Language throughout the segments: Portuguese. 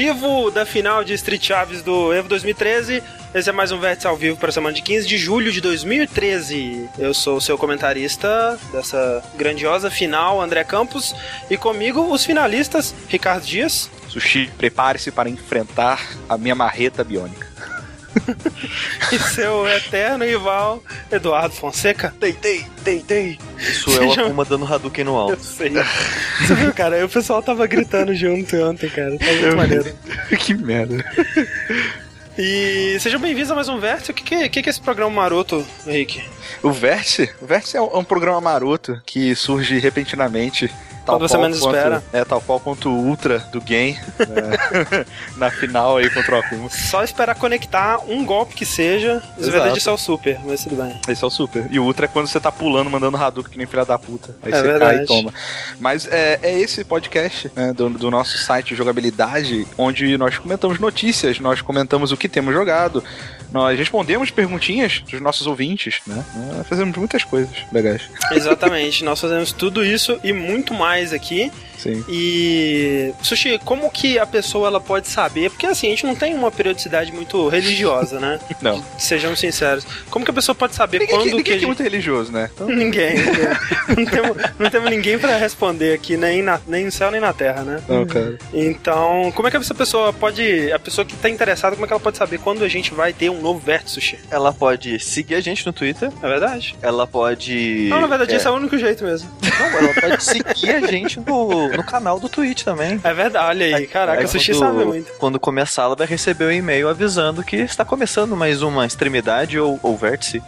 vivo da final de Street Chaves do Evo 2013. Esse é mais um Vértice ao vivo para a semana de 15 de julho de 2013. Eu sou o seu comentarista dessa grandiosa final, André Campos, e comigo os finalistas, Ricardo Dias. Sushi, prepare-se para enfrentar a minha marreta biônica. e seu eterno rival, Eduardo Fonseca. Deitei, deitei. Isso é o Akuma dando Hadouken no alto. Eu sei. Você viu, cara? O pessoal tava gritando junto ontem, cara. Tá muito maneiro. que merda. E sejam bem-vindos a mais um Vértice. O que, que, que, é esse programa maroto, Henrique? O Vértice? O Vértice é um, é um programa maroto que surge repentinamente Tal Quando você menos quanto, espera. É, tal qual quanto o Ultra do game né, na final aí contra o Akuma. Só esperar conectar um golpe que seja. Isso é o Super, mas tudo bem. Esse é o Super. E o Ultra é quando você tá pulando, mandando Hadouken que nem filha da puta. Aí é você verdade. cai e toma. Mas é, é esse podcast né, do, do nosso site Jogabilidade, onde nós comentamos notícias, nós comentamos o que temos jogado, nós respondemos perguntinhas dos nossos ouvintes, né? Nós fazemos muitas coisas legais. Exatamente, nós fazemos tudo isso e muito mais aqui. Sim. E Sushi, como que a pessoa ela pode saber? Porque assim, a gente não tem uma periodicidade muito religiosa, né? não. Sejamos sinceros. Como que a pessoa pode saber ninguém, quando ninguém que a gente... é muito religioso, né? Então... Ninguém. ninguém. não, temos, não temos ninguém para responder aqui, nem, na, nem no céu nem na terra, né? Não, cara. Então, como é que essa pessoa pode, a pessoa que tá interessada, como é que ela pode saber quando a gente vai ter um novo vértice, Sushi? Ela pode seguir a gente no Twitter. É verdade. Ela pode... Não, na verdade, é... esse é o único jeito mesmo. Não, ela pode seguir a gente no, no canal do Twitch também. É verdade, olha aí. Caraca, o Sushi quando, sabe muito. Quando começar, ela vai receber o um e-mail avisando que está começando mais uma extremidade ou, ou vértice.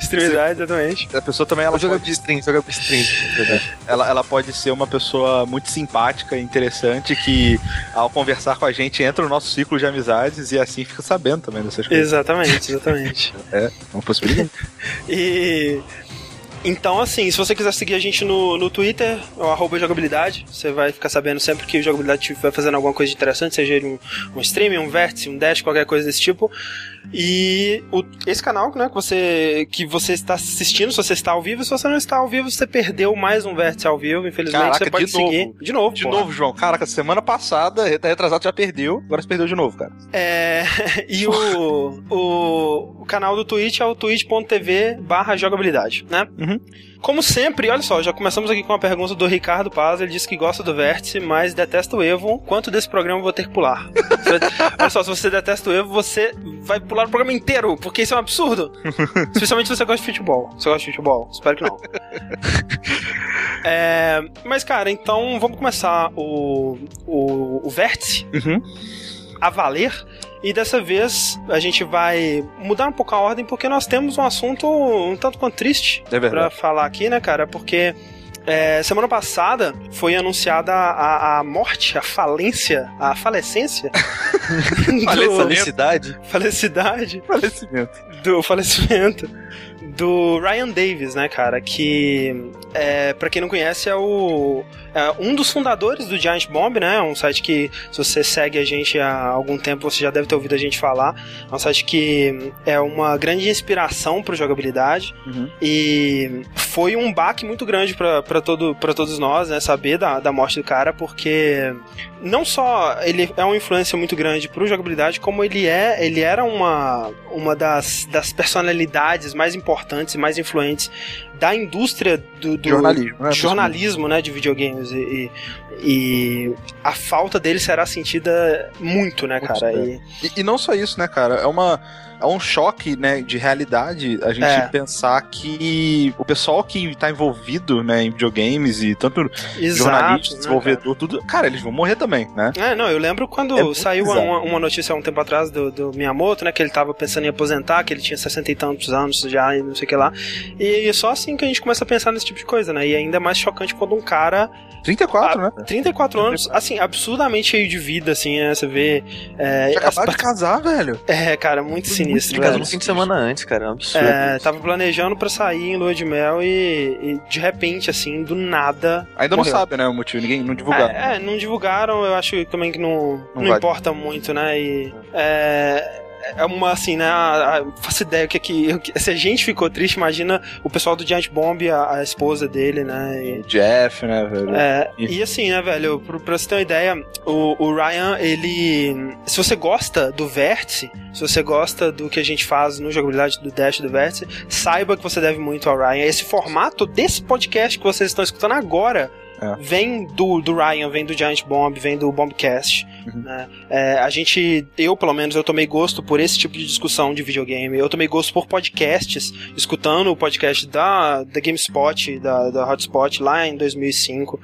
extremidade, exatamente. A pessoa também ela joga pode... stream, joga stream. ela, ela pode ser uma pessoa muito simpática e interessante que, ao conversar com a gente, entra no nosso ciclo de amizades e assim fica sabendo também dessas coisas. Exatamente, exatamente. é, uma possibilidade. e então, assim, se você quiser seguir a gente no, no Twitter, é jogabilidade, você vai ficar sabendo sempre que o jogabilidade vai fazendo alguma coisa interessante, seja um, um stream, um vértice, um dash, qualquer coisa desse tipo. E o, esse canal, né, que você, que você está assistindo, se você está ao vivo, se você não está ao vivo, você perdeu mais um vértice ao vivo, infelizmente. Caraca, você pode de seguir. Novo. De novo, De porra. novo, João. Caraca, semana passada, retrasado já perdeu, agora você perdeu de novo, cara. É. E o, o, o canal do Twitch é o twitch.tv barra jogabilidade, né? Uhum. Como sempre, olha só, já começamos aqui com a pergunta do Ricardo Paz. Ele disse que gosta do Vértice, mas detesta o Evo. Quanto desse programa eu vou ter que pular? olha só, se você detesta o Evo, você vai pular o programa inteiro, porque isso é um absurdo. Especialmente se você gosta de futebol. Você gosta de futebol? Espero que não. é, mas, cara, então vamos começar o, o, o Vértice uhum. a valer. E dessa vez a gente vai mudar um pouco a ordem porque nós temos um assunto um tanto quanto triste é para falar aqui, né, cara? Porque é, semana passada foi anunciada a, a, morte, a falência, a falecência. do, felicidade. Felicidade. Falecimento. Do falecimento do Ryan Davis, né, cara? Que, é, para quem não conhece, é o é um dos fundadores do Giant Bomb, né? Um site que, se você segue a gente há algum tempo, você já deve ter ouvido a gente falar. É um site que é uma grande inspiração para jogabilidade uhum. e foi um baque muito grande para todo, todos nós, né? Saber da, da morte do cara, porque não só ele é uma influência muito grande para jogabilidade, como ele é, ele era uma, uma das, das personalidades mais importantes e mais influentes da indústria do, do jornalismo, né? jornalismo né, de videogames. E, e, a falta dele será sentida muito, né, cara? E, e, e não só isso, né, cara? É uma é um choque, né, de realidade a gente é. pensar que o pessoal que está envolvido, né, em videogames e tanto Exato, jornalista, né, desenvolvedor, tudo, cara, eles vão morrer também, né? É, não, eu lembro quando é saiu uma, uma, notícia há um tempo atrás do, do Miyamoto, né, que ele estava pensando em aposentar, que ele tinha 60 e tantos anos já e não sei o que lá. E só assim que a gente começa a pensar nesse tipo de coisa, né? E ainda é mais chocante quando um cara 34, a, né? 34 anos, assim, absurdamente cheio de vida, assim, né? Você vê. É, Já as... de casar, velho. É, cara, muito sinistro. Muito no fim de semana antes, cara. É um absurdo. É, tava planejando pra sair em lua de mel e, e de repente, assim, do nada. Ainda morreu. não sabe, né, o motivo. Ninguém não divulgaram. É, é não divulgaram. Eu acho também que não, não, não importa muito, né? E. É é uma assim, né? faço ideia que, que se a gente ficou triste, imagina o pessoal do Giant Bomb, a, a esposa dele, né? E, Jeff, né, velho? É, e, e assim, né, velho, pra, pra você ter uma ideia, o, o Ryan, ele. Se você gosta do Vértice, se você gosta do que a gente faz no jogabilidade do Dash do Vértice, saiba que você deve muito ao Ryan. Esse formato desse podcast que vocês estão escutando agora é. vem do, do Ryan, vem do Giant Bomb, vem do Bombcast. Uhum. Né? É, a gente, eu pelo menos, eu tomei gosto por esse tipo de discussão de videogame. Eu tomei gosto por podcasts, escutando o podcast da, da GameSpot, da, da Hotspot lá em 2005.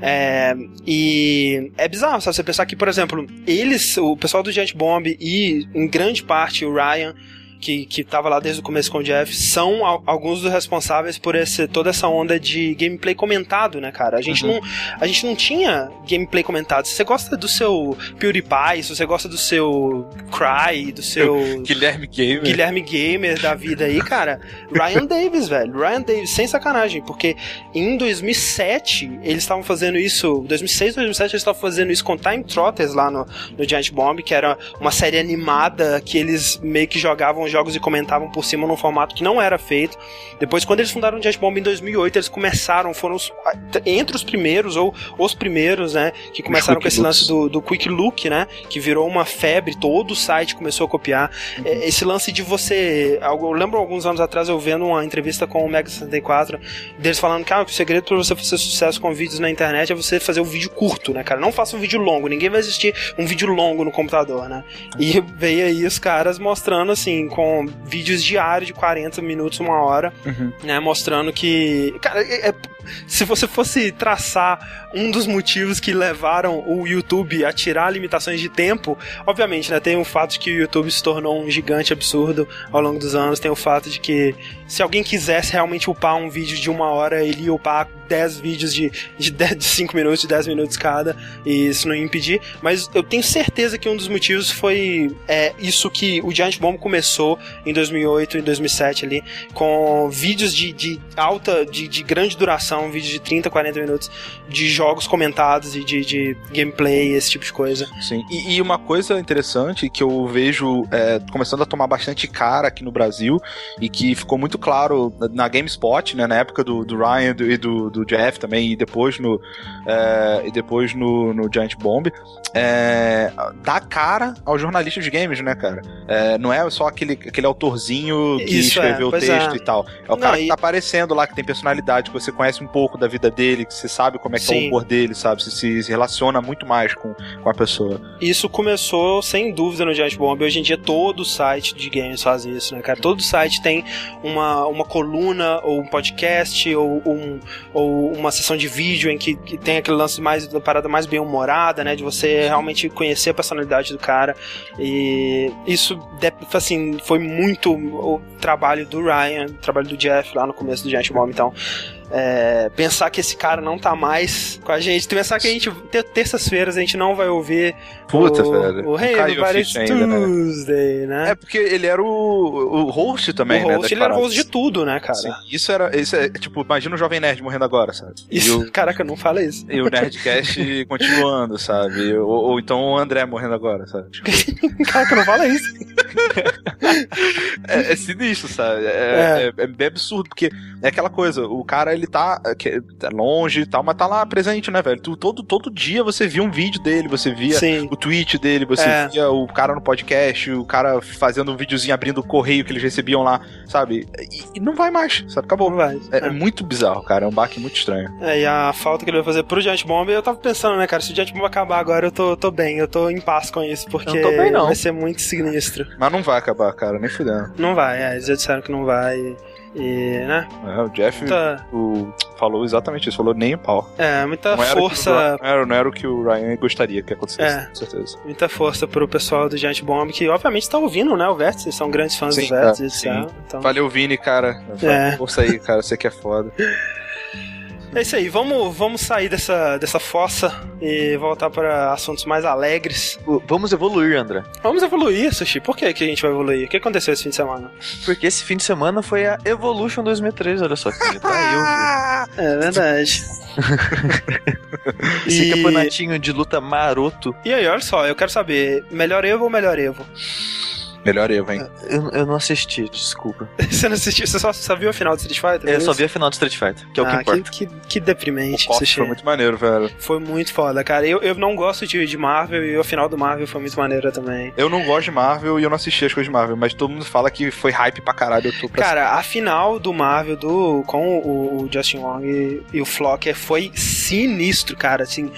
É, e é bizarro, sabe? Você pensar que, por exemplo, eles, o pessoal do Giant Bomb e, em grande parte, o Ryan que, que tava lá desde o começo com o Jeff, são alguns dos responsáveis por esse, toda essa onda de gameplay comentado, né, cara? A gente, uhum. não, a gente não tinha gameplay comentado. Se você gosta do seu PewDiePie, se você gosta do seu Cry, do seu. Guilherme Gamer. Guilherme Gamer da vida aí, cara. Ryan Davis, velho. Ryan Davis, sem sacanagem, porque em 2007 eles estavam fazendo isso. 2006, 2007 eles estavam fazendo isso com Time Trotters lá no, no Giant Bomb, que era uma série animada que eles meio que jogavam jogos e comentavam por cima num formato que não era feito. Depois, quando eles fundaram o Jet Bomb em 2008, eles começaram, foram os, entre os primeiros, ou os primeiros, né, que começaram com esse lance do, do Quick Look, né, que virou uma febre, todo o site começou a copiar. Uhum. Esse lance de você. Eu lembro alguns anos atrás eu vendo uma entrevista com o Mega 64, deles falando que ah, o segredo para você fazer sucesso com vídeos na internet é você fazer um vídeo curto, né, cara? Não faça um vídeo longo, ninguém vai assistir um vídeo longo no computador, né? E veio aí os caras mostrando assim, com vídeos diários de 40 minutos, uma hora, uhum. né? Mostrando que. Cara, é, é, se você fosse traçar um dos motivos que levaram o YouTube a tirar limitações de tempo, obviamente, né? Tem o fato de que o YouTube se tornou um gigante absurdo ao longo dos anos, tem o fato de que se alguém quisesse realmente upar um vídeo de uma hora, ele ia upar 10 vídeos de, de, 10, de 5 minutos, de 10 minutos cada, e isso não ia impedir. Mas eu tenho certeza que um dos motivos foi é, isso que o Giant Bomb começou em 2008 e 2007 ali, com vídeos de, de alta, de, de grande duração, vídeos de 30, 40 minutos, de jogos comentados e de, de gameplay, esse tipo de coisa. Sim, e, e uma coisa interessante que eu vejo é, começando a tomar bastante cara aqui no Brasil, e que ficou muito claro na GameSpot, né, na época do, do Ryan e do, do Jeff também, e depois no, é, e depois no, no Giant Bomb, é, dá cara aos jornalistas de games, né, cara? É, não é só aquele, aquele autorzinho que Isso é, escreveu o texto é. e tal. É o não, cara que tá aparecendo lá, que tem personalidade, que você conhece um pouco da vida dele, que você sabe como é que Sim. é o humor dele, sabe? Você se, se relaciona muito mais com, com a pessoa. Isso começou sem dúvida no Giant Bomb. Hoje em dia todo site de games faz isso, né, cara? Todo site tem uma, uma coluna, ou um podcast, ou, um, ou uma sessão de vídeo em que, que tem aquele lance mais da parada mais bem humorada, né? De você realmente conhecer a personalidade do cara. E isso, assim, foi muito o trabalho do Ryan, o trabalho do Jeff lá no começo do Giant Bomb. Então, é, pensar que esse cara não tá mais com a gente, pensar que a gente, terças-feiras, a gente não vai ouvir Puta, o, velho. O Hey Tuesday, né? É porque ele era o, o host também, o né, host, né? ele era o host de tudo, né, cara? Sim, isso era, isso é, tipo, imagina o Jovem Nerd morrendo agora, sabe? Isso, o, caraca, não fala isso. E o Nerdcast continuando, sabe? Ou, ou, então o André morrendo agora, sabe? Tipo... caraca, não fala isso. é, é, sinistro, sabe? É, é. é, é bem absurdo, porque é aquela coisa, o cara ele tá, tá longe e tal, mas tá lá presente, né, velho? Tu, todo, todo dia você via um vídeo dele, você via Sim. o tweet dele, você é. via o cara no podcast, o cara fazendo um videozinho abrindo o correio que eles recebiam lá, sabe? E, e não vai mais, sabe? Acabou. Não vai. É, é, muito bizarro, cara. É um baque muito estranho. É, e a falta que ele vai fazer pro Giant Bomb, eu tava pensando, né, cara, se o Giant Bomb acabar agora, eu tô, tô bem, eu tô em paz com isso, porque não bem, não. vai ser muito sinistro. Mas não vai acabar, cara, nem fudendo. Não vai, é, eles já disseram que não vai. E, né? É, o Jeff muita... o, falou exatamente isso, falou nem o pau. É, muita não força. Era não, era, não era o que o Ryan gostaria que acontecesse, é, com certeza. Muita força pro pessoal do Giant Bomb, que obviamente tá ouvindo, né? O Vértice, são grandes fãs sim, do Vértice. Tá, então... Valeu, Vini, cara. É. Força aí, cara, você que é foda. É isso aí, vamos, vamos sair dessa, dessa fossa e voltar para assuntos mais alegres. Vamos evoluir, André. Vamos evoluir, Sushi. Por que, que a gente vai evoluir? O que aconteceu esse fim de semana? Porque esse fim de semana foi a Evolution 2003, olha só que tá eu. É verdade. esse e... campeonatinho de luta maroto. E aí, olha só, eu quero saber, melhor Evo ou melhor Evo? Melhor erro, hein? Eu, eu não assisti, desculpa. você não assistiu? Você só, só viu a final do Street Fighter? É, eu só vi a final do Street Fighter, que é o ah, que importa. Que, que, que deprimente. O foi muito maneiro, velho. Foi muito foda, cara. Eu, eu não gosto de, de Marvel e a final do Marvel foi muito maneira também. Eu não gosto de Marvel e eu não assisti as coisas de Marvel, mas todo mundo fala que foi hype pra caralho. Eu tô pra cara, a final do Marvel do, com o, o Justin Wong e, e, o Flocker foi sinistro, cara. Assim,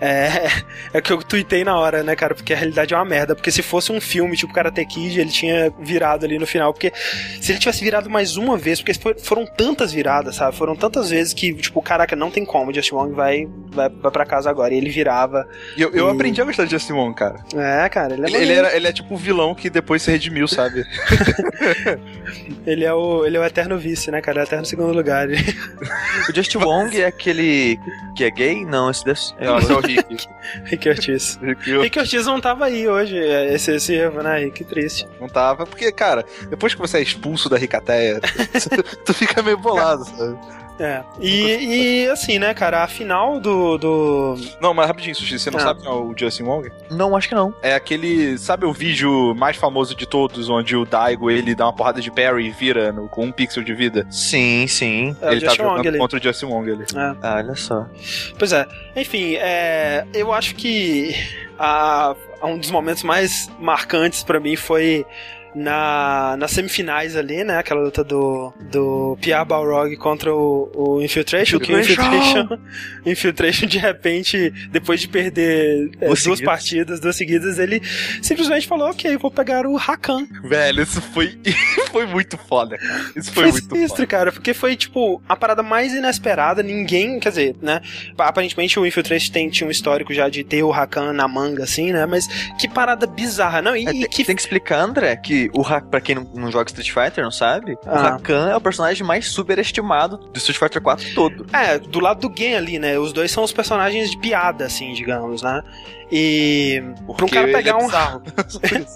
é, é que eu tuitei na hora, né, cara? Porque a realidade é uma merda. Porque se fosse um filme tipo Karate Kid, ele tinha virado ali no final. Porque se ele tivesse virado mais uma vez, porque foram tantas viradas, sabe? Foram tantas vezes que, tipo, caraca, não tem como. O Justin Wong vai, vai, vai pra casa agora. E ele virava. E eu, eu e... aprendi a gostar de Justin Wong, cara. É, cara, ele é ele, ele, era, ele é tipo o vilão que depois se redimiu, sabe? ele, é o, ele é o eterno vice, né, cara? É o eterno segundo lugar. o Justin Wong é aquele que é gay? Não, esse desse... é, esse é o Rick. Rick Ortiz. Rick Ortiz não tava aí hoje, esse, esse erro, né? Que triste. Não tava, porque, cara, depois que você é expulso da Ricateia, tu fica meio bolado, sabe? É. E, e assim, né, cara, a final do. do... Não, mas rapidinho, Sushi, você não ah. sabe quem é o Justin Wong? Não, acho que não. É aquele. Sabe o vídeo mais famoso de todos, onde o Daigo ele dá uma porrada de parry e vira no, com um pixel de vida? Sim, sim. É, ele tá jogando Wong, contra o Justin Wong ali. É. Ah, olha só. Pois é. Enfim, é, eu acho que a, um dos momentos mais marcantes para mim foi na, nas semifinais ali, né? Aquela luta do, do Pierre Balrog contra o, o Infiltration, que o Infiltration, Infiltration, de repente, depois de perder é, duas seguidas. partidas, duas seguidas, ele simplesmente falou, ok, vou pegar o Rakan. Velho, isso foi, foi muito foda, cara. Isso foi, foi muito sinistro, foda. cara, porque foi, tipo, a parada mais inesperada, ninguém, quer dizer, né? Aparentemente o Infiltration tem, tinha um histórico já de ter o Rakan na manga, assim, né? Mas que parada bizarra, não? E, é, e que... Tem que explicar, André, que o Hakan, pra quem não, não, joga Street Fighter, não sabe, ah. o Rakan é o personagem mais superestimado do Street Fighter 4 todo. É, do lado do Gen ali, né? Os dois são os personagens de piada, assim, digamos, né? E. Porque pra um cara pegar é um.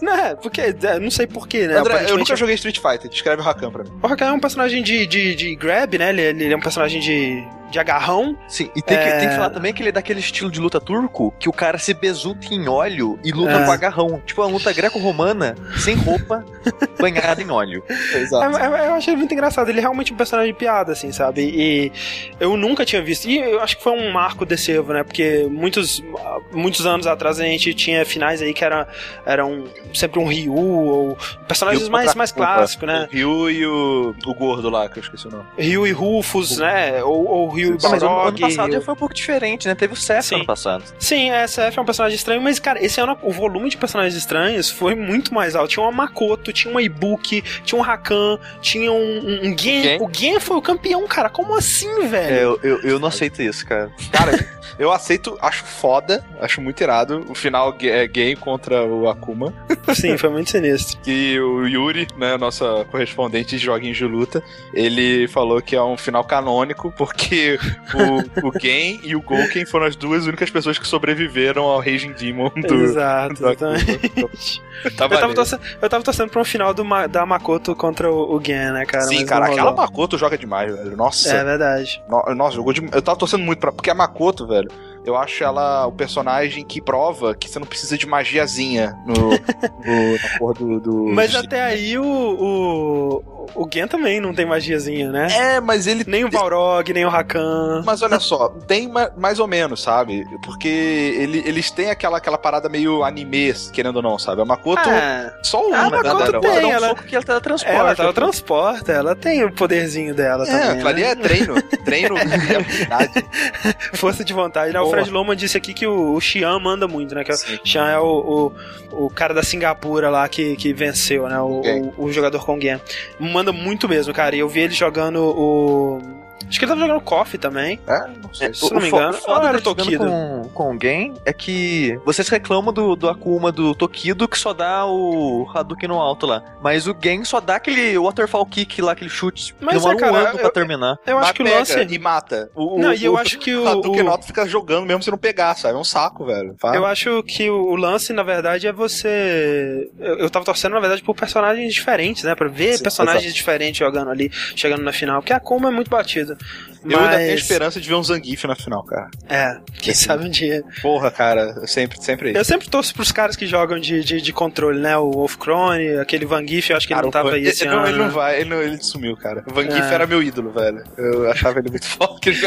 não, é, porque. É, não sei porquê, né? André, eu nunca joguei Street Fighter. Descreve o Rakan pra mim. O Rakan é um personagem de, de, de grab, né? Ele, ele é um personagem de de agarrão. Sim, e tem, é... que, tem que falar também que ele é daquele estilo de luta turco que o cara se besuta em óleo e luta é. com agarrão. Tipo, uma luta greco-romana, sem roupa, banhada em óleo. Exato. É, é, eu achei muito engraçado. Ele é realmente um personagem de piada, assim, sabe? E eu nunca tinha visto. E eu acho que foi um marco desse Evo, né? Porque muitos, muitos anos atrás a gente tinha finais aí que era, eram sempre um Ryu ou personagens mais, mais clássicos, né? O Ryu e o, o gordo lá, que eu esqueci o nome. Ryu e Rufus, né? Ou, ou Ryu Sim, mas o ano passado já foi um pouco diferente, né? Teve o Seth ano passado. Sim, é, Seth é um personagem estranho, mas, cara, esse ano o volume de personagens estranhos foi muito mais alto. Tinha uma Makoto, tinha uma Ibuki, tinha um Rakan, tinha um, um, um Gen. O Gen foi o campeão, cara. Como assim, velho? É, eu, eu, eu não aceito isso, cara. Cara, eu aceito, acho foda, acho muito irado. O final é gay contra o Akuma. Sim, foi muito sinistro. que o Yuri, né, nossa correspondente de joguinhos de luta, ele falou que é um final canônico porque o, o Gen e o Gouken foram as duas únicas pessoas que sobreviveram ao Raging Demon do. Exato, do exatamente. tá eu, tava torcendo, eu tava torcendo pra um final do, da Makoto contra o, o Gen, né, cara? Sim, cara, aquela Makoto joga demais, velho. Nossa. É verdade. No, nossa, jogou de, Eu tava torcendo muito pra. Porque a Makoto, velho, eu acho ela o personagem que prova que você não precisa de magiazinha no, no na porra do, do. Mas até aí o, o, o Gen também não tem magiazinha, né? É, mas ele. Nem o Balrog, nem o Rakan. Mas olha só, tem mais ou menos, sabe? Porque ele, eles têm aquela, aquela parada meio anime, querendo ou não, sabe? A Makoto. Ah, só uma. A Makoto ela, tem, ela, ela, que ela teletransporta. Ela teletransporta, ela tem o poderzinho dela é, também. É, ali né? é treino. Treino habilidade. Força de vontade. Né? O Fred Loma disse aqui que o, o Xian manda muito, né? Que Sim. o Xian é o, o, o, cara da Singapura lá que, que venceu, né? O, o, o jogador com game. Manda muito mesmo, cara. E eu vi ele jogando o Acho que ele tava jogando Coffee também. É, não sei. Se não me engano, o foda era Tokido. Com, com alguém é que vocês reclamam do, do Akuma do Tokido que só dá o Hadouken no alto lá. Mas o Gen só dá aquele waterfall kick lá, aquele chute. Mas demora é, cara, um ano eu, pra terminar. Eu, eu acho que o lance. E mata. O, não, o, e eu o, acho que o. Hadouken o... alto fica jogando mesmo se não pegar, sabe? É um saco, velho. Fala. Eu acho que o, lance, na verdade, é você. Eu, eu tava torcendo, na verdade, por personagens diferentes, né? Pra ver Sim, personagens exatamente. diferentes jogando ali, chegando na final. Porque a Akuma é muito batido sentido. Mas... Eu ainda tenho esperança de ver um Zangief na final, cara. É, quem sabe um dia. Porra, cara, eu sempre, sempre Eu sempre torço pros caras que jogam de, de, de controle, né? O Wolf Crone, aquele Vangief, eu acho que cara, ele não tava aí esse ele, ano. Não, ele não vai, ele, não, ele sumiu, cara. O Vangief é. era meu ídolo, velho. Eu achava ele muito forte, ele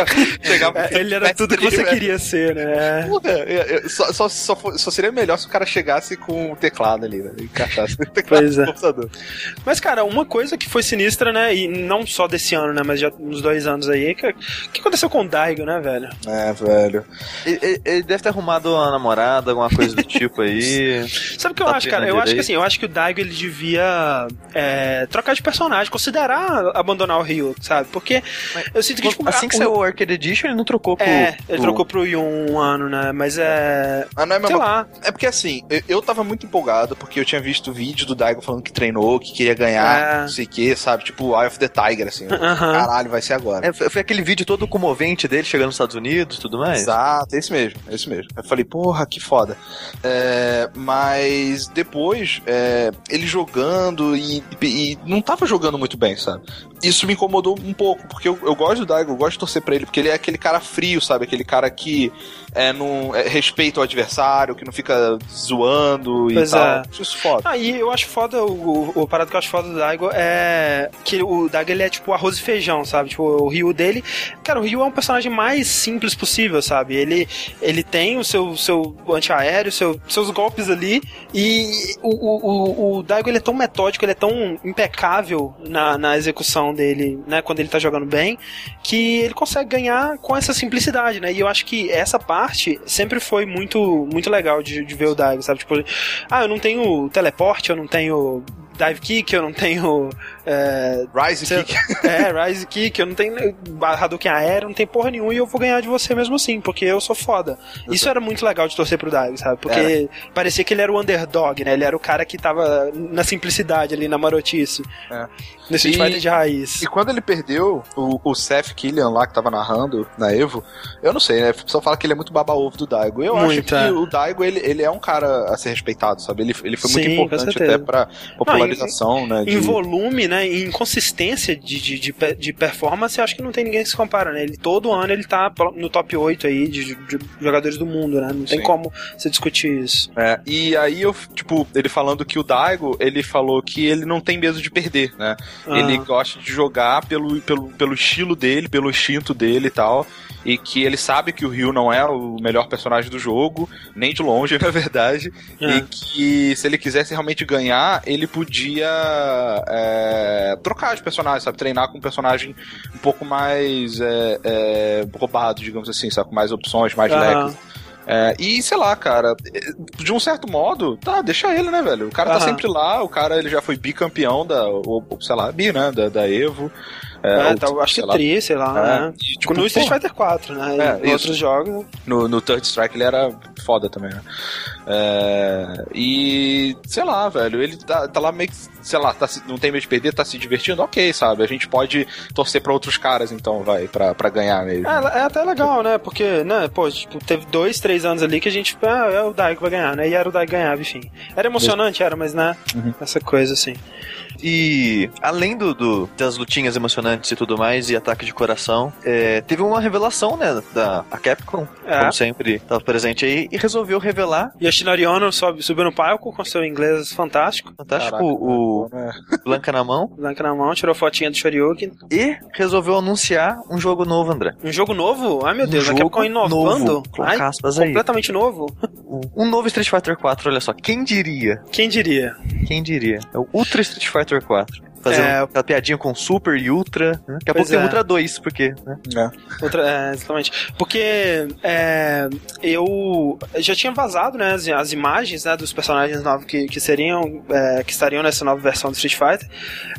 chegava... É, ele era tudo que você queria ser, né? Porra, eu, eu, só, só, só, só, seria melhor se o cara chegasse com o teclado ali, né? Encaixasse o teclado pois é. Mas, cara, uma coisa que foi sinistra, né? E não só desse ano, né? Mas já uns dois anos aí, que, que aconteceu com o Daigo, né, velho? É, velho. Ele, ele deve ter arrumado uma namorada, alguma coisa do tipo aí. Sabe o que eu tá acho, cara? Eu acho que assim, eu acho que o Daigo ele devia é, trocar de personagem, considerar abandonar o Ryu, sabe? Porque Mas, eu sinto que, tipo, assim que saiu o Arcade Edition, ele não trocou pro. É, ele pro... trocou pro Yun um ano, né? Mas é. Ah, não é mesmo. Sei lá. É porque assim, eu, eu tava muito empolgado, porque eu tinha visto vídeo do Daigo falando que treinou, que queria ganhar, é. não sei o que, sabe? Tipo, Eye of the Tiger, assim. Uh -huh. Caralho, vai ser agora. É, foi aquele vídeo todo comovente dele chegando nos Estados Unidos tudo mais. Exato, esse mesmo, esse mesmo. Eu falei, porra, que foda. É, mas depois, é, ele jogando e, e, não tava jogando muito bem, sabe? Isso me incomodou um pouco, porque eu, eu gosto do Daigo, eu gosto de torcer pra ele, porque ele é aquele cara frio, sabe? Aquele cara que é, não, é, respeita o adversário, que não fica zoando pois e tal. É. Isso foda. Ah, e eu acho foda, o, o, o parado que eu acho foda do Daigo é que o Daigo ele é tipo arroz e feijão, sabe? Tipo, o Ryu dele. Cara, o Ryu é um personagem mais simples possível, sabe? Ele, ele tem o seu, seu antiaéreo, seu, seus golpes ali, e o, o, o, Daigo ele é tão metódico, ele é tão impecável na, na execução dele, né? Quando ele tá jogando bem, que ele consegue ganhar com essa simplicidade, né? E eu acho que essa parte sempre foi muito, muito legal de, de ver o Daigo, sabe? Tipo, ah, eu não tenho teleporte, eu não tenho dive kick, eu não tenho. É, Rise kick. É, Rise kick, eu não tenho Hadouken aéreo, não tem porra nenhuma e eu vou ganhar de você mesmo assim, porque eu sou foda. Eu Isso sei. era muito legal de torcer pro Dive, sabe? Porque parecia que ele era o underdog, né? Ele era o cara que tava na simplicidade ali, na marotice. É. Nesse Fighter de raiz. E quando ele perdeu o, o Seth Killian lá, que tava narrando na Evo, eu não sei, né? O pessoal fala que ele é muito baba-ovo do Daigo. Eu muito, acho que é. o Daigo, ele, ele é um cara a ser respeitado, sabe? Ele, ele foi Sim, muito importante até pra popularização, não, né? De... Em volume, né? Em consistência de, de, de, de, performance, eu acho que não tem ninguém que se compara, né? Ele, todo ano ele tá no top 8 aí de, de jogadores do mundo, né? Não tem Sim. como você discutir isso. É, e aí eu, tipo, ele falando que o Daigo, ele falou que ele não tem medo de perder, né? Ah. Ele gosta de jogar pelo, pelo, pelo estilo dele, pelo instinto dele e tal e que ele sabe que o Ryu não é o melhor personagem do jogo, nem de longe, na verdade, é. e que se ele quisesse realmente ganhar, ele podia é, trocar de personagem, sabe? Treinar com um personagem um pouco mais é, é roubado, digamos assim, sabe? Com mais opções, mais uhum. leques. É, e sei lá, cara, de um certo modo, tá, deixa ele, né, velho? O cara tá sempre lá, o cara ele já foi bicampeão da, ou, sei lá, bi, né, da, da Evo. É, é tá, acho que é tri, sei lá, é. né? E, tipo, no Street Fighter 4, né? É, em outros jogos. No, no Third Strike ele era foda também, né? É, e sei lá, velho, ele tá, tá lá meio que, sei lá, tá, não tem medo de perder, tá se divertindo, ok, sabe? A gente pode torcer pra outros caras, então, vai, pra, pra ganhar mesmo. É, é até legal, né? Porque, né, pô, tipo, teve dois, três anos ali que a gente, ah, é o Dai que vai ganhar, né? E era o Dai que ganhava, enfim. Era emocionante, era, mas, né? Uhum. Essa coisa, assim. E além do, do, das lutinhas emocionantes e tudo mais, e ataque de coração, é, teve uma revelação, né? Da a Capcom, é. como sempre, estava presente aí, e resolveu revelar. E a Shinori Ono sobe, subiu no palco com seu inglês fantástico. Fantástico, Caraca, o, o Blanca na mão. Blanca na mão, tirou fotinha do Shoryuken. E resolveu anunciar um jogo novo, André. Um jogo novo? Ai meu Deus, um a Capcom inovando? Novo, Ai, aspas aí. Completamente novo. Um novo Street Fighter 4, olha só. Quem diria? Quem diria? Quem diria? É o Ultra Street Fighter 4. Fazer é... aquela piadinha com Super e Ultra. Né? Daqui a pouco é. tem Ultra 2, porque. Né? É. Ultra, é, exatamente. Porque é, eu já tinha vazado né, as, as imagens né, dos personagens novos que, que seriam. É, que estariam nessa nova versão do Street Fighter.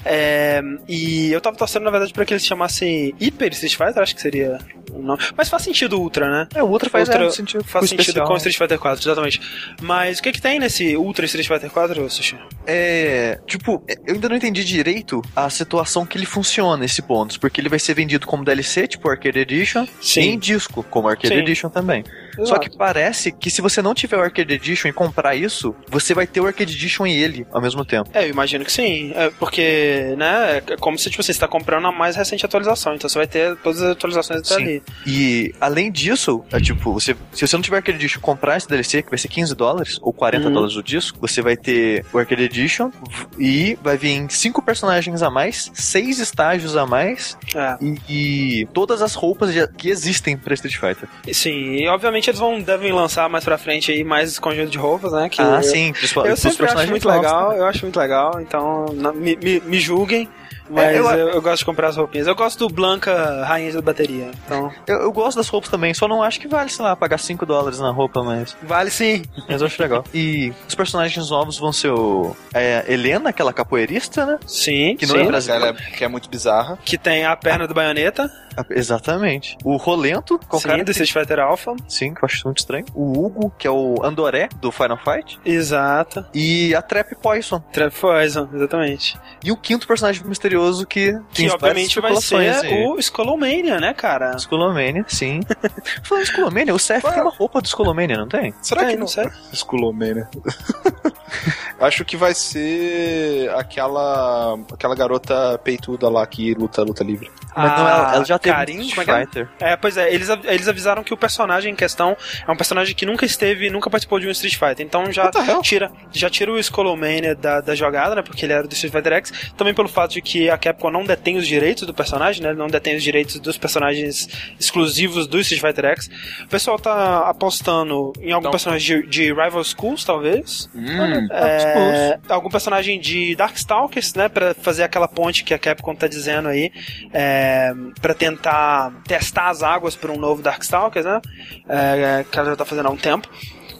É, e eu tava torcendo, na verdade, pra que eles chamassem Hyper Street Fighter, acho que seria não. Mas faz sentido o Ultra, né? É, o Ultra faz Ultra, é, sentido. Faz sentido especial. com o Street Fighter 4, exatamente. Mas o que que tem nesse Ultra Street Fighter 4, Sushi? É. Tipo, eu ainda não entendi direito a situação que ele funciona, esse bônus. Porque ele vai ser vendido como DLC, tipo Arcade Edition, Sim. em disco, como Arcade Sim. Edition também. Exato. Só que parece que se você não tiver o Arcade Edition e comprar isso, você vai ter o Arcade Edition e ele ao mesmo tempo. É, eu imagino que sim. É porque, né, é como se tipo, você está comprando a mais recente atualização. Então você vai ter todas as atualizações até ali. E além disso, é tipo, você, se você não tiver o Arcade Edition comprar esse DLC, que vai ser 15 dólares ou 40 uhum. dólares o disco, você vai ter o Arcade Edition e vai vir cinco personagens a mais, seis estágios a mais é. e, e, todas as roupas que existem pra Street Fighter. Sim, e obviamente eles vão devem lançar mais pra frente aí mais conjunto de roupas, né? Que ah, eu, sim. Eu sempre acho muito legal, eu acho muito legal, então me, me, me julguem. Mas é, eu, eu, eu, gosto de comprar as roupinhas. Eu gosto do Blanca Rainha da Bateria. Então... Eu, eu, gosto das roupas também, só não acho que vale, sei lá, pagar 5 dólares na roupa, mas. Vale sim. Mas eu acho legal. E os personagens novos vão ser o. É, Helena, aquela capoeirista, né? Sim. Que não sim. é brasileira. Que é muito bizarra. Que tem a perna do baioneta. Exatamente. O Rolento, com Sim, cara do Street Fighter Alpha. Sim, que eu acho muito estranho. O Hugo, que é o Andoré, do Final Fight. Exato. E a Trap Poison. Trap Poison, exatamente. E o quinto personagem misterioso que... Que obviamente vai ser aí. o Skullomania, né, cara? Skullomania, sim. Falando de Skullomania, o Seth tem uma roupa do Skullomania, não tem? Será tem, que não? sei? Skullomania. Acho que vai ser aquela aquela garota peituda lá que luta luta livre. Mas não, ela, ela já teve Karim, Street é é? Fighter. É, pois é, eles, eles avisaram que o personagem em questão é um personagem que nunca esteve, nunca participou de um Street Fighter. Então já tira, já tira o Skullomania da, da jogada, né? Porque ele era do Street Fighter X. Também pelo fato de que a Capcom não detém os direitos do personagem, né? Não detém os direitos dos personagens exclusivos do Street Fighter X. O pessoal tá apostando em algum então, personagem de, de, Rival Schools, talvez. Hum, é, algum personagem de Darkstalkers, né? Pra fazer aquela ponte que a Capcom tá dizendo aí. É, pra tentar testar as águas para um novo Darkstalkers, né? É, que ela já tá fazendo há um tempo.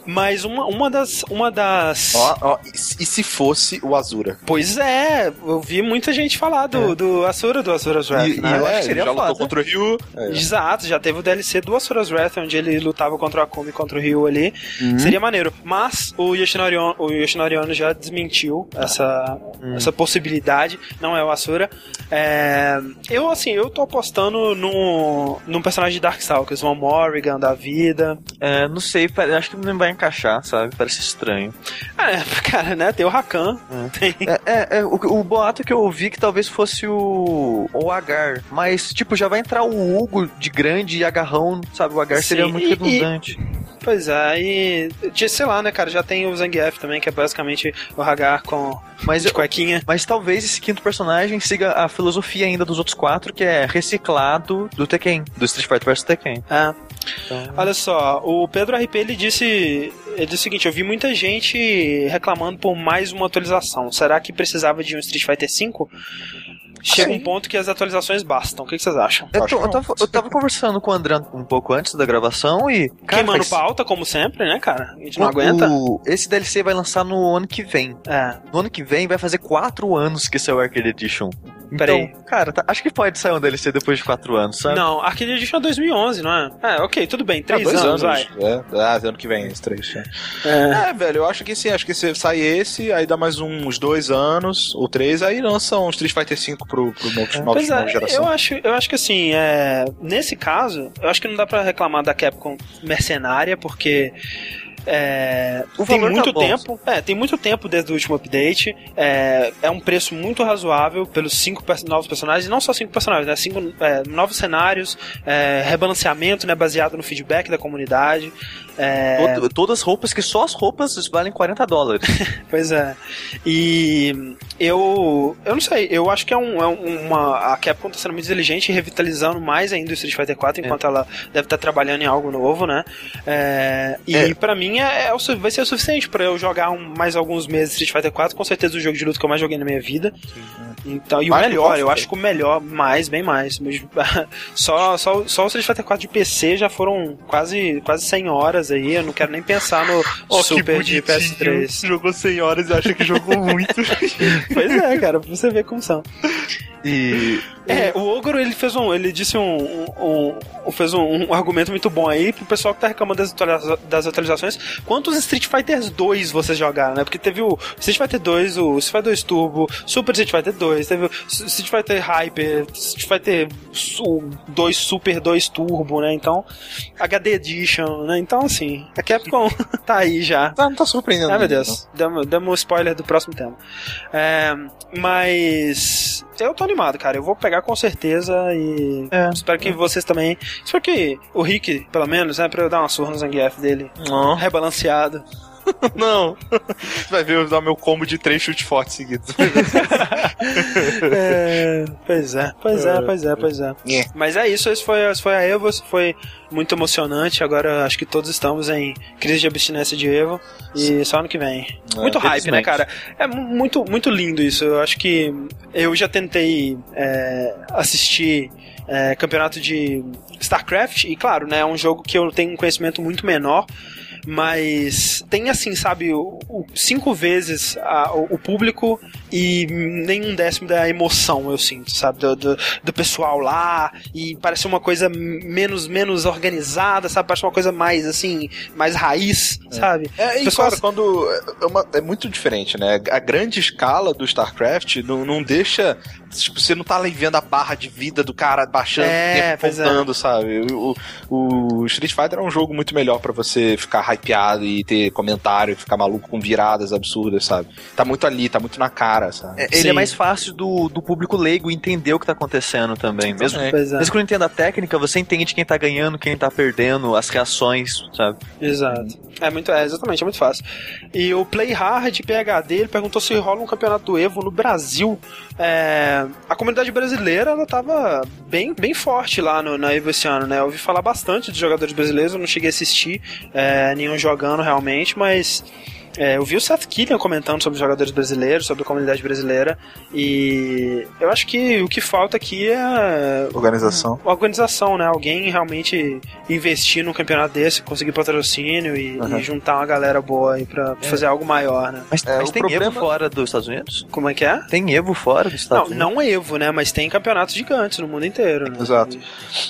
Mas uma, uma das. Uma das... Ó, ó, e se fosse o Azura? Pois é, eu vi muita gente falar do, é. do Asura, do Asura's Wrath. E, né? e eu acho que seria já foda. lutou contra o Ryu. É. Exato, já teve o DLC do Asura's Wrath, onde ele lutava contra o Akumi contra o Ryu ali. Uhum. Seria maneiro. Mas o Yoshinori, o Yoshinori Ono já desmentiu essa, uhum. essa possibilidade. Não é o Asura. É, eu, assim, eu tô apostando no, num personagem de Darkstalkers, um Morrigan da vida. É, não sei, acho que não vai encaixar, sabe? Parece estranho. É, cara, né? Tem o Rakan. É. É, é, é o, o, boato que eu ouvi que talvez fosse o, o Agar. Mas, tipo, já vai entrar o Hugo de grande e agarrão, sabe? O Agar Sim, seria muito redundante. E... Pois é, e sei lá, né, cara, já tem o Zangief também, que é basicamente o Hagar com mas, de cuequinha. Mas talvez esse quinto personagem siga a filosofia ainda dos outros quatro, que é reciclado do Tekken, do Street Fighter vs Tekken. É. Então... Olha só, o Pedro RP ele disse, ele disse o seguinte: eu vi muita gente reclamando por mais uma atualização. Será que precisava de um Street Fighter 5? chega Sim. um ponto que as atualizações bastam. O que, que vocês acham? Eu, tô, eu, tava, eu, tava, conversando com o André um pouco antes da gravação e. Cara, Queimando faz... pauta, como sempre, né, cara? A gente não o, aguenta. O, esse DLC vai lançar no ano que vem. É. No ano que vem vai fazer quatro anos que saiu o Arcade Edition. Peraí. Então, cara, tá, acho que pode sair um DLC depois de 4 anos, sabe? Não, Arcade Edition é 2011, não é? É, ok, tudo bem, 3 ah, anos, anos, vai. É, ah, ano que vem, esse 3. É. é. velho, eu acho que sim, acho que se sai esse, aí dá mais uns 2 anos, ou 3, aí lança um Street Fighter 5 pro, pro novo, é. pois é, geração. Eu acho, eu acho que assim, é, nesse caso, eu acho que não dá pra reclamar da Capcom mercenária, porque é, tem tá muito tá tempo. É, tem muito tempo desde o último update. É, é um preço muito razoável pelos cinco novos personagens. Não só cinco personagens, né? Cinco é, novos cenários, é, rebalanceamento, né? Baseado no feedback da comunidade. É... Todas roupas que só as roupas valem 40 dólares. pois é. E eu. Eu não sei, eu acho que é, um, é uma. A Capcom tá sendo muito inteligente e revitalizando mais ainda o Street Fighter 4, enquanto é. ela deve estar tá trabalhando em algo novo, né? É, e é. para mim é, é, vai ser o suficiente para eu jogar um, mais alguns meses Street Fighter 4, com certeza o jogo de luta que eu mais joguei na minha vida. Sim. Então, e o melhor, eu acho que o melhor, mais, bem mais. Só, só, só o Street Fighter 4 de PC já foram quase, quase 100 horas aí. Eu não quero nem pensar no oh, Super de PS3. Jogou 100 horas e acha que jogou muito. pois é, cara, pra você ver como são. E é, o Ogro ele fez um. Ele disse um. um, um fez um, um, argumento muito bom aí pro pessoal que tá reclamando das, atualiza das atualizações. Quantos Street Fighter 2 vocês jogaram, né? Porque teve o Street Fighter 2, o Street Fighter 2 Turbo, Super Street Fighter 2, teve o Street Fighter Hyper, Street Fighter 2 Super 2 Turbo, né? Então, HD Edition, né? Então, assim, a Capcom tá aí já. Tá, não tá surpreendendo. Ai, meu Deus. Damos, damos um spoiler do próximo tema. É, mas. Eu tô animado, cara. Eu vou pegar com certeza e é. espero que vocês também. Espero que o Rick, pelo menos, né, pra eu dar uma surra no Zangief dele. Oh. Rebalanceado. Não. Você vai ver eu dar meu combo de três chutes fortes seguidos. é, pois é, pois é, pois é, pois é. é. Mas é isso, esse foi, esse foi a Evo, foi muito emocionante. Agora acho que todos estamos em crise de abstinência de Evo. E só ano que vem. É, muito hype, né, cara? É muito, muito lindo isso. Eu acho que eu já tentei é, assistir é, campeonato de StarCraft, e claro, né, é um jogo que eu tenho um conhecimento muito menor, mas tem assim, sabe, o, o cinco vezes a, o, o, público e nenhum décimo da emoção, eu sinto, sabe, do, do, do, pessoal lá, e parece uma coisa menos, menos organizada, sabe, parece uma coisa mais, assim, mais raiz, é. sabe? É, e Pessoal... cara, quando... É, uma, é, muito diferente, né? A grande escala do StarCraft não, não deixa Tipo, você não tá ali vendo a barra de vida do cara baixando, é, contando, é. sabe? O, o, Street Fighter é um jogo muito melhor para você ficar hypeado e ter comentário, ficar maluco com viradas absurdas, sabe? Tá muito ali, tá muito na cara, sabe? É, ele é Sim. é mais fácil do, do público leigo entender o que tá acontecendo também. Mesmo, é. mesmo que não entenda a técnica, você entende quem tá ganhando, quem tá perdendo, as reações, sabe? Exato. É muito, é, exatamente, é muito fácil. E o Play Hard PHD, ele perguntou se rola um campeonato do Evo no Brasil. É, a comunidade brasileira, ela tava bem, bem forte lá no, na Evo esse ano, né? Eu ouvi falar bastante de jogadores brasileiros, eu não cheguei a assistir é, nenhum jogando realmente, mas é, eu vi o Seth Killian comentando sobre os jogadores brasileiros, sobre a comunidade brasileira, e eu acho que o que falta aqui é. Organização. Organização, né? Alguém realmente investir num campeonato desse, conseguir patrocínio e, uhum. e juntar uma galera boa aí pra é. fazer algo maior, né? Mas, é, mas tem problema... Evo fora dos Estados Unidos? Como é que é? Tem Evo fora dos Estados não, Unidos? Não Evo, né? Mas tem campeonatos gigantes no mundo inteiro, né? Exato.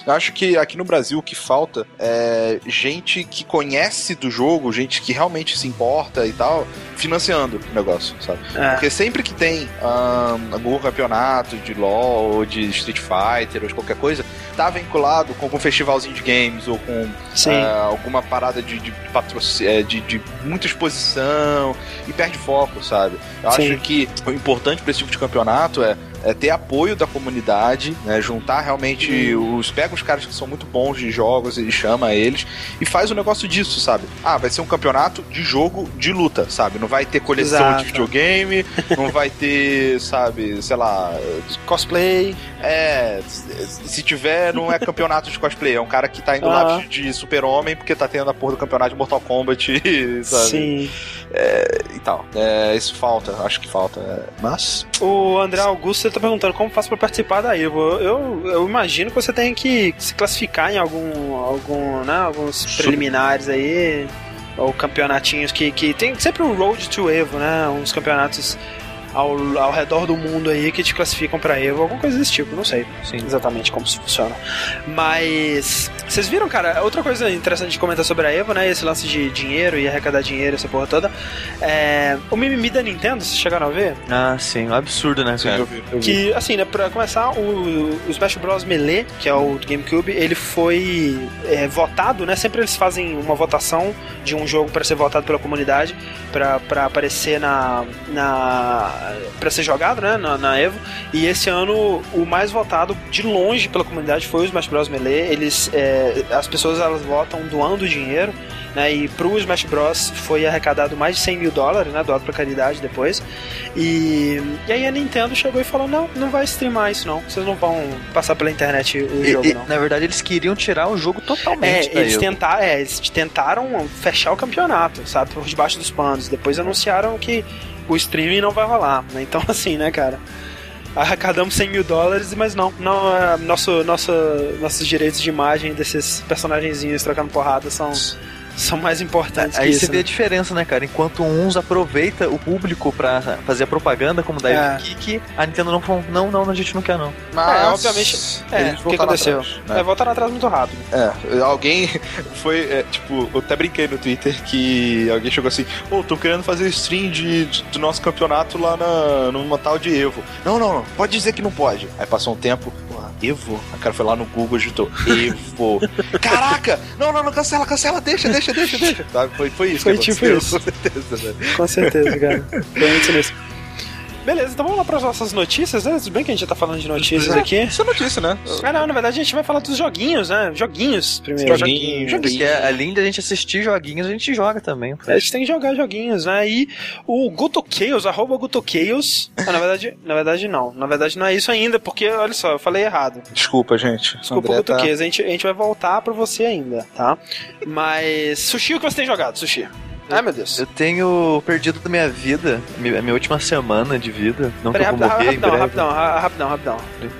Eu acho que aqui no Brasil o que falta é gente que conhece do jogo, gente que realmente se importa e tal, financiando o negócio, sabe? É. Porque sempre que tem um, algum campeonato de LoL ou de Street Fighter ou de qualquer coisa, tá vinculado com algum festivalzinho de games ou com uh, alguma parada de, de, patrocínio, é, de, de, muita exposição e perde foco, sabe? Eu Sim. acho que o importante para esse tipo de campeonato é é ter apoio da comunidade, né? Juntar realmente os. Pega os caras que são muito bons de jogos e chama eles e faz o um negócio disso, sabe? Ah, vai ser um campeonato de jogo de luta, sabe? Não vai ter coleção Exato. de videogame, não vai ter, sabe, sei lá. Cosplay. É. Se tiver, não é campeonato de cosplay, é um cara que tá indo lá de, de super-homem porque tá tendo a porra do campeonato de Mortal Kombat, sabe? Sim. É, e tal. É, isso falta, acho que falta. É, mas. O André Augusto tá perguntando como faço para participar da Evo. Eu, eu, imagino que você tem que se classificar em algum, algum né, alguns preliminares aí, ou campeonatinhos que, que tem sempre um Road to Evo, né? Uns campeonatos ao, ao redor do mundo aí que te classificam para Evo, alguma coisa desse tipo, não sei Sim. exatamente como isso funciona. Mas vocês viram, cara, outra coisa interessante de comentar sobre a Evo, né? Esse lance de dinheiro e arrecadar dinheiro, essa porra toda. É, o mimimi da Nintendo, vocês chegaram a ver? Ah, sim, um absurdo, né? Sim, eu vi, eu vi. Que, assim, né, pra começar, o, o Smash Bros. Melee, que é o do GameCube, ele foi é, votado, né? Sempre eles fazem uma votação de um jogo para ser votado pela comunidade, para aparecer na, na para ser jogado, né, na, na, Evo. E esse ano o mais votado de longe pela comunidade foi o Smash Bros Melee. Eles, é, as pessoas elas votam doando dinheiro, né? E pro Smash Bros foi arrecadado mais de 100 mil dólares, né, doado para caridade depois. E, e aí a Nintendo chegou e falou não, não vai streamar isso não. Vocês não vão passar pela internet o e, jogo e, não. Na verdade eles queriam tirar o jogo totalmente. É, eles tentaram, é, eles tentaram fechar o campeonato, sabe, por debaixo dos panos. Depois anunciaram que o streaming não vai rolar. Né? Então, assim, né, cara? Arrecadamos 100 mil dólares, mas não, não nosso, nosso, nossos direitos de imagem desses personagenzinhos trocando porrada são são mais importantes Aí você vê né? a diferença, né, cara? Enquanto uns aproveita o público pra fazer a propaganda, como da é. Kick, a Nintendo não falou, não, não, a gente não quer não. Mas, é, obviamente, é, o que aconteceu? Atrás, né? É, voltaram atrás muito rápido. É, alguém foi, é, tipo, eu até brinquei no Twitter que alguém chegou assim, pô, oh, tô querendo fazer stream de, de, do nosso campeonato lá na, numa tal de Evo. Não, não, não, pode dizer que não pode. Aí passou um tempo, Evo? A cara foi lá no Google e digitou Evo. Caraca! Não, não, não, cancela, cancela, deixa, deixa, deixa, deixa. Tá? Foi, foi isso foi tipo isso. Com certeza, velho. Com certeza, cara. Foi muito nisso. Beleza, então vamos lá para as nossas notícias, né? Tudo bem que a gente já tá falando de notícias é, aqui. Isso é notícia, né? Ah, não, na verdade a gente vai falar dos joguinhos, né? Joguinhos primeiro. Joguinhos. joguinhos. Porque além da gente assistir joguinhos, a gente joga também. A gente tem que jogar joguinhos, né? E o GutoChaos, arroba GutoChaos. Ah, na verdade, na verdade não. Na verdade não é isso ainda, porque, olha só, eu falei errado. Desculpa, gente. Desculpa, o GutoChaos. Tá... A, gente, a gente vai voltar pra você ainda, tá? Mas, Sushi, o que você tem jogado, Sushi? Ai, meu Deus. Eu tenho perdido da minha vida, minha, minha última semana de vida. Não Peraí, que eu vou morrer rapidão, rapidão, rapidão, rapidão,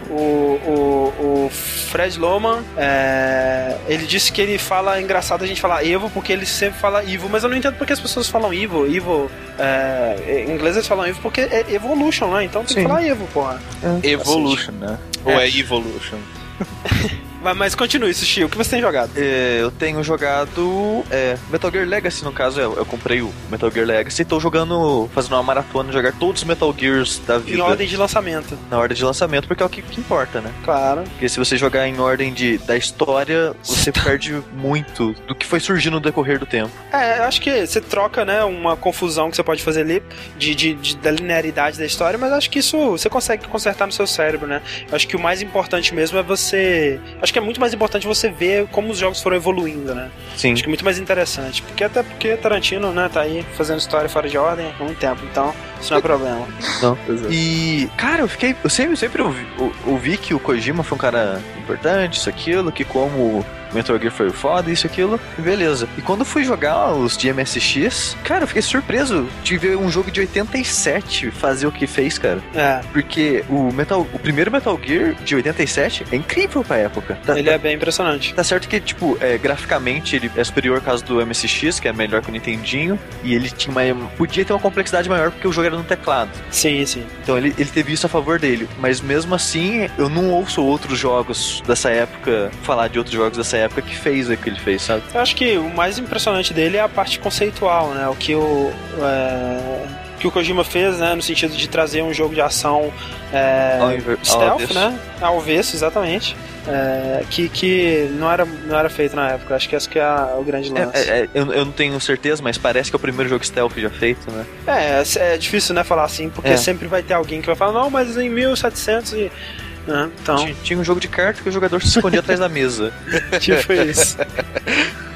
O, o, o Fred Loman, é, ele disse que ele fala, engraçado a gente falar Evo, porque ele sempre fala Evo, mas eu não entendo porque as pessoas falam Evo. Evo, é, em inglês eles falam Evo porque é Evolution, né? Então tem Sim. que falar Evo, porra. É. Evolution, né? Ou é, é Evolution? Mas continue, Sushi, o que você tem jogado? É, eu tenho jogado é, Metal Gear Legacy, no caso, eu, eu, comprei o Metal Gear Legacy e tô jogando, fazendo uma maratona, jogar todos os Metal Gears da vida. Em ordem de lançamento. Na ordem de lançamento, porque é o que, que importa, né? Claro. Porque se você jogar em ordem de, da história, você perde muito do que foi surgindo no decorrer do tempo. É, eu acho que você troca, né, uma confusão que você pode fazer ali de, de, de da linearidade da história, mas acho que isso você consegue consertar no seu cérebro, né? Eu acho que o mais importante mesmo é você. Acho que é muito mais importante você ver como os jogos foram evoluindo, né? Sim. Acho que é muito mais interessante. Porque até porque Tarantino, né, tá aí fazendo história fora de ordem há muito tempo, então isso não é problema. Não. E, cara, eu fiquei. Eu sempre, sempre ouvi, ouvi que o Kojima foi um cara importante, isso, aquilo, que como Metal Gear foi foda, isso, aquilo, beleza. E quando fui jogar os de MSX, cara, eu fiquei surpreso de ver um jogo de 87 fazer o que fez, cara. É. Porque o Metal, o primeiro Metal Gear de 87 é incrível pra época. Tá, ele é bem impressionante. Tá certo que, tipo, é, graficamente ele é superior ao caso do MSX, que é melhor que o Nintendinho, e ele tinha uma, podia ter uma complexidade maior porque o jogo era no teclado. Sim, sim. Então ele, ele teve isso a favor dele. Mas mesmo assim, eu não ouço outros jogos dessa época falar de outros jogos dessa época que fez o que ele fez, sabe? Eu acho que o mais impressionante dele é a parte conceitual, né? O que o. É que o Kojima fez, né, no sentido de trazer um jogo de ação é, stealth, né, ao avesso, exatamente, é, que, que não, era, não era feito na época. Acho que esse que é o grande é, lance. É, é, eu, eu não tenho certeza, mas parece que é o primeiro jogo stealth já feito, né? É, é, é difícil, né, falar assim, porque sempre vai ter alguém que vai falar, não, mas em 1700 e ah, então. Tinha, tinha, um jogo de carta que o jogador se escondia atrás da mesa. tipo isso.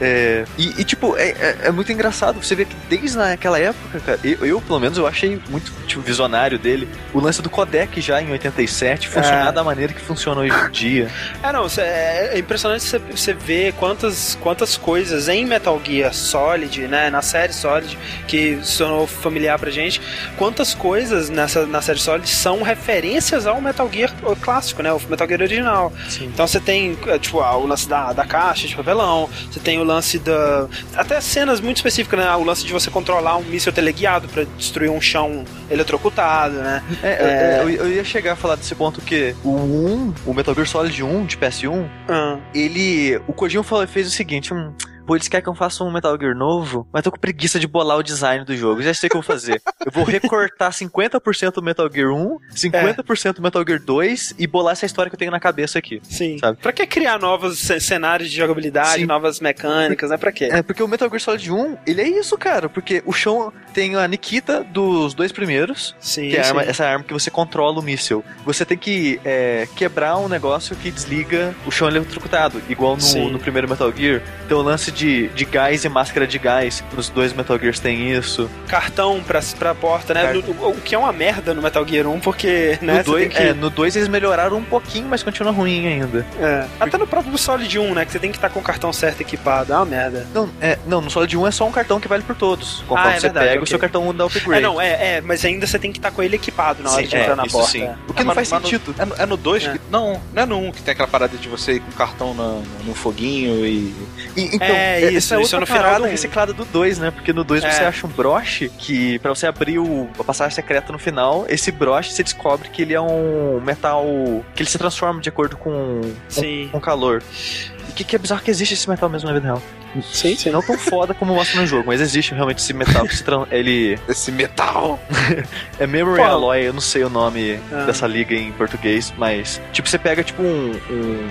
É, e, e, tipo, é, é, é, muito engraçado você ver que desde naquela época, cara, eu, eu, pelo menos eu achei muito tipo, visionário dele o lance do codec já em 87 funcionar é. da maneira que funciona hoje em dia. É, não, é, é impressionante você, você ver quantas, quantas coisas em Metal Gear Solid, né, na série Solid, que sonou familiar pra gente, quantas coisas nessa, na série Solid são referências ao Metal Gear clássico, né, o Metal Gear original. Sim. Então você tem, é, tipo, o lance da, da caixa de papelão, você tem o lance da. Até cenas muito específicas, né? O lance de você controlar um míssil teleguiado para destruir um chão eletrocutado, né? É, é... Eu, eu, ia chegar a falar desse ponto que o 1, o Metal Gear Solid 1 de PS1, ah. ele. O Kojima fez o seguinte: um Pô, eles querem que eu faça um Metal Gear novo, mas tô com preguiça de bolar o design do jogo. Já sei o que eu vou fazer. eu vou recortar 50% do Metal Gear 1, 50% do Metal Gear 2 e bolar essa história que eu tenho na cabeça aqui. Sim. Sabe? Pra que criar novos cenários de jogabilidade, Sim. novas mecânicas, né? Pra quê? É, porque o Metal Gear Solid 1, ele é isso, cara. Porque o chão tem a Nikita dos dois primeiros, sim, que é arma, essa arma que você controla o míssil. Você tem que é, quebrar um negócio que desliga o chão eletrocutado, igual no, no primeiro Metal Gear. Então o lance de, de gás e máscara de gás. Nos dois Metal Gears tem isso. Cartão pra, pra porta, né? É. o, o, que é uma merda no Metal Gear 1, porque, né? No 2 que... é, no dois eles melhoraram um pouquinho, mas continua ruim ainda. É. Até no próprio Solid 1, né? Que você tem que estar com o cartão certo equipado. É uma merda. Não, é, não, no Solid 1 é só um cartão que vale por todos. Conforme ah, é você verdade, pega, okay. o seu cartão dá upgrade. É, não, é, é, mas ainda você tem que estar com ele equipado na hora sim, de entrar é, na porta. Sim. O que não faz sentido. No, é, no 2 é. que. Não, não é no 1 que tem aquela parada de você ir com o cartão no, no foguinho e E, então, é, é isso, essa é isso é no final do... reciclada do 2, né? Porque no 2 é. você acha um broche que, pra você abrir o, a passagem secreta no final, esse broche você descobre que ele é um metal. que ele se transforma de acordo com, com, com calor. E que, que é bizarro que existe esse metal mesmo na vida real. Sim, sim. Não tão foda como mostra no jogo, mas existe realmente esse metal que se ele. Esse metal! é Memory Pô. Alloy, eu não sei o nome ah. dessa liga em português, mas. Tipo, você pega tipo um, um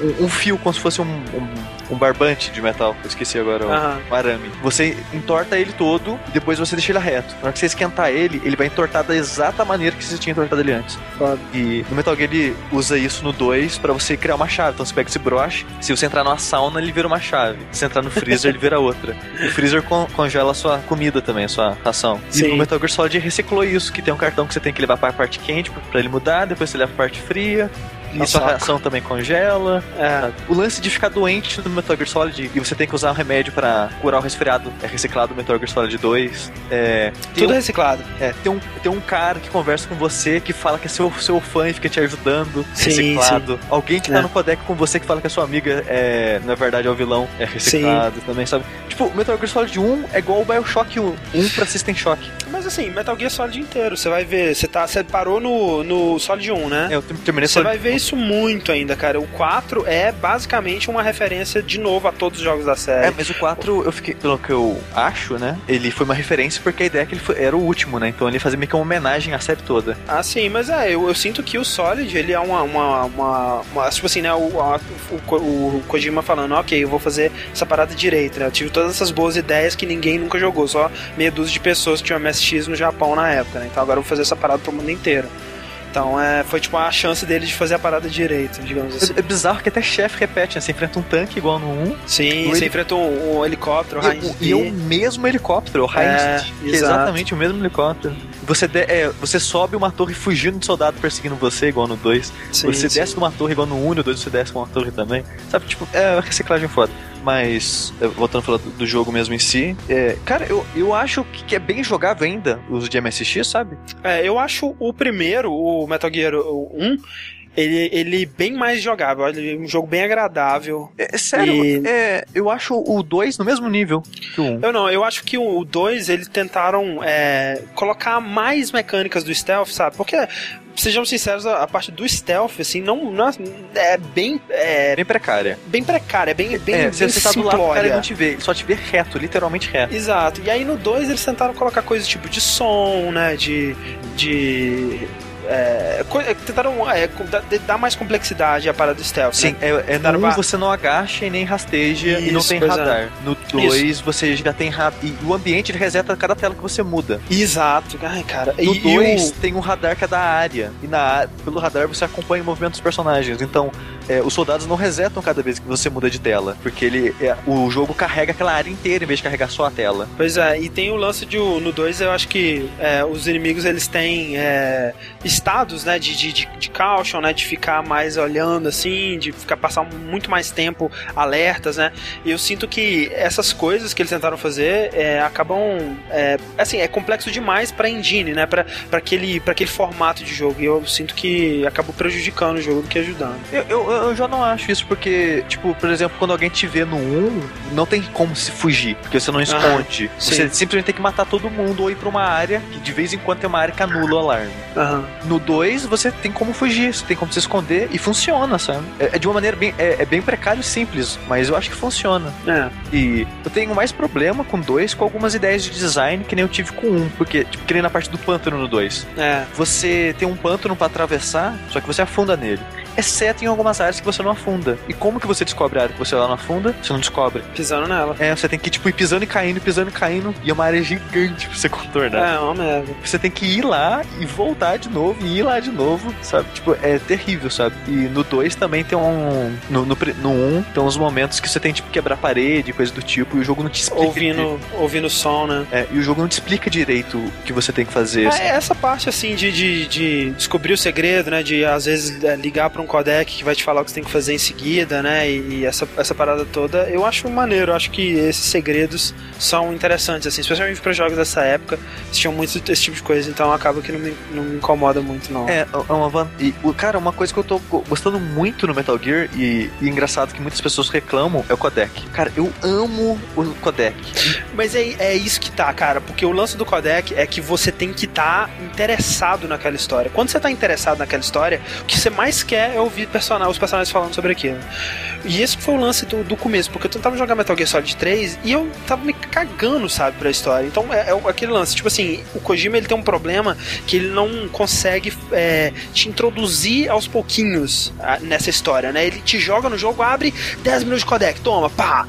um, um, fio como se fosse um, um, um, barbante de metal. Eu esqueci agora o, o arame. Você entorta ele todo e depois você deixa ele reto. Na hora que você esquentar ele, ele vai entortar da exata maneira que você tinha entortado ele antes. Foda. E no Metal Gear ele usa isso no 2 para você criar uma chave. Então você pega esse broche, se você entrar numa sauna, ele vira uma chave. Se você entrar no freezer, ele vira outra. E o freezer con congela a sua comida também, a sua ração. Sim. E no Metal Gear Solid reciclou isso, que tem um cartão que você tem que levar para a parte quente para ele mudar, depois você leva para a parte fria, a sua reação também congela. É. O lance de ficar doente no Metal Gear Solid e você tem que usar um remédio para curar o resfriado é reciclado no Metal Gear Solid 2. É, Tudo um, reciclado. É, tem um, tem um cara que conversa com você que fala que é seu, seu fã e fica te ajudando. Sim, reciclado. Sim. Alguém que tá é. no codec com você que fala que a sua amiga é, na verdade, é o vilão. É reciclado sim. também, sabe? Tipo, Metal Gear Solid 1 é igual o Bioshock 1, 1 pra System Shock. Mas assim, Metal Gear Solid inteiro, você vai ver, você tá, você parou no, no Solid 1, né? É, eu terminei Você vai ver isso muito ainda, cara. O 4 é basicamente uma referência de novo a todos os jogos da série. É, mas o 4, eu fiquei, pelo que eu acho, né? Ele foi uma referência porque a ideia é que ele foi, era o último, né? Então ele fazia meio que uma homenagem à série toda. Ah, sim, mas é, eu, eu sinto que o Solid, ele é uma, uma, uma, uma tipo assim, né? O, a, o, o, Kojima falando, ok, eu vou fazer essa parada direito, né? Eu tive todas essas boas ideias que ninguém nunca jogou, só meia dúzia de pessoas que tinham MSX no Japão na época, né? Então agora eu vou fazer essa parada pro mundo inteiro. Então é, foi tipo a chance dele de fazer a parada direito, digamos assim. É, é bizarro que até chefe repete, né? Você enfrenta um tanque igual no 1. Sim, você ele... enfrenta um, um helicóptero, o Heinz E, e é o mesmo helicóptero, o Heinz é, é exatamente o mesmo helicóptero. Você, de, é, você sobe uma torre fugindo de soldado perseguindo você, igual no 2. Você sim. desce numa torre igual no 1, um, no 2 você desce com uma torre também. Sabe, tipo, é uma reciclagem foda. Mas, é, voltando a falar do jogo mesmo em si, é, cara, eu, eu acho que é bem jogável ainda os de MSX, sabe? É, eu acho o primeiro, o Metal Gear 1, ele, ele bem mais jogável, ele é um jogo bem agradável. É, é sério, e... é, eu acho o 2 no mesmo nível que o 1. Eu não, eu acho que o 2 eles tentaram é, colocar mais mecânicas do stealth, sabe? Porque sejamos sinceros, a, parte do stealth, assim, não, não é bem. É, bem precária. Bem precária, bem. bem, é, bem você tá do lado, o cara não te vê, só te vê reto, literalmente reto. Exato. E aí no 2 eles tentaram colocar coisas tipo de som, né? De. de é, é, tentaram é, dar mais complexidade à parada do stealth. Sim, né? é, é no 1 você não agacha e nem rasteja Isso, e não tem é. radar. No 2 você já tem radar. E o ambiente ele reseta cada tela que você muda. Exato. Ai, cara. No 2 tem um radar que é da área. E na, pelo radar você acompanha o movimento dos personagens. Então, é, os soldados não resetam cada vez que você muda de tela. Porque ele é, o jogo carrega aquela área inteira em vez de carregar só a tela. Pois é, e tem o lance de no 2 eu acho que é, os inimigos eles têm é, estados, né, de, de, de, de caution, né, de ficar mais olhando assim, de ficar passar muito mais tempo alertas, né. E eu sinto que essas coisas que eles tentaram fazer é, acabam, é, assim, é complexo demais para engine, né, para aquele, pra aquele formato de jogo. E eu sinto que acabou prejudicando o jogo do que ajudando. Eu, eu, eu já não acho isso porque, tipo, por exemplo, quando alguém te vê no 1, não tem como se fugir, porque você não esconde. Ah, você simplesmente tem que matar todo mundo ou ir pra uma área que de vez em quando tem uma área que anula o alarme. No 2, você tem como fugir, você tem como se esconder e funciona, sabe? É, é de uma maneira bem. É, é, bem precário e simples, mas eu acho que funciona. É. E eu tenho mais problema com dois com algumas ideias de design que nem eu tive com um, porque, tipo, que nem na parte do pântano no 2. É. Você tem um pântano para atravessar, só que você afunda nele exceto em algumas áreas que você não afunda. E como que você descobre a área que você lá não afunda? Você não descobre. Pisando nela. É, você tem que tipo, ir pisando e caindo, pisando e caindo, e é uma área gigante pra você contornar. É, uma merda. Você tem que ir lá e voltar de novo, e ir lá de novo, sabe? Tipo, é terrível, sabe? E no 2 também tem um. No 1 no, no um, tem uns momentos que você tem, tipo, quebrar parede, coisa do tipo, e o jogo não te explica. Ouvindo, ouvindo som, né? É, e o jogo não te explica direito o que você tem que fazer. É, essa parte, assim, de, de, de descobrir o segredo, né? De às vezes é, ligar pra um codec que vai te falar o que você tem que fazer em seguida, né? E, e essa, essa parada toda, eu acho maneiro. Eu acho que esses segredos são interessantes, assim, especialmente para jogos dessa época. Tinham muito esse tipo de coisa, então acaba que não me, não me incomoda muito, não. É, é uma e, cara, uma coisa que eu tô gostando muito no Metal Gear e, e engraçado que muitas pessoas reclamam é o codec. Cara, eu amo o codec. Mas é, é isso que tá, cara, porque o lance do codec é que você tem que estar tá interessado naquela história. Quando você tá interessado naquela história, o que você mais quer é ouvir personagem, os personagens falando sobre aquilo. E esse foi o lance do, do começo, porque eu tentava jogar Metal Gear Solid 3 e eu tava me cagando, sabe, pra história. Então é, é aquele lance, tipo assim, o Kojima ele tem um problema que ele não consegue é, te introduzir aos pouquinhos a, nessa história, né? Ele te joga no jogo, abre 10 minutos de codec, toma, pá!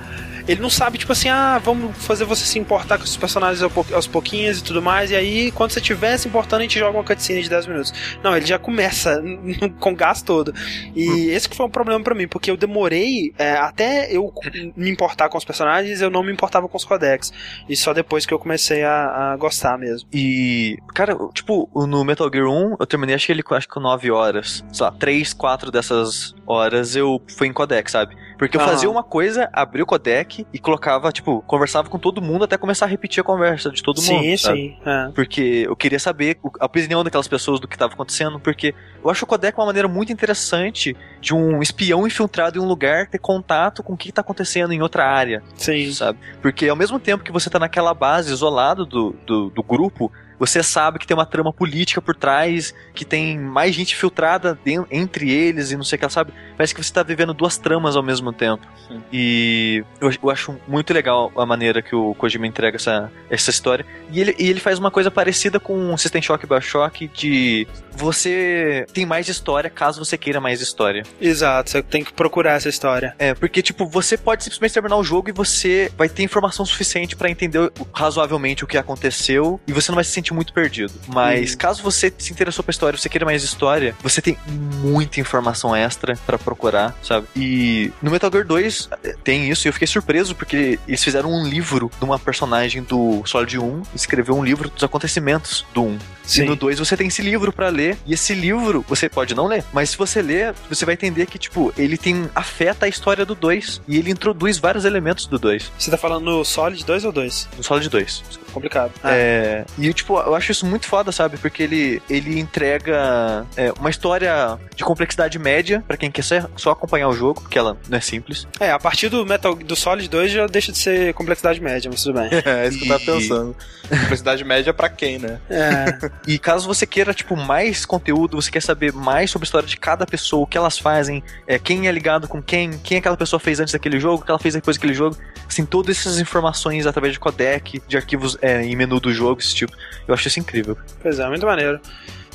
Ele não sabe, tipo assim, ah, vamos fazer você se importar com os personagens aos pouquinhos e tudo mais, e aí, quando você estiver se importando, a gente joga uma cutscene de 10 minutos. Não, ele já começa com o gás todo. E hum. esse que foi um problema para mim, porque eu demorei, é, até eu me importar com os personagens, eu não me importava com os codecs. E só depois que eu comecei a, a gostar mesmo. E, cara, tipo, no Metal Gear 1, eu terminei, acho que ele acho que com 9 horas. Sei lá, 3, 4 dessas horas eu fui em codec, sabe? Porque eu ah. fazia uma coisa, abria o codec e colocava, tipo, conversava com todo mundo até começar a repetir a conversa de todo mundo. Sim, sim. É. Porque eu queria saber a opinião daquelas pessoas do que estava acontecendo, porque eu acho o codec uma maneira muito interessante de um espião infiltrado em um lugar ter contato com o que está acontecendo em outra área. Sim. Sabe? Porque ao mesmo tempo que você está naquela base isolado do, do, do grupo, você sabe que tem uma trama política por trás, que tem mais gente filtrada dentro, entre eles e não sei o que, sabe? Parece que você está vivendo duas tramas ao mesmo tempo. Sim. E eu, eu, acho muito legal a maneira que o Kojima entrega essa, essa história. E ele, e ele faz uma coisa parecida com o System Shock Bioshock de você tem mais história caso você queira mais história. Exato, você tem que procurar essa história. É, porque, tipo, você pode simplesmente terminar o jogo e você vai ter informação suficiente para entender razoavelmente o que aconteceu e você não vai se sentir muito perdido. Mas uhum. caso você se interessou pela história, você queira mais história, você tem muita informação extra para procurar, sabe? E no Metal Gear 2 eh, tem isso e eu fiquei surpreso porque eles fizeram um livro de uma personagem do Solid 1, escreveu um livro dos acontecimentos do 1. Sim. E no 2 você tem esse livro para ler, e esse livro você pode não ler, mas se você ler, você vai entender que, tipo, ele tem afeta a história do 2, e ele introduz vários elementos do 2. Você tá falando no Solid 2 ou 2? No Solid 2. Complicado. Ah. É, e, tipo, eu acho isso muito foda, sabe? Porque ele, ele entrega é, uma história de complexidade média para quem quer só acompanhar o jogo, porque ela não é simples. É, a partir do Metal do Solid 2 já deixa de ser complexidade média, mas tudo bem. é, isso que eu tava pensando. complexidade média para quem, né? É. E caso você queira, tipo, mais conteúdo, você quer saber mais sobre a história de cada pessoa, o que elas fazem, é, quem é ligado com quem, quem aquela pessoa fez antes daquele jogo, o que ela fez depois daquele jogo, assim, todas essas informações através de codec, de arquivos é, em menu do jogo, esse tipo, eu acho isso incrível. Pois é, muito maneiro.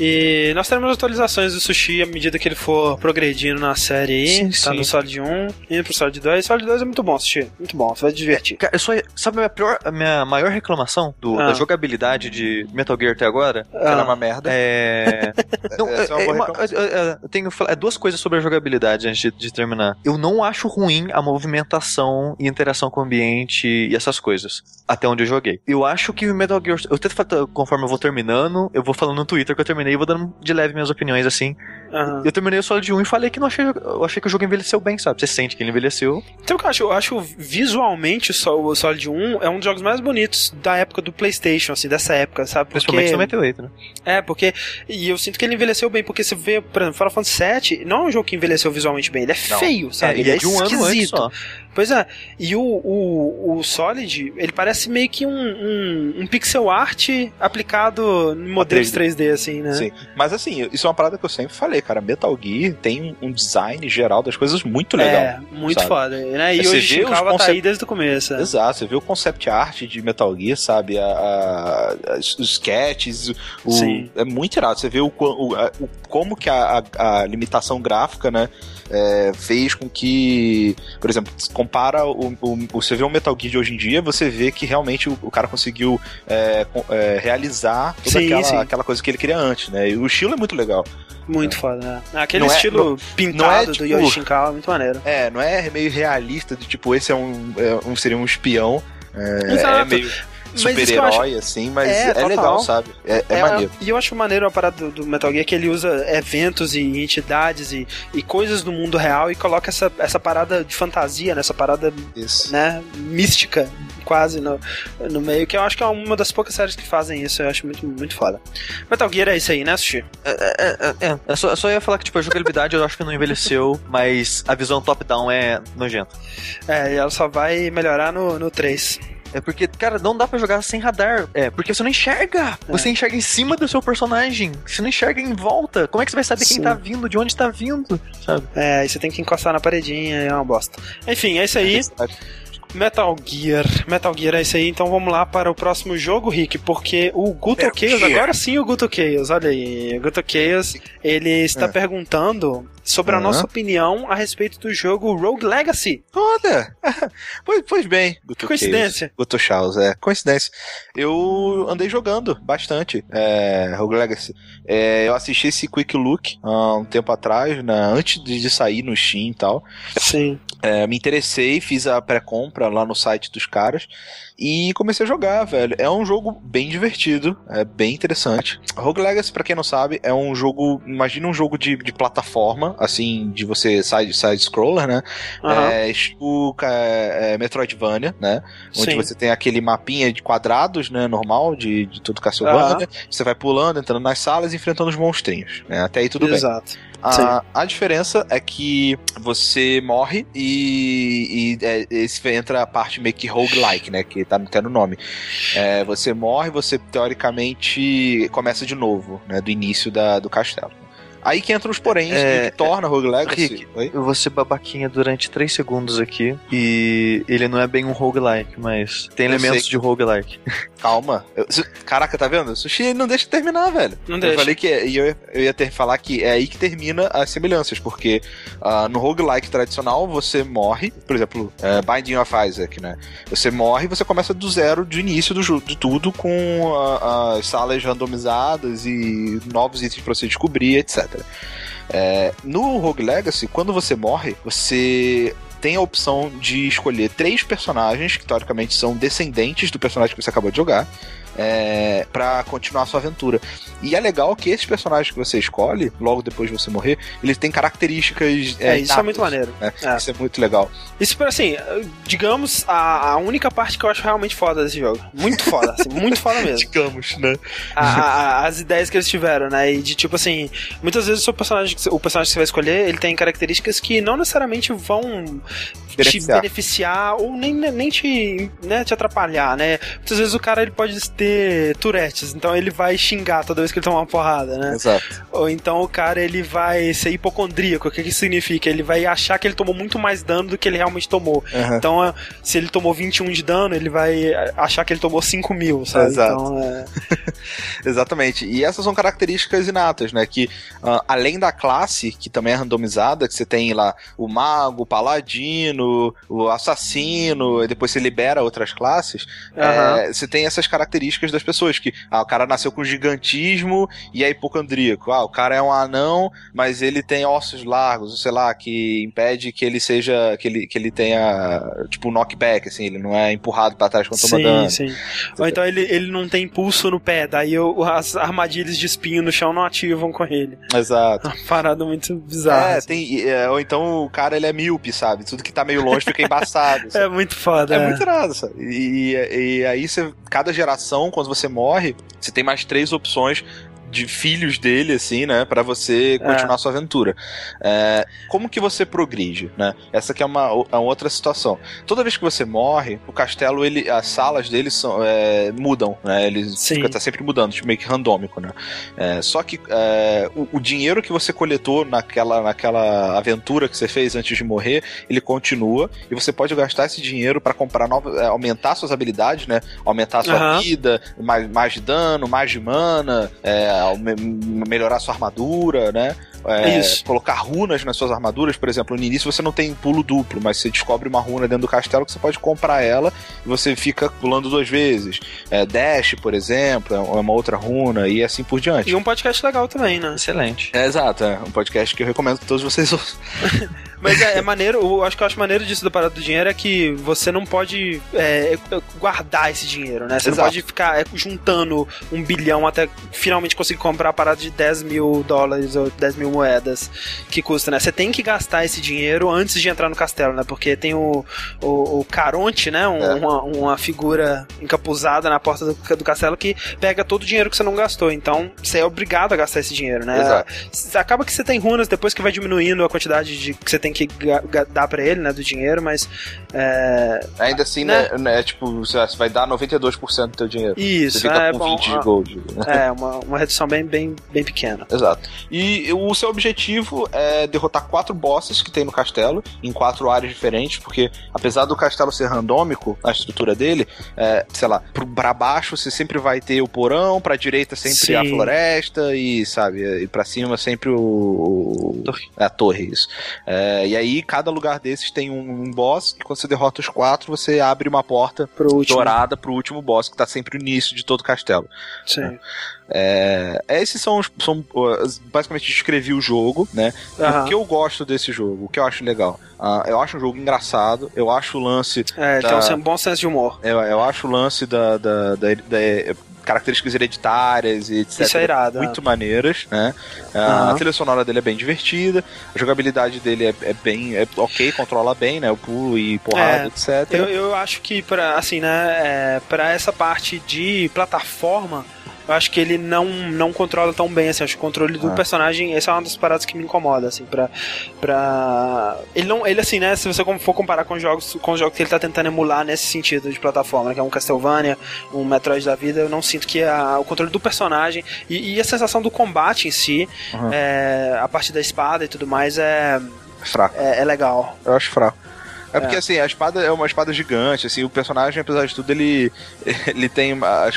E nós teremos atualizações do Sushi à medida que ele for progredindo na série aí. Sim, tá sim. no Solid 1, indo pro Solid 2. Solid 2 é muito bom, Sushi. Muito bom, você vai divertir. Cara, eu só, sabe a minha, pior, a minha maior reclamação do, ah. da jogabilidade de Metal Gear até agora? Ah. Ela é uma merda. É. não, é, é, uma, eu tenho é, duas coisas sobre a jogabilidade antes de, de, terminar. Eu não acho ruim a movimentação e interação com o ambiente e essas coisas. Até onde eu joguei. Eu acho que o Metal Gear. Eu tento, conforme eu vou terminando, eu vou falando no Twitter que eu terminei e vou dando de leve minhas opiniões assim. Uhum. Eu terminei o Solid 1 e falei que não achei, eu achei que o jogo envelheceu bem, sabe? Você sente que ele envelheceu. Então eu acho, eu acho visualmente o Solid 1 é um dos jogos mais bonitos da época do PlayStation, assim, dessa época, sabe? Porque... Principalmente 98, né? É, porque. E eu sinto que ele envelheceu bem, porque você vê, por exemplo, Final Fantasy VII não é um jogo que envelheceu visualmente bem, ele é não. feio, sabe? É, ele, ele é, é de um esquisito. ano antes só. Pois é, e o, o, o Solid, ele parece meio que um, um, um pixel art aplicado em modelos 3D. 3D, assim, né? Sim, mas assim, isso é uma parada que eu sempre falei, cara, Metal Gear tem um design geral das coisas muito legal. É, muito sabe? foda, né? E você hoje vê os concept... tá aí desde o começo. É. Exato, você vê o concept art de Metal Gear, sabe? A, a, os sketches, o, é muito irado, você vê o, o, o como que a, a, a limitação gráfica, né? É, fez com que, por exemplo, compara o, o, você vê um Metal Gear de hoje em dia, você vê que realmente o, o cara conseguiu é, é, realizar toda sim, aquela, sim. aquela coisa que ele queria antes, né? E o estilo é muito legal. Muito é. foda, né? Aquele não é- estilo não, pintado não é, tipo, do Yoshi Shinkawa é muito maneiro. É, não é meio realista de tipo, esse é um, é um seria um espião. É, é meio super-herói, assim, mas é, é legal, sabe? É, é, é maneiro. E eu acho maneiro a parada do, do, Metal Gear que ele usa eventos e entidades e, e coisas do mundo real e coloca essa, essa parada de fantasia, né? Essa parada isso. né, mística quase no, no meio, que eu acho que é uma das poucas séries que fazem isso, eu acho muito, muito foda. Metal Gear é isso aí, né, Sushi? É, é, é, é. Eu, só, eu só ia falar que, tipo, a jogabilidade eu acho que não envelheceu, mas a visão top-down é nojenta. É, e ela só vai melhorar no, no 3. É porque, cara, não dá para jogar sem radar. É, porque você não enxerga. É. Você enxerga em cima do seu personagem. Você não enxerga em volta. Como é que você vai saber Sim. quem tá vindo, de onde tá vindo, sabe? É, aí você tem que encostar na paredinha, é uma bosta. Enfim, é isso aí. É Metal Gear. Metal Gear é isso aí. Então vamos lá para o próximo jogo, Rick, porque o Guto Metal Chaos, Gear. agora sim o Guto Chaos, olha aí. O Guto Chaos, ele está é. perguntando sobre uhum. a nossa opinião a respeito do jogo Rogue Legacy. Olha! pois, pois bem. Guto Coincidência. Guto Chaos, é. Coincidência. Eu andei jogando bastante é, Rogue Legacy. É, eu assisti esse Quick Look há um tempo atrás, né, antes de sair no Steam e tal. Sim. É, me interessei, fiz a pré-compra lá no site dos caras e comecei a jogar, velho. É um jogo bem divertido, é bem interessante. Rogue Legacy, pra quem não sabe, é um jogo. Imagina um jogo de, de plataforma, assim, de você side, side scroller, né? Uhum. É, tipo é, é, Metroidvania, né? Onde Sim. você tem aquele mapinha de quadrados, né? Normal, de, de tudo Castlevania. Uhum. Você vai pulando, entrando nas salas e enfrentando os monstrinhos. Né? Até aí tudo Exato. bem. A, a diferença é que você morre e, e é, esse entra a parte meio que roguelike, né? Que tá até no nome. É, você morre, você teoricamente começa de novo, né? Do início da, do castelo. Aí que entram os poréns é, que torna Rogue Legacy. Rick, Oi? eu vou ser babaquinha durante 3 segundos aqui. E ele não é bem um roguelike, mas tem eu elementos sei. de roguelike. Calma. Eu, caraca, tá vendo? O sushi não deixa terminar, velho. Não deixa. Eu falei que é, eu, eu ia ter falar que é aí que termina as semelhanças, porque uh, no roguelike tradicional você morre, por exemplo, uh, Binding of Isaac, né? Você morre e você começa do zero, do início do, de tudo, com uh, as salas randomizadas e novos itens pra você descobrir, etc. É, no Rogue Legacy, quando você morre, você tem a opção de escolher três personagens que teoricamente são descendentes do personagem que você acabou de jogar é, para continuar a sua aventura. E é legal que esses personagens que você escolhe, logo depois de você morrer, eles têm características. É, é isso é muito maneiro. Né? É. Isso é muito legal. Isso, assim, digamos, a, a, única parte que eu acho realmente foda desse jogo. Muito foda, assim, muito foda mesmo. digamos, né? A, a, as ideias que eles tiveram, né? E de tipo assim, muitas vezes o personagem, o personagem que você vai escolher, ele tem características que não necessariamente vão beneficiar. te beneficiar ou nem, nem te, né, te atrapalhar, né? Muitas vezes o cara ele pode ter Tourettes, então ele vai xingar toda vez que ele toma uma porrada, né? Exato. Ou então o cara ele vai ser hipocondríaco. O que, que significa? Ele vai achar que ele tomou muito mais dano do que ele realmente tomou. Uhum. Então, se ele tomou 21 de dano, ele vai achar que ele tomou 5 mil, sabe? Exato. Então, é... Exatamente. E essas são características inatas, né? Que uh, além da classe, que também é randomizada, que você tem lá o mago, o paladino, o assassino, e depois você libera outras classes, uhum. é, você tem essas características das pessoas, que ah, o cara nasceu com gigantismo e é hipocondríaco. Ah, o cara é um anão, mas ele tem ossos largos, sei lá, que impede que ele seja, que ele, que ele tenha, tipo, um knockback, assim, ele não é empurrado para trás quando sim, toma dano. Sim, sim. Ou então ele, ele não tem impulso no pé, daí eu, as armadilhas de espinho no chão não ativam com ele. Exato. Uma parada muito bizarra. É, assim. tem, é, ou então o cara ele é míope, sabe? Tudo que tá meio longe fica embaçado. É muito foda. É, é. muito irado, sabe? E, e, e aí você, cada geração, quando você morre, você tem mais três opções de filhos dele, assim, né? para você continuar é. sua aventura. É, como que você progride, né? Essa aqui é uma, é uma outra situação. Toda vez que você morre, o castelo, ele, as salas dele são, é, mudam, né? Ele fica tá sempre mudando, tipo, meio que randômico, né? É, só que é, o, o, dinheiro que você coletou naquela, naquela aventura que você fez antes de morrer, ele continua e você pode gastar esse dinheiro para comprar novas, aumentar suas habilidades, né? Aumentar a sua uhum. vida, mais, mais de dano, mais de mana, é, melhorar sua armadura, né? É, Isso. Colocar runas nas suas armaduras, por exemplo, no início você não tem pulo duplo, mas você descobre uma runa dentro do castelo que você pode comprar ela e você fica pulando duas vezes. É, Dash, por exemplo, é uma outra runa e assim por diante. E um podcast legal também, né? Excelente. É, exato, é um podcast que eu recomendo que todos vocês ouçam. Mas é, é maneiro, eu acho que eu acho maneiro disso da parada do dinheiro é que você não pode é, guardar esse dinheiro, né? Você Exato. não pode ficar é, juntando um bilhão até finalmente conseguir comprar a parada de 10 mil dólares ou 10 mil moedas que custa, né? Você tem que gastar esse dinheiro antes de entrar no castelo, né? Porque tem o, o, o Caronte, né? Um, é. uma, uma figura encapuzada na porta do, do castelo que pega todo o dinheiro que você não gastou. Então, você é obrigado a gastar esse dinheiro, né? Exato. Acaba que você tem runas depois que vai diminuindo a quantidade de que você tem que dar para ele, né? Do dinheiro, mas. É... Ainda assim, né? né? né tipo, você vai dar 92% do teu dinheiro. Isso, você fica é, com bom, 20 de gold. Né? É, uma, uma redução bem, bem, bem pequena. Exato. E o seu objetivo é derrotar quatro bosses que tem no castelo, em quatro áreas diferentes, porque apesar do castelo ser randômico, a estrutura dele, é, sei lá, pra baixo você sempre vai ter o porão, pra direita sempre Sim. a floresta e, sabe, e pra cima sempre o. o torre. É, a torre, isso. É, e aí, cada lugar desses tem um, um, boss, e quando você derrota os quatro, você abre uma porta pro dourada pro último boss, que tá sempre no início de todo o castelo. Sim. É, esses são, são basicamente descrevi o jogo, né? Uhum. O que eu gosto desse jogo, o que eu acho legal. Uh, eu acho um jogo engraçado, eu acho o lance. É, da, tem um bom senso de humor. Eu, eu acho o lance da, da, da, da características hereditárias e etc. Isso é irado, muito é. maneiras, né? Uhum. A trilha sonora dele é bem divertida, a jogabilidade dele é, é bem é ok, controla bem, né? O pulo e porrada, é, etc. Eu, eu acho que para assim, né? É, para essa parte de plataforma eu acho que ele não, não controla tão bem, assim, acho que o controle do ah. personagem, essa é uma das paradas que me incomoda, assim, pra, pra... Ele não, ele assim, né, se você for comparar com os jogos, com os jogos que ele tá tentando emular nesse sentido de plataforma, né, que é um Castlevania, um Metroid da vida, eu não sinto que a, o controle do personagem e, e, a sensação do combate em si, uhum. é, a parte da espada e tudo mais, é... Fraco. É, é legal. Eu acho fraco. É porque, é. assim, a espada é uma espada gigante, assim, o personagem, apesar de tudo, ele, ele tem a,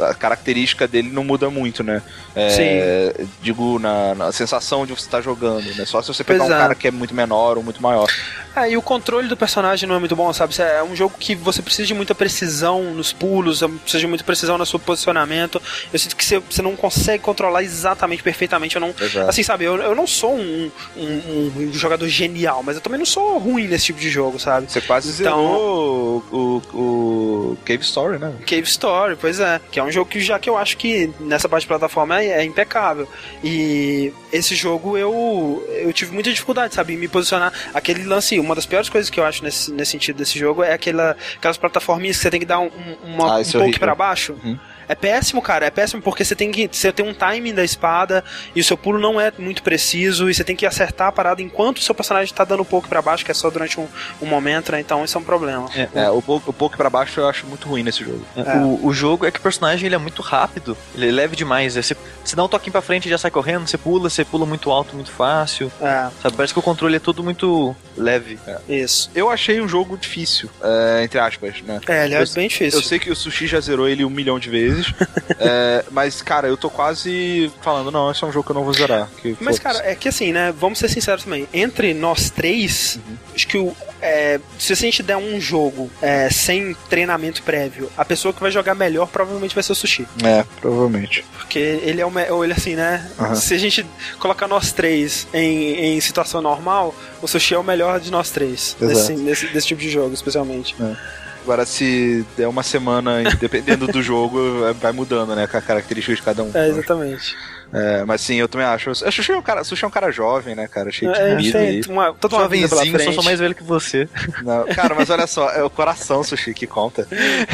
a, a característica dele não muda muito, né? É, Sim. Digo, na, na, sensação de você estar tá jogando, né? Só se você pegar pois um é. cara que é muito menor ou muito maior. É, e o controle do personagem não é muito bom, sabe? É um jogo que você precisa de muita precisão nos pulos, precisa de muita precisão no seu posicionamento. Eu sinto que você, você não consegue controlar exatamente, perfeitamente. Eu não, Exato. assim, sabe? Eu, eu não sou um, um, um, jogador genial, mas eu também não sou ruim nesse tipo de jogo, sabe? Você quase então, zerou o, o, o Cave Story, né? Cave Story, pois é. Que é um jogo que já que eu acho que nessa parte de plataforma é, é impecável. E esse jogo eu, eu tive muita dificuldade, sabe? Em me posicionar. Aquele lance, uma das piores coisas que eu acho nesse, nesse sentido desse jogo é aquela, aquelas plataforminhas que você tem que dar um, uma, ah, um pouco para baixo. Uhum. É péssimo, cara. É péssimo porque você tem que você tem um timing da espada e o seu pulo não é muito preciso e você tem que acertar a parada enquanto o seu personagem tá dando um pouco para baixo, que é só durante um, um momento, né? Então isso é um problema. É, é o, o pouco para baixo eu acho muito ruim nesse jogo. É. O, o jogo é que o personagem ele é muito rápido, ele é leve demais. Você, você dá um toquinho pra frente e já sai correndo, você pula, você pula muito alto, muito fácil. É. Sabe? Parece que o controle é tudo muito leve. É. Isso. Eu achei um jogo difícil, é, entre aspas, né? É, ele é bem difícil. Eu sei que o Sushi já zerou ele um milhão de vezes vezes. é, mas, cara, eu tô quase falando, não, esse é um jogo que eu não vou zerar. mas, cara, é que assim, né? Vamos ser sinceros também. Entre nós três, uhum. acho que o, é, se a gente der um jogo é, sem treinamento prévio, a pessoa que vai jogar melhor provavelmente vai ser o Sushi. É, provavelmente. Porque ele é o ou ele assim, né? Uhum. Se a gente colocar nós três em, em situação normal, o Sushi é o melhor de nós três. Nesse, nesse, desse tipo de jogo, especialmente. É. Agora, se der uma semana, dependendo do jogo, vai mudando, né? Com a característica de cada um. É, exatamente. É, mas sim, eu também acho. O Sushi é um cara, Sushi é um cara jovem, né, cara? Cheio de é, vida. É, uma, toda uma vida pela frente. Só sou mais velho que você. Não, cara, mas olha só, é o coração, Sushi, que conta.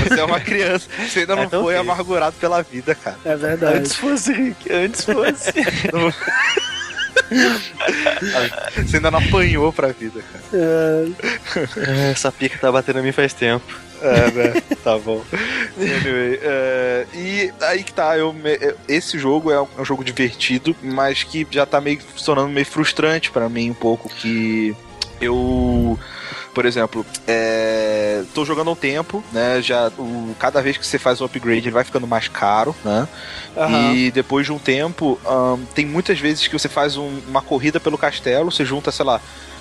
Você é uma criança, você ainda é, não é, foi amargurado pela vida, cara. É verdade. Antes fosse, Rick, antes fosse. Você ainda não apanhou pra vida, cara. É. Essa pica tá batendo em mim faz tempo. É, né? tá bom. Anyway, é, e aí que tá, eu, esse jogo é um, é um, jogo divertido, mas que já tá meio se tornando meio frustrante para mim um pouco, que eu por exemplo, é, tô jogando há um tempo, né? Já o, cada vez que você faz um upgrade ele vai ficando mais caro, né? Uhum. E depois de um tempo, um, tem muitas vezes que você faz um, uma corrida pelo castelo, você junta, sei lá,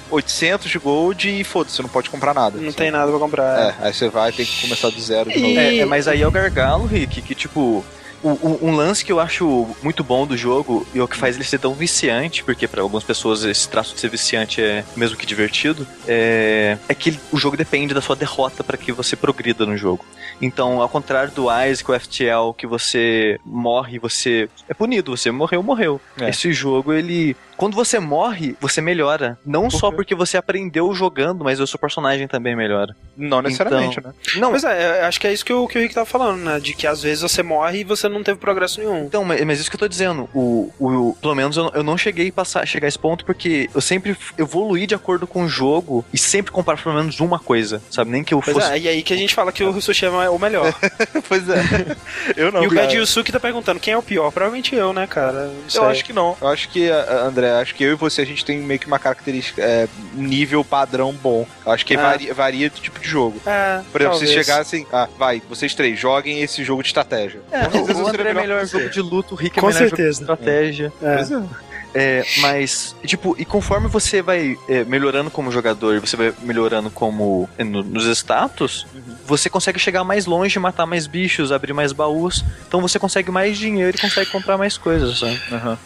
800 de gold e foda-se, você não pode comprar nada. Não tem nada pra comprar. É, aí você vai ter que começar do zero de novo. É, é, mas aí é o gargalo, Rick, que tipo, Um, um, lance que eu acho muito bom do jogo e o que faz ele ser tão viciante, porque para algumas pessoas esse traço de ser viciante é mesmo que divertido, é, é que o jogo depende da sua derrota para que você progrida no jogo. Então, ao contrário do Isaac ou FTL, que você morre, você é punido, você morreu, morreu. É. Esse jogo, ele quando você morre, você melhora. Não Por só porque você aprendeu jogando, mas o seu personagem também melhora. Não necessariamente, então, né? Não. Mas é, acho que é isso que o, que o Rick tava falando, né? De que às vezes você morre e você não teve progresso nenhum. Então, mas, mas isso que eu tô dizendo. O, o, pelo menos eu, eu não cheguei a passar, chegar a esse ponto porque eu sempre evoluí de acordo com o jogo e sempre comparo pelo menos uma coisa, sabe? Nem que eu pois fosse. É, e aí que a gente fala que o Tsushima é o melhor. pois é. eu não. E o Gad Yusuke tá perguntando quem é o pior. Provavelmente eu, né, cara? Eu acho que não. Eu acho que, André, acho que eu e você gente tem meio que uma característica, é, nível padrão bom. Eu acho que é. varia, varia, do tipo de jogo. É, Por exemplo, talvez. se chegar assim, ah, vai, vocês três, joguem esse jogo de estratégia. É, o, o André é melhor jogo de luta, o Rick é Com melhor certeza. jogo de estratégia. É. É, mas, tipo, e conforme você vai é, melhorando como jogador, você vai melhorando como é, no, nos status, uhum. você consegue chegar mais longe, matar mais bichos, abrir mais baús. Então você consegue mais dinheiro e consegue comprar mais coisas, sabe? Uhum.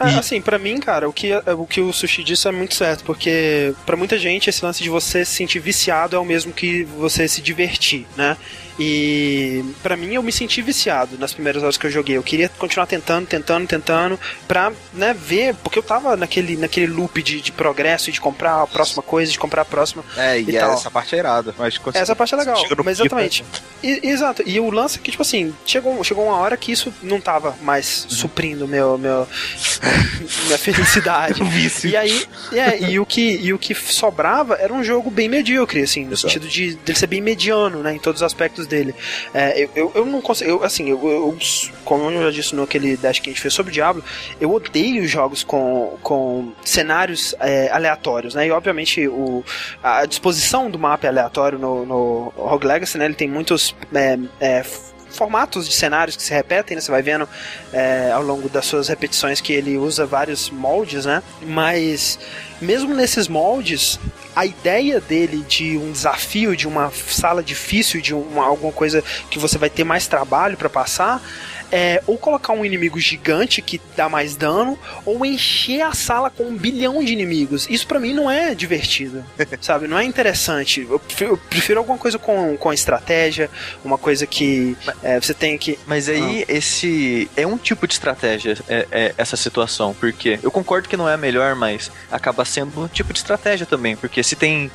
É, assim, para mim, cara, o que, o que o Sushi disse é muito certo, porque para muita gente esse lance de você se sentir viciado é o mesmo que você se divertir, né? E para mim eu me senti viciado nas primeiras horas que eu joguei. Eu queria continuar tentando, tentando, tentando pra, né, ver, porque eu tava naquele, naquele loop de, de progresso e de comprar a próxima coisa, de comprar a próxima. É, e, e tal. essa parte é irada. Mas essa parte é legal, mas exatamente. E, exato. E o lance é que, tipo assim, chegou, chegou uma hora que isso não tava mais uhum. suprindo meu, meu, minha felicidade. vício. E aí, é, e o que, e o que sobrava era um jogo bem medíocre, assim, no Exato. sentido de, de ser bem mediano, né, em todos os aspectos dele. É, eu, eu, eu, não consigo, eu, assim, eu, eu, como eu já disse no aquele dash que a gente fez sobre o Diablo, eu odeio jogos com, com cenários é, aleatórios, né, e obviamente o, a disposição do mapa é aleatório no, no Rogue Legacy, né, ele tem muitos é, é, formatos de cenários que se repetem, né? Você vai vendo é, ao longo das suas repetições que ele usa vários moldes, né? Mas mesmo nesses moldes, a ideia dele de um desafio, de uma sala difícil, de uma, alguma coisa que você vai ter mais trabalho para passar, é ou colocar um inimigo gigante que dá mais dano, ou encher a sala com um bilhão de inimigos. Isso para mim não é divertido, sabe? Não é interessante. Eu prefiro, eu prefiro, alguma coisa com, com estratégia, uma coisa que é, você tem que. Mas aí, ah. esse é um tipo de estratégia, é, é, essa situação, porque eu concordo que não é a melhor, mas acaba sendo um tipo de estratégia também, porque se tem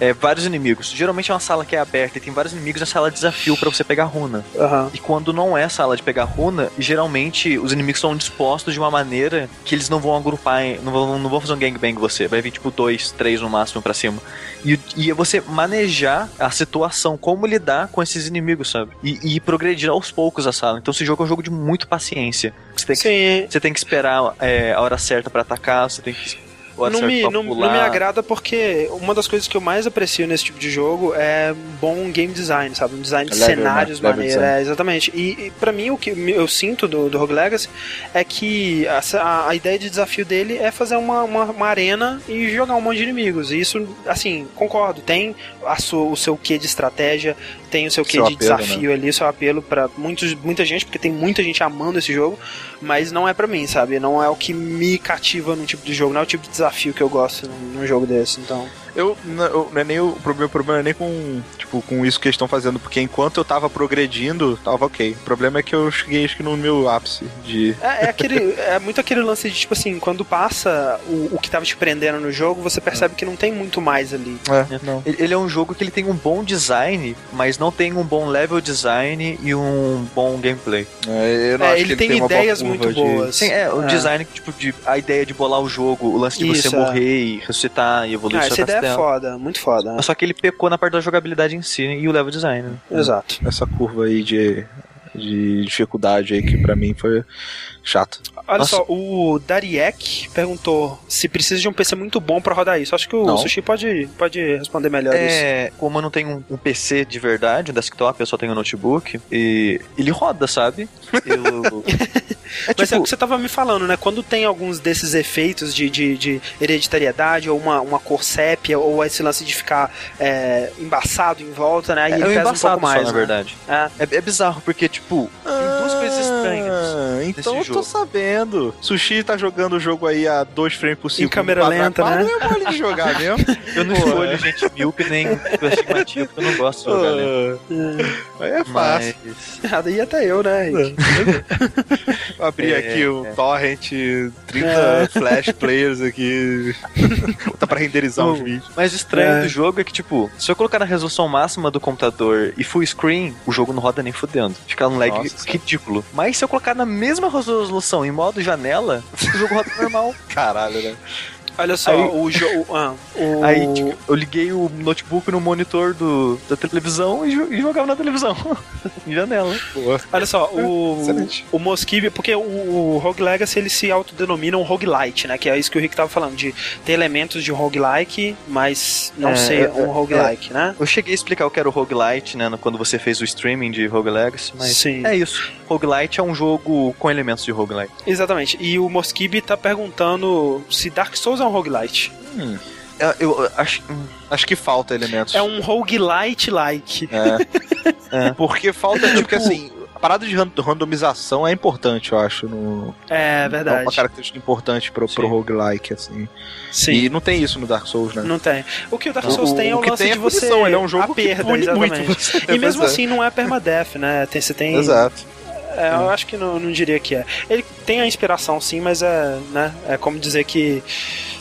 é, vários inimigos. Geralmente é uma sala que é aberta e tem vários inimigos na sala de desafio para você pegar runa. Uhum. E quando não é sala de pegar runa, geralmente os inimigos são dispostos de uma maneira que eles não vão agrupar, não vão, não vão fazer um gangbang você. Vai vir tipo dois, três no máximo para cima. E, e é você manejar a situação, como lidar com esses inimigos, sabe? E, e progredir aos poucos a sala. Então esse jogo é um jogo de muito paciência. Você tem que, Sim. Você tem que esperar é, a hora certa para atacar, você tem que não me, não, não, me agrada porque uma das coisas que eu mais aprecio nesse tipo de jogo é bom game design, sabe? Um design de level, cenários né? maneiro. É, exatamente. E, e para mim o que eu sinto do, do Rogue Legacy é que a, a ideia de desafio dele é fazer uma, uma, uma, arena e jogar um monte de inimigos. E isso, assim, concordo, tem a sua, o seu quê de estratégia, tem o seu quê seu de apelo, desafio né? ali, o seu apelo para muita gente, porque tem muita gente amando esse jogo, mas não é para mim, sabe? Não é o que me cativa num tipo de jogo, não é o tipo de desafio que eu gosto num, num jogo desse, então. Eu, não, não é nem o problema, o problema é nem com, tipo, com isso que eles estão fazendo, porque enquanto eu tava progredindo, tava ok. O problema é que eu cheguei acho que no meu ápice de. É, é aquele. é muito aquele lance de, tipo assim, quando passa o, o que tava te prendendo no jogo, você percebe é. que não tem muito mais ali. É, não. Ele é um jogo que ele tem um bom design, mas não tem um bom level design e um bom gameplay. É, é ele, ele, tem, tem ideias muito boas. Sim, é, o é. design, tipo, de, a ideia de bolar o jogo, o lance de Isso, você morrer e ressuscitar e evoluir ah, essa ideia é foda, muito foda. Né? Só que ele pecou na parte da jogabilidade em si e o level design. Né? Exato. Essa curva aí de, de dificuldade aí que para mim foi chato. Olha Nossa. só, o Dariek perguntou se precisa de um PC muito bom para rodar isso. Acho que o não. Sushi pode, pode responder melhor é, isso. Como eu não tenho um, um, PC de verdade, um desktop, eu só tenho um notebook, e ele roda, sabe? Eu... É, Mas é tipo... é o que você tava me falando, né? Quando tem alguns desses efeitos de, de, de hereditariedade, ou uma, uma cor sépia, ou esse lance de ficar é, embaçado em volta, né? Aí é, ele pesa um pouco mais. Só, né? na verdade. É. é. É, bizarro, porque, tipo, tem duas coisas coisas estranhas. Então eu tô sabendo. Sushi tá jogando o jogo aí a dois frames por segundo. Em câmera lenta, né? Não é mole de jogar mesmo. Eu não escolho gente míope nem astigmatismo, porque eu não gosto de jogar, né? Aí é fácil. Mas... E até eu, né, Rick? Vou abrir é, aqui o é. torrent, 30 é. flash players aqui. tá pra renderizar os vídeos. Mas o estranho é. do jogo é que, tipo, se eu colocar na resolução máxima do computador e full screen, o jogo não roda nem fudendo. Fica um lag Nossa, ridículo. Mas se eu colocar na mesma resolução em modo janela, o jogo roda normal. Caralho, né? Olha só, aí, o jogo. Ah, o... Aí, tipo, eu liguei o notebook no monitor do, da televisão e, e jogava na televisão. em janela. Boa. Olha só, o. Excelente. O Mosquib, porque o, o Rogue Legacy ele se autodenomina um roguelite, né? Que é isso que o Rick tava falando, de ter elementos de roguelike, mas não é, ser um roguelike, é, né? Eu cheguei a explicar o que era o roguelite, né? Quando você fez o streaming de Rogue Legacy, mas Sim. é isso. Roguelite é um jogo com elementos de roguelite. Exatamente. E o Mosquib tá perguntando se Dark Souls é um roguelite. Hum. Eu, eu, acho, hum, acho que falta elementos. É um roguelite-like. É. é. Porque falta, tipo, que assim, a parada de randomização é importante, eu acho. No, é verdade. É uma característica importante pro, pro roguelike, assim. Sim. E não tem isso no Dark Souls, né? Não tem. O que o Dark Souls o, tem é o, o lance tem de você. Punição, ele é um jogo a perda, que exatamente. Muito e mesmo assim não é permadeath, né? Tem, você tem. Exato. É, eu acho que não, não diria que é. Ele tem a inspiração sim, mas é, né, é como dizer que.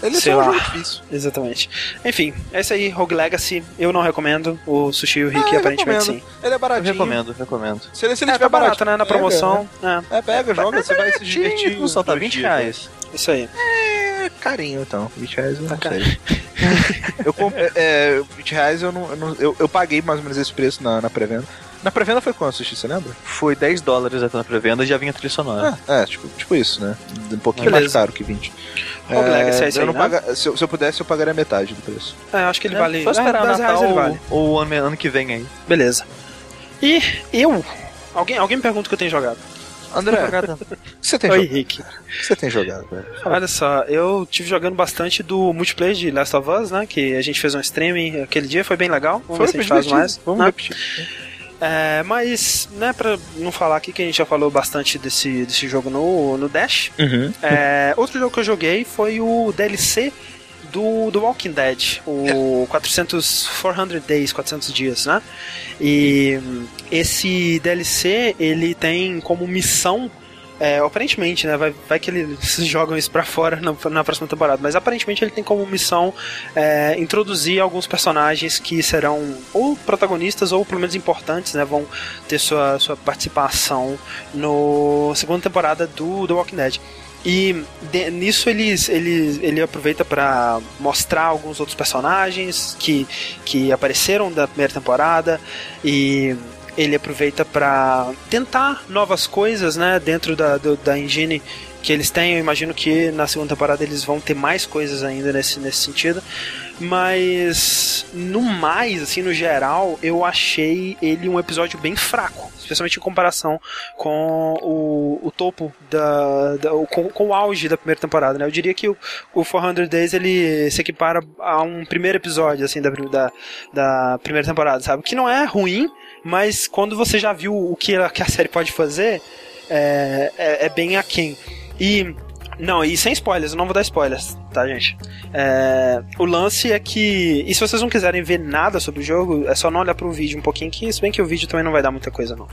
Ele sei é lá. um difícil. Exatamente. Enfim, esse aí, Rogue Legacy, eu não recomendo. O Sushi e o Rick, ah, aparentemente recomendo. sim. Ele é baratinho. Eu recomendo, recomendo. Se ele, se ele é, tiver tá barato, né? Na promoção. Pega, é. é, pega, joga, é, você vai se divertir. Não só tá 20 reais. Isso aí. É carinho, então. 20 reais eu não tá sei. eu comprei. É, 20 reais eu não. Eu, não, eu, eu paguei mais ou menos esse preço na, na pré-venda. Na pré-venda foi quanto, Sushi, você lembra? Foi 10 dólares até na pré-venda e já vinha trilha sonora. É, é, tipo, tipo isso, né? Um pouquinho Beleza. mais caro que 20. É, Legacy, é isso eu aí, não né? paga, se, eu, se eu pudesse, eu pagaria metade do preço. É, acho que ele é, vale. Só esperar é, Natal ou, vale. ou ano, ano que vem aí. Beleza. E eu? Alguém, alguém me pergunta o que eu tenho jogado. André, o que você tem Oi, jogado? Rick. O que você tem jogado, velho? Olha só, eu tive jogando bastante do multiplayer de Last of Us, né? Que a gente fez um streaming aquele dia, foi bem legal. Vamos foi, ver se a gente faz mais. Vamos né? repetir. É, mas, né, pra não falar aqui que a gente já falou bastante desse, desse jogo no, no Dash, uhum. é, outro jogo que eu joguei foi o DLC do, do Walking Dead, o 400, 400 Days, 400 dias, né? E esse DLC, ele tem como missão é, aparentemente, né? Vai, vai que eles jogam isso pra fora na, na próxima temporada. Mas aparentemente ele tem como missão é, introduzir alguns personagens que serão ou protagonistas ou pelo menos importantes, né? Vão ter sua, sua participação no segunda temporada do The Walking Dead. E de, nisso eles, ele aproveita para mostrar alguns outros personagens que, que apareceram da primeira temporada e ele aproveita para tentar novas coisas, né, dentro da, do, da engine que eles têm. Eu imagino que na segunda temporada eles vão ter mais coisas ainda nesse, nesse sentido. Mas no mais, assim, no geral, eu achei ele um episódio bem fraco, especialmente em comparação com o, o topo da, da com, com, o auge da primeira temporada, né? Eu diria que o, o 400 Days ele se equipara a um primeiro episódio assim da, da, da primeira temporada, sabe? Que não é ruim, mas quando você já viu o que a, que a série pode fazer, é, é, é bem aquém. E não, e sem spoilers, eu não vou dar spoilers, tá, gente? É, o lance é que. E se vocês não quiserem ver nada sobre o jogo, é só não olhar pro vídeo um pouquinho, que se bem que o vídeo também não vai dar muita coisa, não.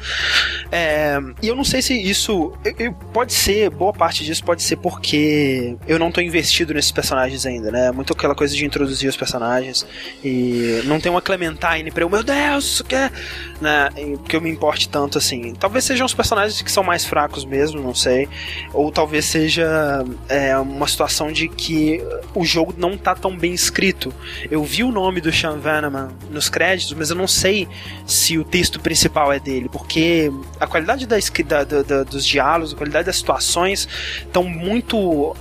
É, e eu não sei se isso. Eu, eu, pode ser, boa parte disso pode ser porque eu não tô investido nesses personagens ainda, né? Muito aquela coisa de introduzir os personagens e não tem uma Clementine pra eu, meu Deus, isso quer. Né? Que eu me importe tanto assim. Talvez sejam os personagens que são mais fracos mesmo, não sei. Ou talvez seja é, uma situação de que o jogo não tá tão bem escrito. Eu vi o nome do Sean Vanaman nos créditos, mas eu não sei se o texto principal é dele, porque a qualidade da, da, da dos diálogos, a qualidade das situações estão muito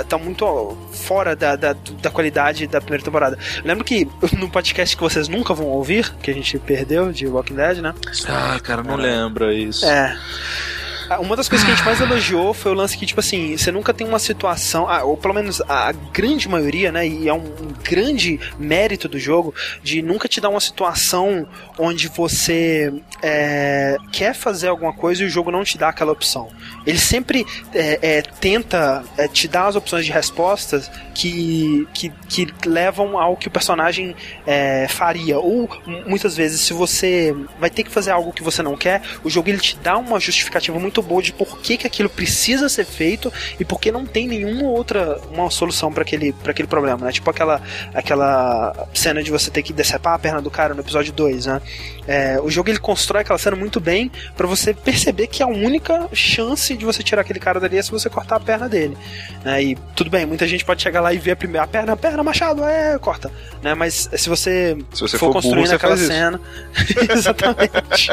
estão muito fora da, da, da qualidade da primeira temporada. lembro que no podcast que vocês nunca vão ouvir, que a gente perdeu de Walking Dead, né? Ah, cara, não lembra isso. É. Ah, uma das coisas que a gente mais elogiou foi o lance que, tipo assim, você nunca tem uma situação, ah, ou pelo menos a grande maioria, né, e é um, grande mérito do jogo, de nunca te dar uma situação onde você é, quer fazer alguma coisa e o jogo não te dá aquela opção. Ele sempre é, é, tenta é, te dar as opções de respostas que, que, que levam ao que o personagem é, faria. Ou muitas vezes, se você vai ter que fazer algo que você não quer, o jogo ele te dá uma justificativa muito boa de por que, que aquilo precisa ser feito e por que não tem nenhuma outra uma solução para aquele, aquele problema, né? Tipo aquela, aquela cena de você ter que decepar a perna do cara no episódio 2, né? É, o jogo ele constrói aquela cena muito bem para você perceber que a única chance de você tirar aquele cara dali é se você cortar a perna dele. Né? E tudo bem, muita gente pode chegar lá e ver a primeira a perna, a perna, machado, é, corta. Né? Mas se você, se você for, for construindo burro, aquela cena. exatamente.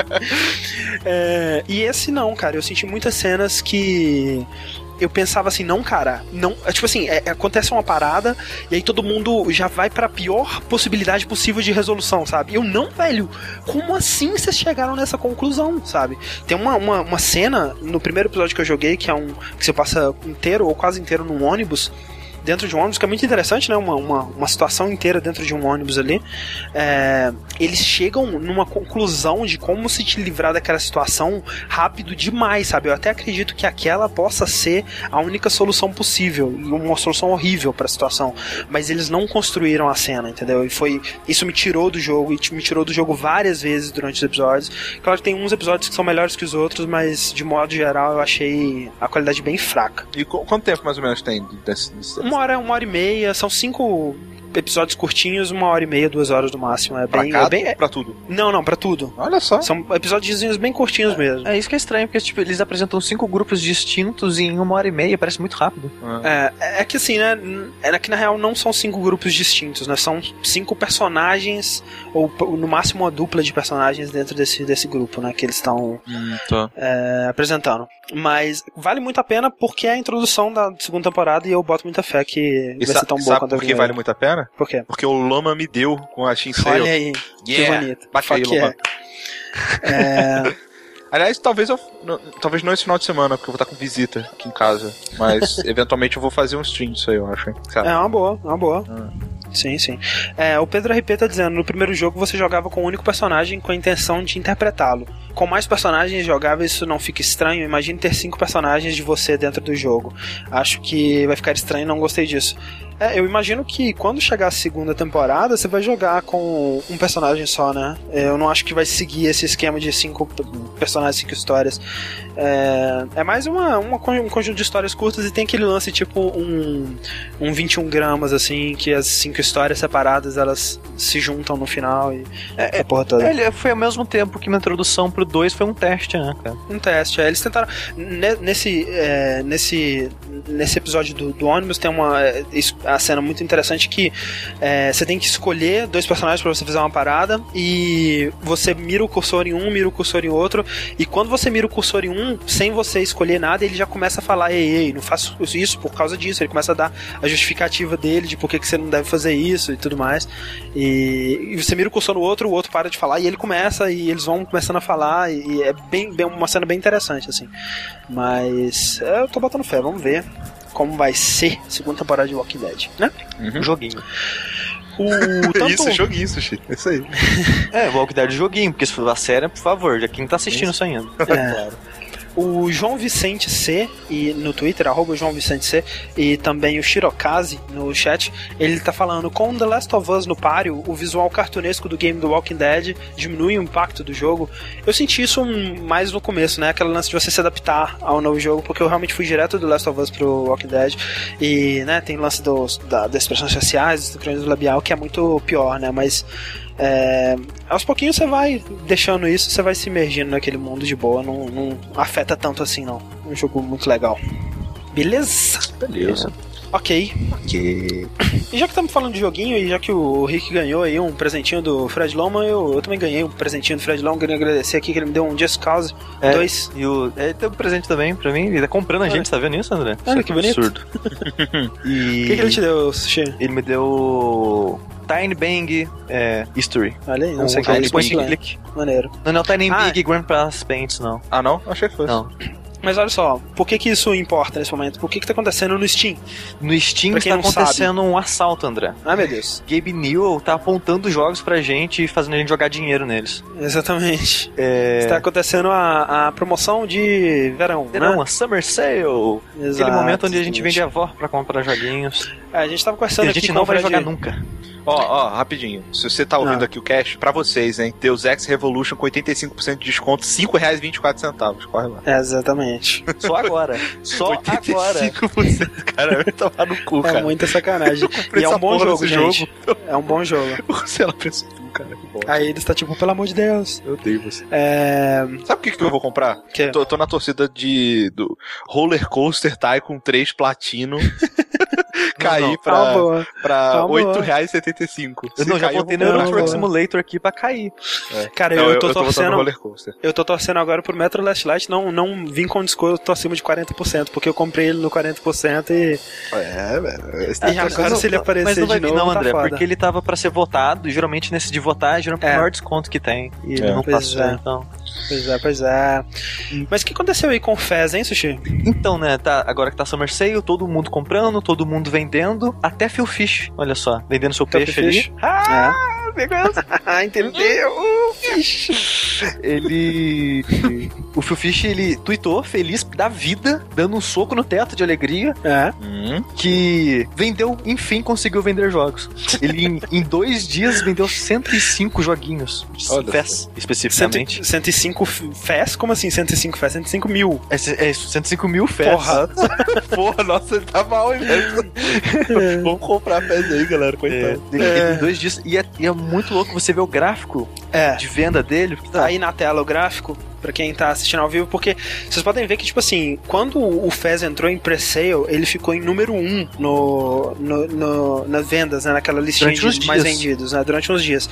é, e esse não, cara. Eu senti muitas cenas que eu pensava assim, não, cara, não. É, tipo assim, é, acontece uma parada e aí todo mundo já vai para a pior possibilidade possível de resolução, sabe? Eu não, velho. Como assim vocês chegaram nessa conclusão, sabe? Tem uma, uma, uma cena no primeiro episódio que eu joguei que é um que você passa inteiro ou quase inteiro num ônibus dentro de um ônibus, que é muito interessante, né? Uma, uma, uma situação inteira dentro de um ônibus ali. É, eles chegam numa conclusão de como se te livrar daquela situação rápido demais, sabe? Eu até acredito que aquela possa ser a única solução possível e uma solução horrível para a situação, mas eles não construíram a cena, entendeu? E foi isso me tirou do jogo e me tirou do jogo várias vezes durante os episódios. Claro que tem uns episódios que são melhores que os outros, mas de modo geral eu achei a qualidade bem fraca. E quanto tempo mais ou menos tem desse, desse uma hora, uma hora e meia, são cinco episódios curtinhos, uma hora e meia, duas horas no máximo. É bem. Pra, é bem, é... pra tudo? Não, não, pra tudo. Olha só. São episódios bem curtinhos é, mesmo. É isso que é estranho, porque tipo, eles apresentam cinco grupos distintos em uma hora e meia, parece muito rápido. É, é, é que assim, né? É que na real não são cinco grupos distintos, né? São cinco personagens, ou no máximo uma dupla de personagens dentro desse, desse grupo, né? Que eles estão hum, tá. é, apresentando. Mas vale muito a pena porque é a introdução da segunda temporada e eu boto muita fé que e vai ser tão boa quanto a Por que vale muito a pena? Por quê? Porque o Loma me deu com a Shinsei. Olha aí, yeah. que bonito. Bate aí, Loma. É... Aliás, talvez eu. Talvez não esse final de semana, porque eu vou estar com visita aqui em casa. Mas eventualmente eu vou fazer um stream disso aí, eu acho. É uma boa, uma boa. Hum. Sim, sim. É, o Pedro RP tá dizendo: no primeiro jogo você jogava com um único personagem com a intenção de interpretá-lo. Com mais personagens jogáveis, isso não fica estranho. Imagine ter cinco personagens de você dentro do jogo. Acho que vai ficar estranho não gostei disso. É, eu imagino que quando chegar a segunda temporada, você vai jogar com um personagem só, né? É, eu não acho que vai seguir esse esquema de cinco personagens, cinco histórias. É, é mais uma, uma, um conjunto de histórias curtas e tem aquele lance tipo um, um 21 gramas, assim, que as cinco histórias separadas elas se juntam no final e é, a porra toda. Ele foi ao mesmo tempo que uma introdução pro 2 foi um teste, né, cara? Um teste, é. Eles tentaram. Nesse, é, nesse, nesse episódio do, do ônibus tem uma. É, isso, a cena muito interessante que é, você tem que escolher dois personagens para você fazer uma parada e você mira o cursor em um, mira o cursor em outro e quando você mira o cursor em um, sem você escolher nada, ele já começa a falar, ei, ei, não faço isso por causa disso, ele começa a dar a justificativa dele de por que, que você não deve fazer isso e tudo mais. E, e você mira o cursor no outro, o outro para de falar e ele começa e eles vão começando a falar e é bem, bem uma cena bem interessante assim. Mas eu tô botando fé, vamos ver como vai ser a segunda temporada de Walking Dead, né? Uhum. Um joguinho. O, tanto... Isso, joguinho, Sushi. É isso aí. é, Walking Dead joguinho, porque se for a série, por favor, já quem tá assistindo isso, ainda. É. claro. O João Vicente C, e no Twitter, arroba João Vicente C, e também o Shirokaze no chat, ele tá falando, com The Last of Us no páreo, o visual cartunesco do game do Walking Dead diminui o impacto do jogo. Eu senti isso mais no começo, né? Aquela lance de você se adaptar ao novo jogo, porque eu realmente fui direto do Last of Us pro Walking Dead, e, né, tem lance dos, da, das expressões faciais, do labial, que é muito pior, né? Mas é, aos pouquinhos você vai deixando isso, você vai se imergindo naquele mundo de boa, não, não afeta tanto assim não. Um jogo muito legal. Beleza? Beleza. Ok. Ok. E já que estamos falando de joguinho, e já que o Rick ganhou aí um presentinho do Fred Loma, eu, eu também ganhei um presentinho do Fred Loma. Queria agradecer aqui que ele me deu um Just Cause 2. É, e o, ele deu um presente também pra mim. Ele tá comprando a gente, tá vendo isso, André? Olha que bonito. Absurdo. e... O que, que ele te deu, Sushi? Ele me deu Tiny Bang é, History. Olha aí, não um sei que é. Depois clique. Maneiro. Não, não, Tiny ah, Big Grandpa's Paints, não. Ah, não? Achei que fosse. Não. Mas olha só, por que que isso importa nesse momento? Por que que tá acontecendo no Steam? No Steam está acontecendo sabe. um assalto, André. Ah, meu Deus. Gabe Newell tá apontando jogos pra gente e fazendo a gente jogar dinheiro neles. Exatamente. É... Está acontecendo a, a promoção de verão, Verão, né? a Summer Sale. Exato, Aquele momento onde a gente vende a avó pra comprar joguinhos. É, a gente tava conversando e a gente não vai jogar de... nunca. Ó, ó, rapidinho. Se você tá ouvindo ah. aqui o cash, pra vocês, hein? Deus Ex Revolution com 85% de desconto, R$ 5,24. Corre lá. É, exatamente. Só agora. Só 85%, agora. cara, vai tomar no cu, é cara. É muita sacanagem. e é um bom jogo, gente. Jogo. É um bom jogo. Você ela pensou cara. Aí ele está tipo, pelo amor de Deus. Eu odeio você. É... Sabe o que, que eu vou comprar? Que? Tô, tô na torcida de do Roller Coaster Tycoon 3 Platino. Cair pra, ah, pra R$8,75. Eu não, já botei no Euro Simulator aqui pra cair. É. Cara, não, eu, tô eu, torcendo. Eu tô torcendo agora pro Metro Last Light não, não vim com desconto, eu tô acima de 40%, porque eu comprei ele no 40% e. É, velho. E agora, se ele aparecer mas não vai de novo, não, tá André, tá porque ele tava pra ser votado, e geralmente nesse de votar, geralmente é o maior desconto que tem. E ele é. não pois passou, é. então. Pois é, pois é. Mas o que aconteceu aí com o Fez, hein, Sushi? Então, né, tá, agora que tá Summer Sale, todo mundo comprando, todo mundo vendendo, até Phil Fish, olha só, vendendo seu até peixe ali. Ah, é. entendeu? ele. o Phil Fish, ele tweetou feliz da vida, dando um soco no teto de alegria. É. Hum. Que vendeu, enfim, conseguiu vender jogos. Ele, em, em dois dias, vendeu 105 joguinhos. FES, especificamente. 105 FES? Como assim 105 FES? 105 mil. É, é 105 mil FES. Porra. Porra, nossa, ele tá mal, hein, velho? Vamos comprar FES aí, galera. Coitado. É, é. Em dois dias. E é, e é muito louco você ver o gráfico é. de venda dele. Tá aí na tela o gráfico para quem tá assistindo ao vivo, porque vocês podem ver que, tipo assim, quando o Fez entrou em pre-sale, ele ficou em número 1 um no, no, no, nas vendas, né, naquela listinha de mais vendidos, né, durante uns dias.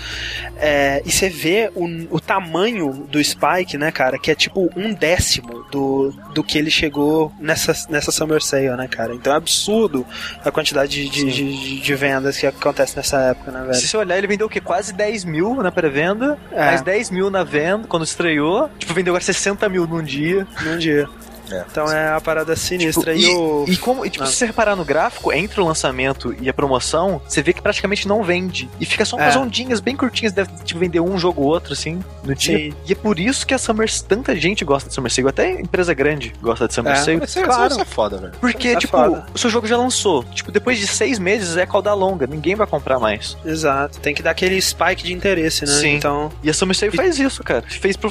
É, e você vê o, o tamanho do Spike, né, cara, que é tipo um décimo do, do que ele chegou nessa, nessa Summer Sale, né, cara. Então é absurdo a quantidade de, de, de, de, vendas que acontece nessa época, né, velho. Se você olhar, ele vendeu o quê? Quase 10 mil na pré-venda, é. mais 10 mil na venda, quando estreou. Tipo, vendeu agora 60 mil num dia. Num dia. É. Então é a parada sinistra. Tipo, e, e, o... e, como, e, tipo, ah. se você reparar no gráfico, entre o lançamento e a promoção, você vê que praticamente não vende. E fica só umas é. ondinhas bem curtinhas, deve tipo, vender um jogo ou outro, assim, no dia. Sim. E é por isso que a Summer tanta gente gosta de Summer Sale. Até empresa grande gosta de Summer é. Sale. Isso, claro. isso é foda, velho. Porque, é tipo, foda. o seu jogo já lançou. Tipo, depois de seis meses é cauda longa. Ninguém vai comprar mais. Exato. Tem que dar aquele spike de interesse, né? Sim. Então... E a Summer Sale faz isso, cara. Fez pro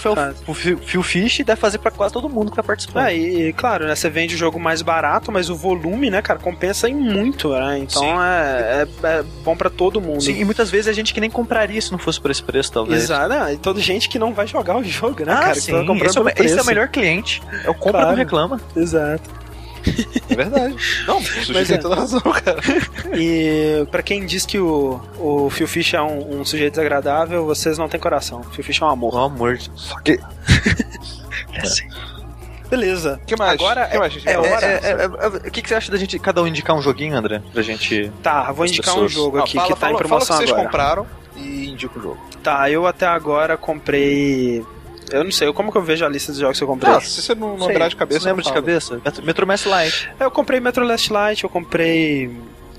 Phil, Fish e deve fazer pra quase todo mundo que tá participando. É, e, claro, né? você vende o jogo mais barato, mas o volume, né, cara, compensa em muito, né? Então é, é, é, bom para todo mundo. Sim, e muitas vezes a gente que nem compraria se não fosse por esse preço, talvez. Exato, né? e toda gente que não vai jogar o jogo, né, ah, cara? Sim. Que tá esse, é, esse é o melhor cliente. É o compra claro. não reclama. Exato. É verdade. Não, o sujeito tem é. toda razão, cara. E pra quem diz que o, o Phil Fish é um, um sujeito desagradável, vocês não têm coração. O Phil Fish é um amor. Um amor. Só que. é assim. Beleza. que mais? Agora que é, mais? é, hora. É, é, é, o que, que você acha da gente cada um indicar um joguinho, André? Pra gente. Tá, vou indicar pessoas... um jogo aqui ah, fala, que tá fala, em promoção fala que vocês compraram e indica o jogo. Tá, eu até agora comprei. Eu não sei, como que eu vejo a lista dos jogos que eu comprei? Ah, se você não lembrar de cabeça. Você lembra de cabeça? Metro Mass Light. Eu comprei Metro Last Light, eu comprei.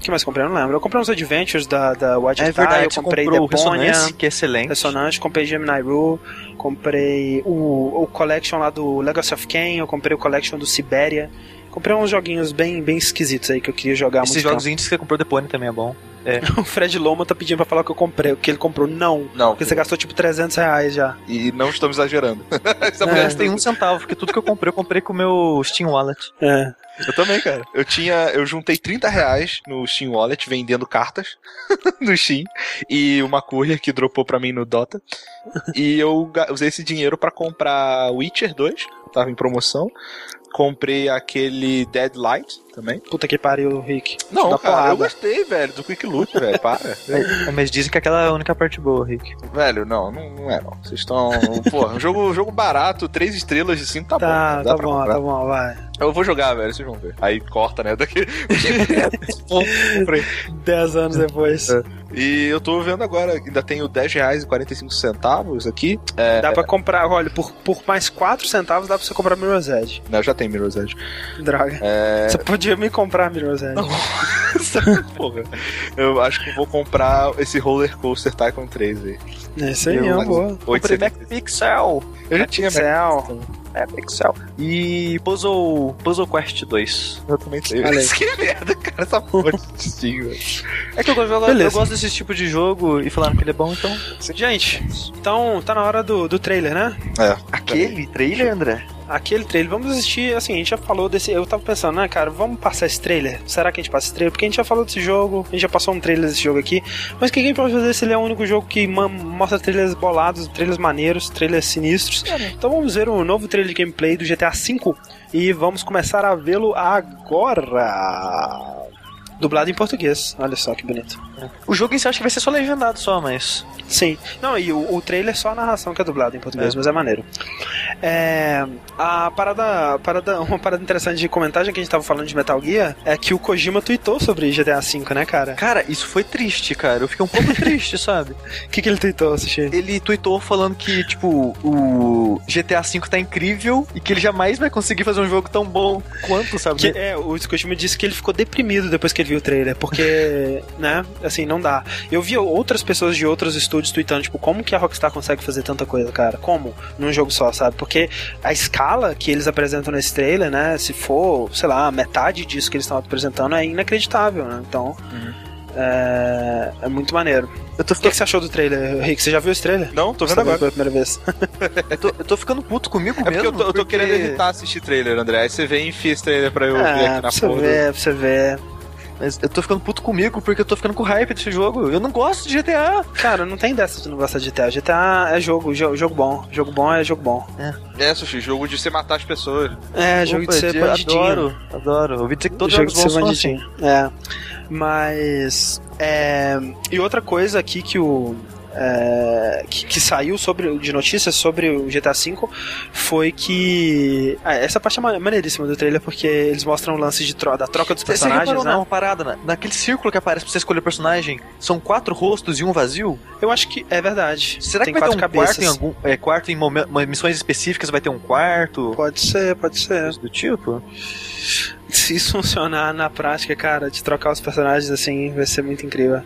O que mais comprei? Eu não lembro. Eu comprei uns Adventures da, da Watch é verdade, eu comprei Deponia, que é excelente. Ressonante, comprei Gemini Rue, comprei o, o Collection lá do Legacy of Kain, eu comprei o Collection do Sibéria. Comprei uns joguinhos bem, bem esquisitos aí que eu queria jogar Esses jogos indies que você comprou Deponia também é bom. É. o Fred Loma tá pedindo pra falar que eu comprei, que ele comprou. Não. Não. Porque você gastou tipo 300 reais já. E não estamos exagerando. Essa mulher tem um centavo, porque tudo que eu comprei, eu comprei com o meu Steam Wallet. É. Eu também, cara. Eu tinha. Eu juntei 30 reais no Steam Wallet vendendo cartas no Steam. E uma courier que dropou pra mim no Dota. E eu usei esse dinheiro para comprar Witcher 2. Tava em promoção. Comprei aquele Dead Light também. Puta que pariu, Rick. Não, cara, porrada. eu gostei, velho, do Quick Loot, velho, para. É, mas dizem que aquela é a única parte boa, Rick. Velho, não, não, não é não. Vocês estão... Pô, um jogo, jogo barato, três estrelas de cinco tá, tá bom. Tá bom, tá bom, vai. Eu vou jogar, velho, vocês vão ver. Aí corta, né, daqui... Dez anos depois. É. E eu tô vendo agora, ainda tenho 10 reais e 45 centavos aqui. É, dá pra comprar, olha, por, por mais 4 centavos dá pra você comprar Mirror's Edge. Não, já tem Mirror's Edge. Droga. É... Você podia me comprar Mirror's Edge. Porra. Eu acho que vou comprar esse Roller Coaster Tycoon 3 aí. Esse aí é uma boa. Comprei Mac Pixel. Eu já tinha Pixel. Mac é, Pixel. E Puzzle, Puzzle Quest 2. Eu também tenho. que merda, cara, essa porra de Steam, É que eu, eu, eu, gosto desse tipo de jogo e falaram que ele é bom, então. Gente, então tá na hora do, do trailer, né? É. Aquele trailer, André? Aquele trailer, vamos assistir, assim, a gente já falou desse, eu tava pensando, né, cara, vamos passar esse trailer? Será que a gente passa esse trailer? Porque a gente já falou desse jogo, a gente já passou um trailer desse jogo aqui, mas o que a gente pode fazer se ele é o único jogo que mostra trailers bolados, trailers maneiros, trailers sinistros? É. Então vamos ver o novo trailer de gameplay do GTA V e vamos começar a vê-lo agora. Dublado em português, olha só que bonito. O jogo em si acho que vai ser só legendado só, mas. Sim. Não, e o, o trailer é só a narração que é dublada em português, é. mas é maneiro. É, a parada, parada, uma parada interessante de comentar, já que a gente tava falando de Metal Gear, é que o Kojima tweetou sobre GTA V, né, cara? Cara, isso foi triste, cara. Eu fiquei um pouco triste, sabe? O que, que ele tweetou, Sushi? Ele tweetou falando que, tipo, o GTA V tá incrível e que ele jamais vai conseguir fazer um jogo tão bom quanto, sabe? Que, é, o Kojima disse que ele ficou deprimido depois que ele viu o trailer, porque, né, assim, não dá. Eu vi outras pessoas de outros estúdios tweetando, tipo, como que a Rockstar consegue fazer tanta coisa, cara? Como? Num jogo só, sabe? Porque a escala que eles apresentam nesse trailer, né? Se for, sei lá, metade disso que eles estão apresentando é inacreditável, né? Então. Uhum. É, é, muito maneiro. Tô... O que, você achou do trailer, Rick? Você já viu esse trailer? Não, tô vendo agora. Pela primeira vez. eu, tô, eu, tô, ficando puto comigo é mesmo. Porque eu tô, eu tô porque... querendo evitar assistir trailer, André. Aí você vem e enfia esse trailer pra eu é, ver aqui na pra porra. Você ver, pra você ver. Mas eu tô ficando puto comigo porque eu tô ficando com hype desse jogo. Eu não gosto de GTA. Cara, não tem dessa de não gostar de GTA. GTA é jogo, jogo, jogo bom. Jogo bom é jogo bom. É. É, Sushi, jogo de você matar as pessoas. É, jogo Opa, de ser bandidinho. Adoro, adoro. Ouvi dizer que todos jogo os jogos de ser bandidinho. Assim. É. Mas. É... E outra coisa aqui que o é, que, que, saiu sobre, de notícias sobre o GTA V foi que. Ah, essa parte é maneiríssima do trailer, porque eles mostram o lance de tro da troca dos personagens. Você né? não, parada, né? naquele círculo que aparece pra você escolher personagem, são quatro rostos e um vazio? Eu acho que é verdade. Será Tem que vai ter um cabeças. quarto em algum. É, quarto em missões específicas vai ter um quarto? Pode ser, pode ser. Do tipo? Se isso funcionar na prática, cara, de trocar os personagens assim, vai ser muito incrível.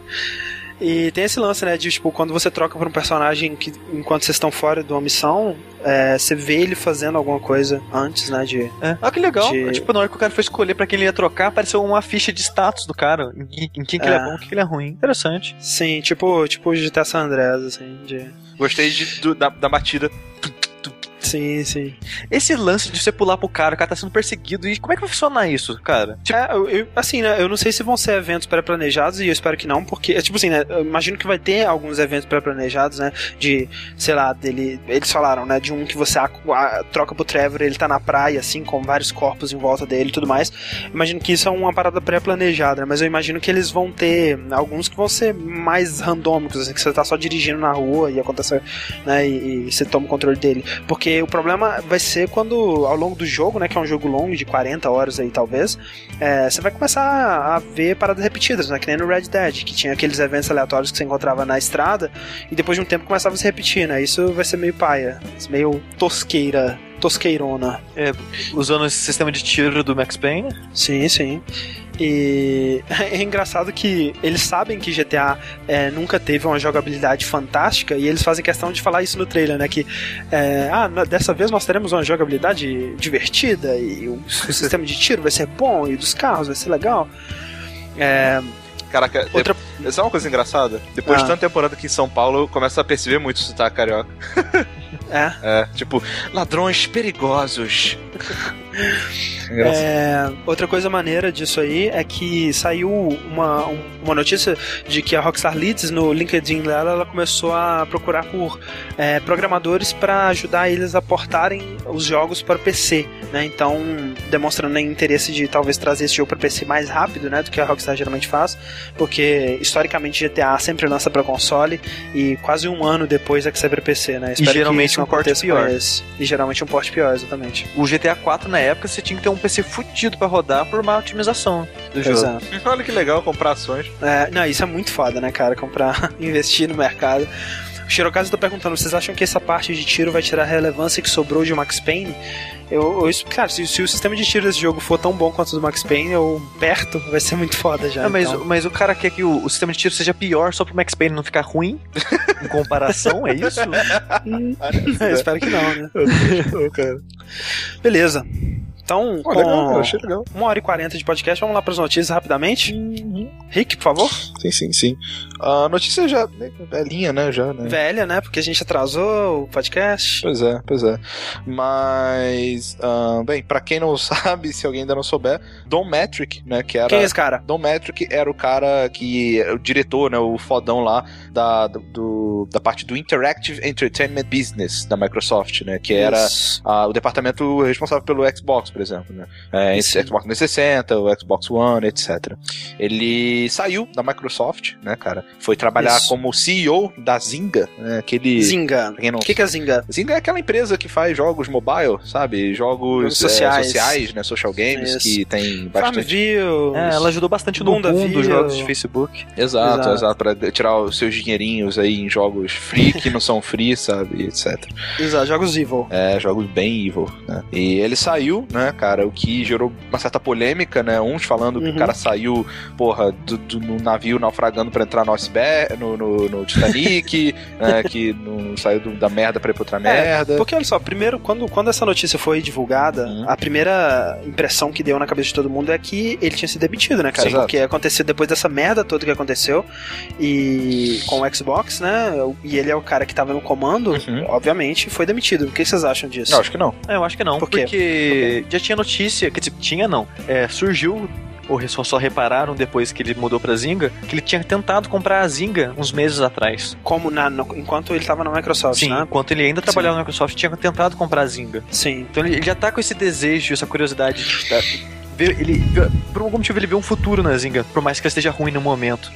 E tem esse lance, né, de tipo, quando você troca por um personagem que enquanto vocês estão fora de uma missão, é, você vê ele fazendo alguma coisa antes, né, de... É. Ah, que legal. De... Tipo, na hora que o cara foi escolher para quem ele ia trocar, apareceu uma ficha de status do cara, em, em quem que é. ele é bom, em que ele é ruim. Interessante. Sim, tipo, tipo GTA San Andreas, assim, de... Gostei de, do, da, da batida Sim, sim. Esse lance de você pular pro cara, o cara tá sendo perseguido, e como é que vai funcionar isso, cara? Tipo... É, eu, assim, né, eu não sei se vão ser eventos pré-planejados, e eu espero que não, porque, é tipo assim, né, eu imagino que vai ter alguns eventos pré-planejados, né, de, sei lá, dele, eles falaram, né, de um que você a, a, troca pro Trevor, ele tá na praia, assim, com vários corpos em volta dele e tudo mais. Imagino que isso é uma parada pré-planejada, né, mas eu imagino que eles vão ter alguns que vão ser mais randômicos, assim, que você tá só dirigindo na rua e acontece, né, e, e você toma o controle dele. Porque o problema vai ser quando, ao longo do jogo, né, que é um jogo longo, de 40 horas aí talvez, é, você vai começar a ver paradas repetidas, né, que nem no Red Dead, que tinha aqueles eventos aleatórios que você encontrava na estrada e depois de um tempo começava a se repetir, né, isso vai ser meio paia, meio tosqueira tosqueirona. É, usando esse sistema de tiro do Max Payne? Sim, sim. E é engraçado que eles sabem que GTA é, nunca teve uma jogabilidade fantástica e eles fazem questão de falar isso no trailer, né? Que é, ah, dessa vez nós teremos uma jogabilidade divertida e o, sistema de tiro vai ser bom e dos carros vai ser legal. É, Caraca, outra... De... Sabe uma coisa engraçada? Depois ah. de tanta temporada aqui em São Paulo, eu começo a perceber muito o sotaque carioca. É? É, tipo, ladrões perigosos. É, outra coisa maneira disso aí é que saiu uma, uma notícia de que a Rockstar Leads no LinkedIn dela ela começou a procurar por é, programadores para ajudar eles a portarem os jogos para PC, né? Então demonstrando interesse de talvez trazer esse jogo para PC mais rápido, né, do que a Rockstar geralmente faz, porque historicamente GTA sempre lança para console e quase um ano depois é que sai para PC, né? Espero e geralmente um porte pior. E geralmente um porte pior, exatamente. O GTA 4 na época você tinha que ter um PC fudido para rodar por uma otimização do jogo. Exato. Olha que legal comprar ações. É, não, isso é muito foda, né, cara? Comprar, investir no mercado. O Shirokazu tá perguntando, vocês acham que essa parte de tiro vai tirar a relevância que sobrou de Max Payne? Eu, eu cara, se, se, o sistema de tiro desse jogo for tão bom quanto o do Max Payne, eu perto, vai ser muito foda já. Não, mas, então. mas o cara quer que o, o, sistema de tiro seja pior só pro Max Payne não ficar ruim em comparação, é isso? é, espero que não, né? Beleza. Então, legal, achei legal. uma hora e quarenta de podcast, vamos lá para as notícias rapidamente. Uhum. Rick, por favor. Sim, sim, sim. A notícia já né, velhinha, né? Já, né? Velha, né? Porque a gente atrasou o podcast. Pois é, pois é. Mas, uh, bem, para quem não sabe, se alguém ainda não souber, Don Metric, né? Que era. Quem é esse cara? Don Metric era o cara que. O diretor, né? O fodão lá da, do, da parte do Interactive Entertainment Business da Microsoft, né? Que era uh, o departamento responsável pelo Xbox, por exemplo, né? É, Xbox 360, o Xbox One, etc. Ele saiu da Microsoft, né, cara? Foi trabalhar Isso. como CEO da Zynga, né? Aquele... Zynga. O não... que, que é Zynga? Zynga é aquela empresa que faz jogos mobile, sabe? Jogos sociais, é, sociais né? Social games, Isso. que tem bastante... Farmville. É, ela ajudou bastante no mundo dos jogos de Facebook. Exato, exato, exato, pra tirar os seus dinheirinhos aí em jogos free que não são free, sabe? Etc. Exato, jogos evil. É, jogos bem evil, né? E ele saiu, né, cara? O que gerou uma certa polêmica, né? Uns falando uhum. que o uhum. cara saiu, porra, do, do, no navio naufragando para entrar no iceberg, no, no, no Titanic, né? Que não saiu do, da merda pra ir pra outra é, merda. Porque olha só, primeiro, quando, quando essa notícia foi divulgada, uhum. a primeira impressão que deu na cabeça de todo mundo é que ele tinha sido demitido, né, cara? Exato. Porque aconteceu depois dessa merda toda que aconteceu e com o Xbox, né? E ele é o cara que tava no comando, uhum. obviamente, foi demitido. O que vocês acham disso? Eu acho que não. É, eu acho que não. Por porque já tinha notícia, quer dizer, tinha não. É, surgiu ou só, só repararam depois que ele mudou pra Zynga, que ele tinha tentado comprar a Zynga uns meses atrás. Como na, no, enquanto ele tava na Microsoft, Sim, né? enquanto ele ainda trabalhava Sim. na Microsoft, tinha tentado comprar a Zynga. Sim. Então ele, ele já tá com esse desejo, essa curiosidade de, vê, ele, por algum motivo, ele vê um futuro na Zinga, por mais que ela esteja ruim no momento.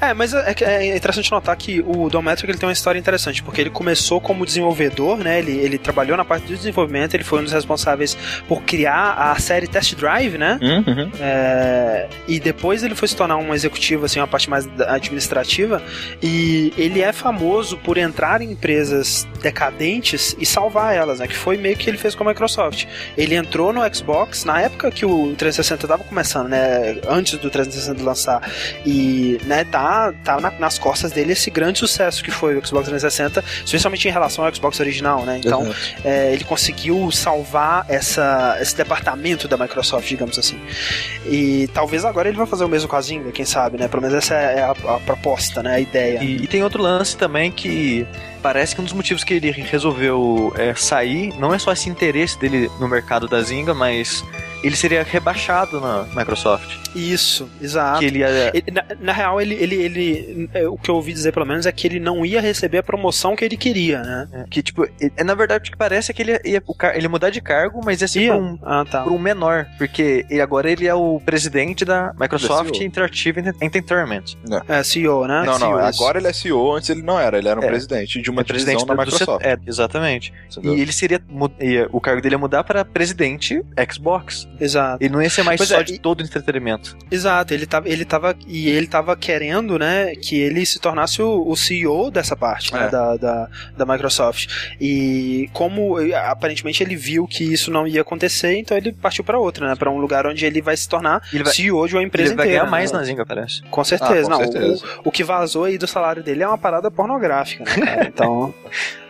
É, mas é, é interessante notar que o Dometric ele tem uma história interessante, porque ele começou como desenvolvedor, né? Ele, ele trabalhou na parte do desenvolvimento, ele foi um dos responsáveis por criar a série Test Drive, né? Uhum. É, e depois ele foi se tornar um executivo, assim, uma parte mais administrativa, e ele é famoso por entrar em empresas decadentes e salvar elas, né? Que foi meio que ele fez com a Microsoft. Ele entrou no Xbox na época que o 360 tava começando, né? Antes do 360 lançar. E, né, tá, tá na, nas costas dele esse grande sucesso que foi o Xbox 360, especialmente em relação ao Xbox original, né? Então, uhum. é, ele conseguiu salvar essa, esse departamento da Microsoft, digamos assim. E talvez agora ele vai fazer o mesmo com a Zynga, quem sabe, né? Pelo menos essa é a, a proposta, né? A ideia. E, e tem outro lance também que parece que um dos motivos que ele resolveu é, sair não é só esse interesse dele no mercado da Zynga, mas ele seria rebaixado na Microsoft. Isso, exato. Ele ia... ele, na, na, real, ele, ele, ele, é, o que eu ouvi dizer pelo menos é que ele não ia receber a promoção que ele queria, né? É, que tipo, é, na verdade o que parece é que ele ia, ia, ele ia mudar de cargo, mas ia ser ia? Por, um, ah, tá. por um menor, porque ele, agora ele é o presidente da Microsoft Interactive Entertainment. Não. É, CEO, né? Não, não, CEO, agora ele é CEO, antes ele não era, ele era um é, presidente de uma é divisão da Microsoft. é, exatamente. Entendeu? E ele seria, o cargo dele ia mudar para presidente Xbox. Exato. Ele não ia ser mais pois só é, de todo o entretenimento. Exato, ele tava, ele tava. E ele tava querendo, né, que ele se tornasse o, o CEO dessa parte, né, é. da, da, da, Microsoft. E como aparentemente ele viu que isso não ia acontecer, então ele partiu para outra, né? Pra um lugar onde ele vai se tornar vai, CEO de uma empresa ele vai inteira. ganhar mais né? na Zinga, parece. Com certeza, ah, com não. Certeza. O, o, que vazou aí do salário dele é uma parada pornográfica, né? Então.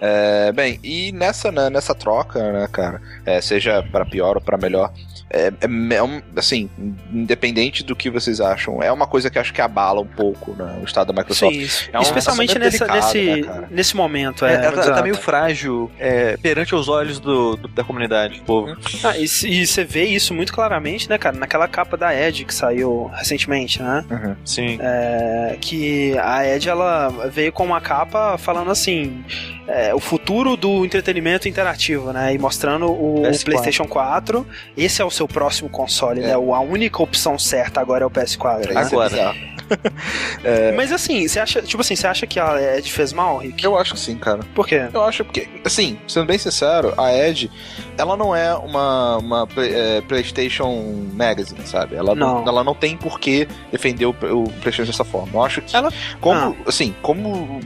É, bem, e nessa, né, nessa troca, né, cara, é, seja para pior ou para melhor, é, é, é um, assim, independente do que vocês acham, é uma coisa que acho que abala um pouco né, o estado da Microsoft. Sim, é especialmente nessa, nesse, né, nesse momento. É, é tá, tá, meio frágil é, perante os olhos do, do, da comunidade, do povo. Ah, e, e, você vê isso muito claramente, né, cara, naquela capa da Ed que saiu recentemente, né? Uhum. Sim. É, que a Ed ela veio com uma capa falando assim é, o futuro do entretenimento interativo, né? E mostrando o, o PlayStation 4. Esse é o seu próximo console, é. né? A única opção certa agora é o PS4. Né? Agora. é... Mas assim, você acha, tipo assim, você acha que a Ed fez mal, Rick? Eu acho que sim, cara. Por quê? Eu acho porque, assim, sendo bem sincero, a Ed, ela não é uma, uma é, PlayStation Magazine, sabe? Ela não. não. ela não tem por que defender o, o PlayStation dessa forma. Eu acho que, ela... como, ah. assim, como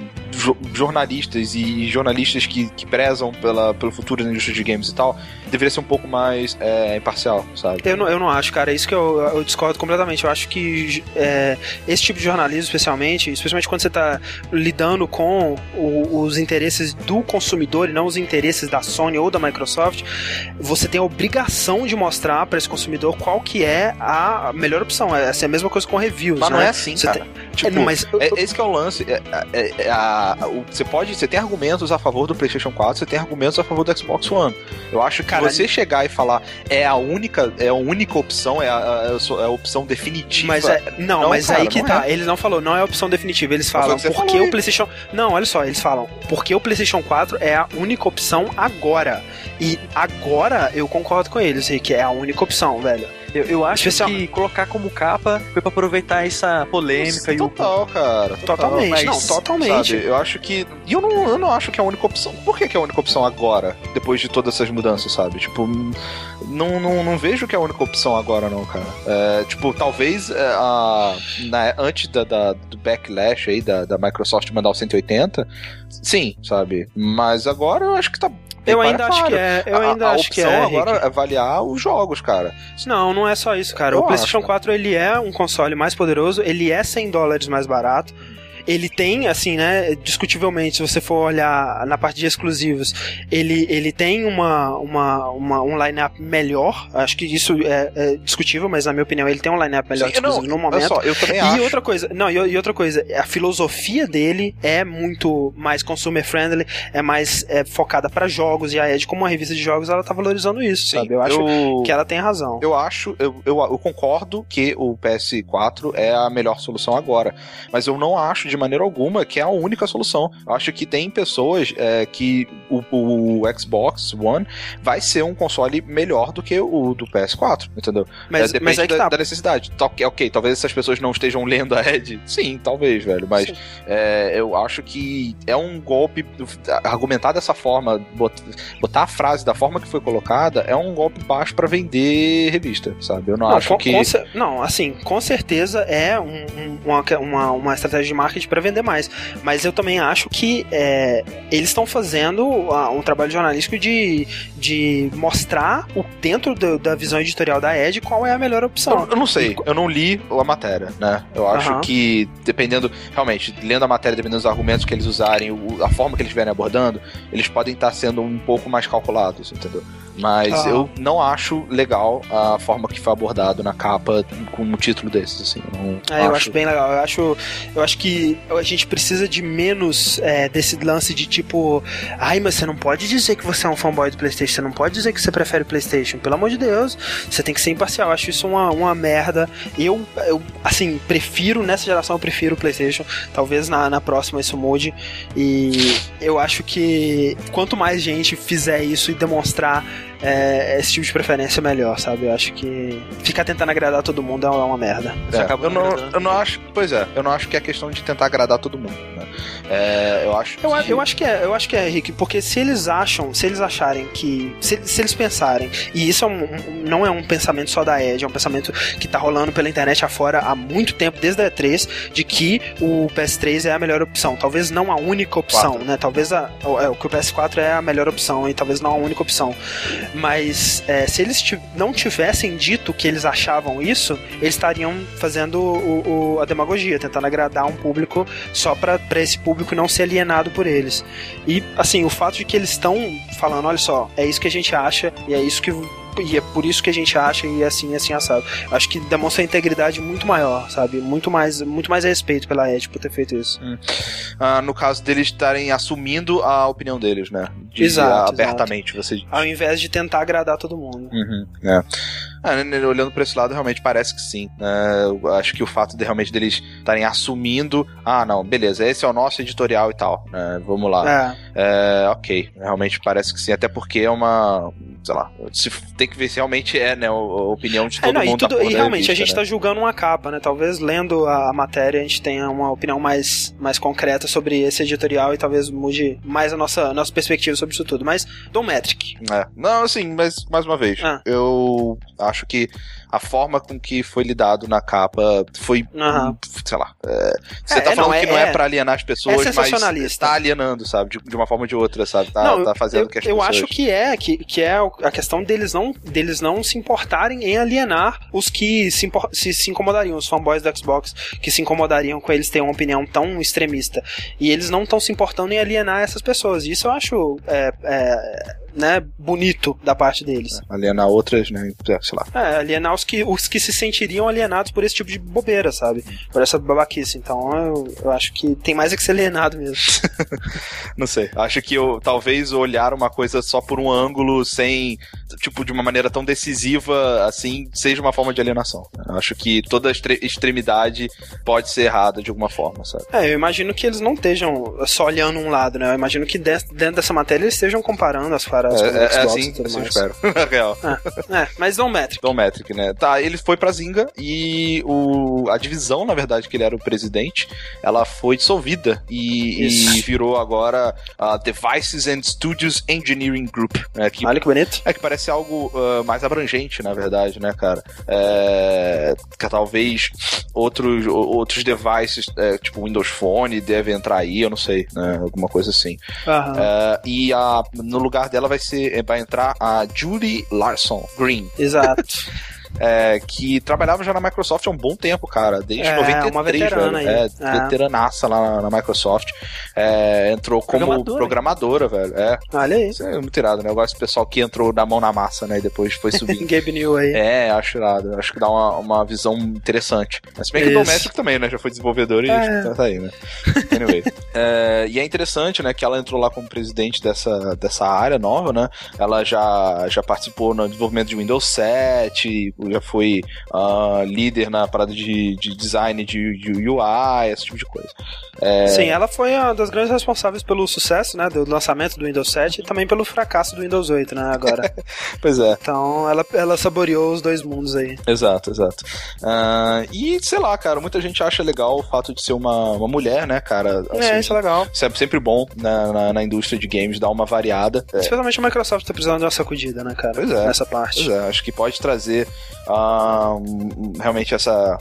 jornalistas e jornalistas que, que prezam pela, pelo futuro da indústria de games e tal, deveria ser um pouco mais é, imparcial, sabe? Eu não, eu não acho, cara. É isso que eu, eu discordo completamente. Eu acho que é, esse tipo de jornalismo, especialmente, especialmente quando você está lidando com o, os interesses do consumidor e não os interesses da Sony ou da Microsoft, você tem a obrigação de mostrar para esse consumidor qual que é a melhor opção. Essa é a mesma coisa com reviews. Mas né? não é assim, você cara. Tem... Tipo, é, não, mas... é, esse que é o lance. É, é, é a, você pode. Você tem argumentos a favor do PlayStation 4, você tem argumentos a favor do Xbox One. Eu acho que cara, você chegar e falar é a única, é a única opção, é a, a, é a opção definitiva. Mas é, não, não mas cara, aí que tá. É. Eles não falou, não é a opção definitiva. Eles falam porque o PlayStation. Não, olha só, eles falam porque o PlayStation 4 é a única opção agora. E agora eu concordo com eles, que é a única opção, velho. Eu, eu acho Especial... que colocar como capa foi pra aproveitar essa polêmica. total, o... cara. Total, totalmente. Mas, não, totalmente. Sabe, eu acho que. E eu não, eu não acho que é a única opção. Por que, que é a única opção agora? Depois de todas essas mudanças, sabe? Tipo, não, não, não vejo que é a única opção agora, não, cara. É, tipo, talvez é, a, na, antes da, da, do backlash aí da, da Microsoft mandar o 180, sim, sabe? Mas agora eu acho que tá eu ainda acho que é. Eu ainda a, acho que é. agora é avaliar os jogos, cara. Não, não é só isso, cara. Eu o PlayStation acho, 4 ele é um console mais poderoso, ele é 100 dólares mais barato ele tem, assim, né, discutivelmente, se você for olhar na parte de exclusivos, ele, ele tem uma, uma, uma um line-up melhor, acho que isso é, é, discutível, mas na minha opinião ele tem um line-up melhor Sim, exclusivo não, no momento. Só, eu também e acho. outra coisa, não, e, e, outra coisa, a filosofia dele é muito mais consumer friendly, é mais é, focada para jogos, e a Ed, como uma revista de jogos, ela tá valorizando isso, Sim, sabe? Eu acho eu, que ela tem razão. Eu acho, eu, eu, eu concordo que o PS4 é a melhor solução agora, mas eu não acho de maneira alguma que é a única solução. Eu acho que tem pessoas é, que o, o, Xbox One vai ser um console melhor do que o do PS4, entendeu? Mas, é, depende mas é da, tá. da, necessidade. Ok, talvez essas pessoas não estejam lendo a Ed. Sim, talvez, velho. Mas é, eu acho que é um golpe. Argumentar dessa forma, botar a frase da forma que foi colocada, é um golpe baixo para vender revista, sabe? Eu não, não acho com, que. Com, não, assim, com certeza é um, um, uma, uma, uma estratégia de marketing para vender mais. Mas eu também acho que é, eles estão fazendo um trabalho jornalístico de, de mostrar o, dentro do, da visão editorial da Ed qual é a melhor opção. Eu, eu não sei, eu não li a matéria, né? Eu acho uhum. que, dependendo, realmente, lendo a matéria, dependendo dos argumentos que eles usarem, a forma que eles estiverem abordando, eles podem estar sendo um pouco mais calculados, entendeu? Mas ah. eu não acho legal a forma que foi abordado na capa com um título desses, assim. Eu, é, acho... eu acho bem legal. Eu acho, eu acho que a gente precisa de menos é, desse lance de tipo, ai, mas você não pode dizer que você é um fanboy do PlayStation, você não pode dizer que você prefere o PlayStation. Pelo amor de Deus, você tem que ser imparcial. Eu acho isso uma, uma merda. Eu, eu, assim, prefiro, nessa geração, eu prefiro o PlayStation. Talvez na, na próxima isso mude. E eu acho que quanto mais gente fizer isso e demonstrar é, esse tipo de preferência é melhor, sabe? Eu acho que ficar tentando agradar todo mundo é uma merda. É, eu, não, eu não acho, pois é, eu não acho que é questão de tentar agradar todo mundo. Né? É, eu acho. Eu, que... eu acho que é, eu acho que é, Rick, porque se eles acham, se eles acharem que, se, se eles pensarem, e isso é um, um, não é um pensamento só da Edge, é um pensamento que tá rolando pela internet afora há muito tempo, desde a E3, de que o PS3 é a melhor opção. Talvez não a única opção, né? Talvez a, o, é, que o PS4 é a melhor opção e talvez não a única opção. Mas é, se eles não tivessem dito que eles achavam isso, eles estariam fazendo o, o, a demagogia, tentando agradar um público só para esse público não ser alienado por eles. E assim, o fato de que eles estão falando, olha só, é isso que a gente acha e é isso que e é por isso que a gente acha e é assim, assim assado. Acho que demonstra integridade muito maior, sabe? Muito mais, muito mais respeito pela Ed por ter feito isso. Hum. Ah, no caso deles estarem assumindo a opinião deles, né? De, exato, abertamente, exato. você Ao invés de tentar agradar todo mundo. Uhum, é. Ah, né, olhando para esse lado, realmente parece que sim. Né? Eu acho que o fato de realmente deles estarem assumindo, ah, não, beleza, esse é o nosso editorial e tal, né? Vamos lá. É. É, ok, realmente parece que sim, até porque é uma, sei lá, tem que ver se realmente é, né, a, opinião de é, todo é, não, mundo. E, tudo, e realmente a gente né? tá julgando uma capa, né? Talvez lendo a matéria a gente tenha uma opinião mais, mais concreta sobre esse editorial e talvez mude mais a nossa, nossa perspectiva sobre isso tudo. Mas, Dom Metric. É. Não, assim, mas mais uma vez, ah. eu acho que a forma com que foi lidado na capa foi, uhum. sei lá. É, você é, tá falando não, que não é, é para alienar as pessoas, é mas tá alienando, sabe? De, de, uma forma ou de outra, sabe? Tá, não, tá fazendo eu, que as eu pessoas... acho que é, que, que é a questão deles não, deles não se importarem em alienar os que se, se, se incomodariam, os fanboys do Xbox que se incomodariam com eles terem uma opinião tão extremista. E eles não estão se importando em alienar essas pessoas. Isso eu acho é, é, né, bonito da parte deles. É, alienar outras, né, sei lá. É, alienar os que, os que se sentiriam alienados por esse tipo de bobeira, sabe? Por essa babaquice. Então eu, eu acho que tem mais é que ser alienado mesmo. Não sei. Acho que eu, talvez olhar uma coisa só por um ângulo sem, tipo, de uma maneira tão decisiva assim, seja uma forma de alienação. Acho que toda extremidade pode ser errada de alguma forma, sabe? É, eu imagino que eles não estejam só olhando um lado, né? Eu imagino que dentro dessa matéria eles estejam comparando as para as é, é, é assim, assim mais. espero. Real. É, é, mas Don Metric. Don Metric, né? Tá, ele foi pra Zinga e o, a divisão, na verdade, que ele era o presidente, ela foi dissolvida e, e virou agora a Devices and Studios Engineering Group. Né, que, Olha que bonito. É que parece algo uh, mais abrangente, na verdade, né, cara? É, que talvez outros, outros devices, é, tipo Windows Phone, devem entrar aí, eu não sei, né? Alguma coisa assim. Uhum. e a, no lugar dela vai ser vai entrar a Julie Larson Green. Exato. é, que trabalhava já na Microsoft há um bom tempo, cara, desde é, 93, uma veterana velho. Aí. É, é, veteranaça lá na, na Microsoft. É, entrou como programadora, programadora velho. É. Olha aí. Isso é muito irado, né? Eu gosto do pessoal que entrou na mão na massa, né? E depois foi subindo. Gabe New aí. É, acho irado. Acho que dá uma, uma visão interessante. Mas bem que o Doméstico também, né? Já foi desenvolvedor e é. tá aí, né? Anyway. é, e é interessante, né? Que ela entrou lá como presidente dessa, dessa área nova, né? Ela já, já participou no desenvolvimento de Windows 7, já foi uh, líder na parada de, de design de, de, UI, esse tipo de coisa. É... Sim, ela foi uma das grandes responsáveis pelo sucesso, né, do lançamento do Windows 7 e também pelo fracasso do Windows 8, né, agora. pois é. Então, ela, ela saboreou os dois mundos aí. Exato, exato. Uh, e, sei lá, cara, muita gente acha legal o fato de ser uma, uma mulher, né, cara? É, assim, é, isso é legal. Isso é sempre bom na, na, na indústria de games, dar uma variada. É. Especialmente a Microsoft tá precisando de uma sacudida, né, cara? Pois é. Nessa parte. Pois é, acho que pode trazer uh, realmente essa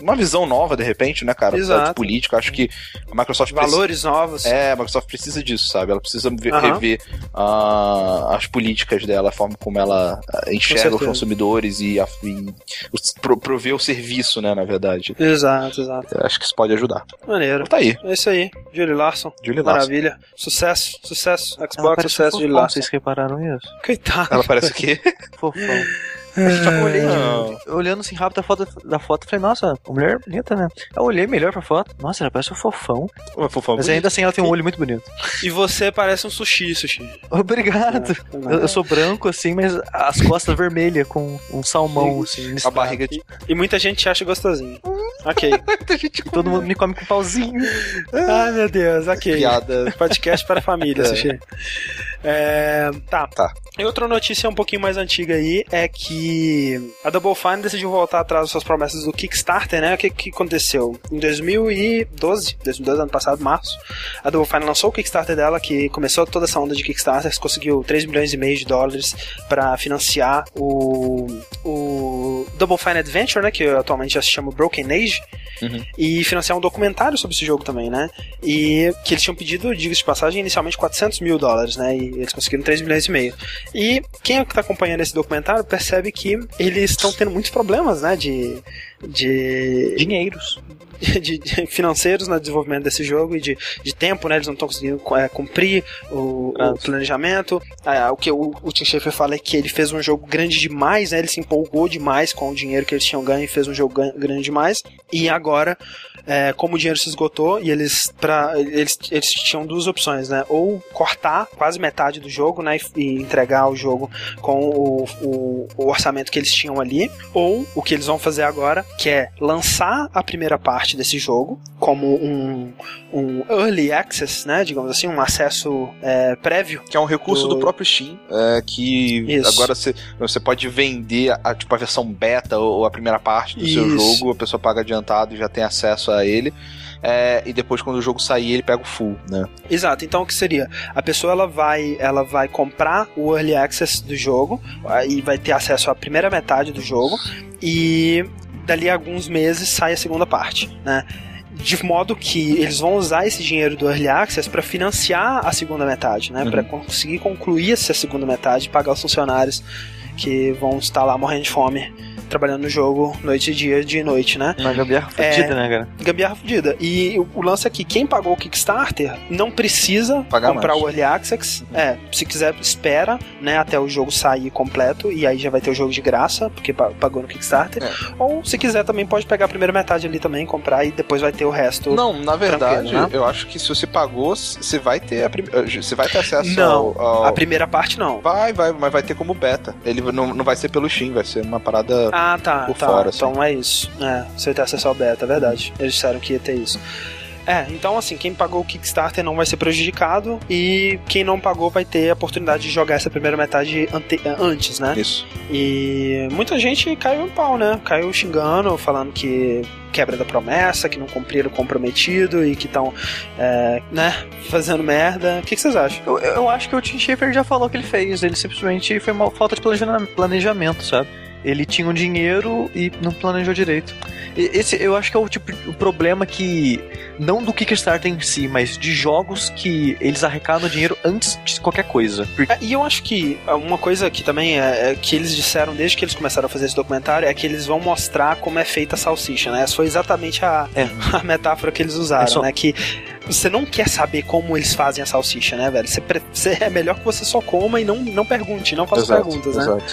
uma visão nova de repente, né, cara, Exato. político. Acho que a Microsoft valores precisa, novos. É, a Microsoft precisa disso, sabe? Ela precisa ver, uhum. rever uh, as políticas dela, a forma como ela ah, enxerga os consumidores e, a, e pro, prover o serviço, né, na verdade. Exato, exato. Eu acho que isso pode ajudar. Maneiro. Tá aí. É isso aí. Julie Larson. Julie Larson. Maravilha. Sucesso, sucesso. Xbox, sucesso, Julie Larson. Vocês repararam isso? Coitado. Ela parece o quê? Fofão. Eu olhei, olhando assim rápido a foto da foto, falei, nossa, uma mulher bonita, né? Eu olhei melhor pra foto. Nossa, ela parece um fofão. Uma fofão Mas ainda assim ela tem um olho muito bonito. E você parece um sushi, sushi. Obrigado. É, eu, eu, sou branco, assim, mas as costas vermelhas, com um salmão, assim. A barriga de... E, e muita gente acha gostosinho. ok. e todo mundo me come com pauzinho. Ai, meu Deus, ok. Piada. Podcast para a família, é. sushi. É, tá. Tá. E outra notícia um pouquinho mais antiga aí é que a Double Fine decidiu voltar atrás das suas promessas do Kickstarter, né? O que, que aconteceu? Em 2012, 2012, ano passado, março, a Double Fine lançou o Kickstarter dela, que começou toda essa onda de Kickstarter, conseguiu 3 milhões e meio de dólares para financiar o, o Double Fine Adventure, né? Que atualmente já se chama Broken Age, uhum. e financiar um documentário sobre esse jogo também, né? E que eles tinham pedido, diga-se de passagem, inicialmente 400 mil dólares, né? E. Eles conseguiram 3 milhões e meio. E quem é que tá acompanhando esse documentário percebe que eles estão tendo muitos problemas, né? De. de dinheiros. de, de, financeiros no desenvolvimento desse jogo e de, de tempo, né? Eles não estão conseguindo é, cumprir o, o planejamento. Ah, o que o, o Tim Schafer fala é que ele fez um jogo grande demais, né? Ele se empolgou demais com o dinheiro que eles tinham ganho e fez um jogo grande demais. E agora é, como o dinheiro se esgotou e eles para eles, eles tinham duas opções, né? Ou cortar quase metade do jogo, né? E, e entregar o jogo com o, o, o, orçamento que eles tinham ali, ou o que eles vão fazer agora, que é lançar a primeira parte desse jogo como um, um early access, né? Digamos assim, um acesso é, prévio. Que é um recurso do, do próprio Steam, é, que Isso. agora você, você pode vender a, tipo, a versão beta ou a primeira parte do Isso. seu jogo, a pessoa paga adiantado e já tem acesso ele. É, e depois quando o jogo sair ele pega o full, né? Exato. Então o que seria? A pessoa ela vai, ela vai comprar o early access do jogo e vai ter acesso à primeira metade do jogo e dali a alguns meses sai a segunda parte, né? de modo que eles vão usar esse dinheiro do Early Access para financiar a segunda metade, né? Uhum. Para conseguir concluir essa segunda metade, pagar os funcionários que vão estar lá morrendo de fome trabalhando no jogo noite e dia, dia e noite, né? Uma gambiarra fudida, é, né, cara? Gambiarra fudida. E o, o, lance aqui, quem pagou o Kickstarter não precisa Pagar comprar mais. o Early Access. É, se quiser, espera, né, até o jogo sair completo e aí já vai ter o jogo de graça, porque pagou no Kickstarter. É. Ou se quiser também pode pegar a primeira metade ali também, comprar e depois vai ter o resto. Não, na verdade, né? eu acho que se você pagou, você vai ter a prim... Eh, você vai ter acesso não, ao, ao... a primeira parte não. Vai, vai, mas vai ter como beta. Ele não, não vai ser pelo Steam, vai ser uma parada ah, tá, por tá. fora. Assim. Então é isso. É, você tem acesso ao beta, é verdade. Eles disseram que ia ter isso. É, então assim, quem pagou o Kickstarter não vai ser prejudicado e quem não pagou vai ter a oportunidade de jogar essa primeira metade ante antes, né? Isso. E muita gente caiu em pau, né? Caiu xingando, falando que quebra da promessa, que não cumpriram o comprometido e que estão, é, né, fazendo merda. O que, que vocês acham? Eu, eu, acho que o Tim Schafer já falou o que ele fez. Ele simplesmente foi uma falta de planejamento, sabe? Ele tinha um dinheiro e não planejou direito. Esse eu acho que é o tipo o problema que não do Kickstarter em si, mas de jogos que eles arrecadam dinheiro antes de qualquer coisa. É, e eu acho que uma coisa que também é, é, que eles disseram desde que eles começaram a fazer esse documentário é que eles vão mostrar como é feita a salsicha, né? Essa foi exatamente a, é. a metáfora que eles usaram, é só... né? Que você não quer saber como eles fazem a salsicha, né, velho? Você, você, é melhor que você só coma e não, não pergunte, não faça exato, perguntas, né? Exato.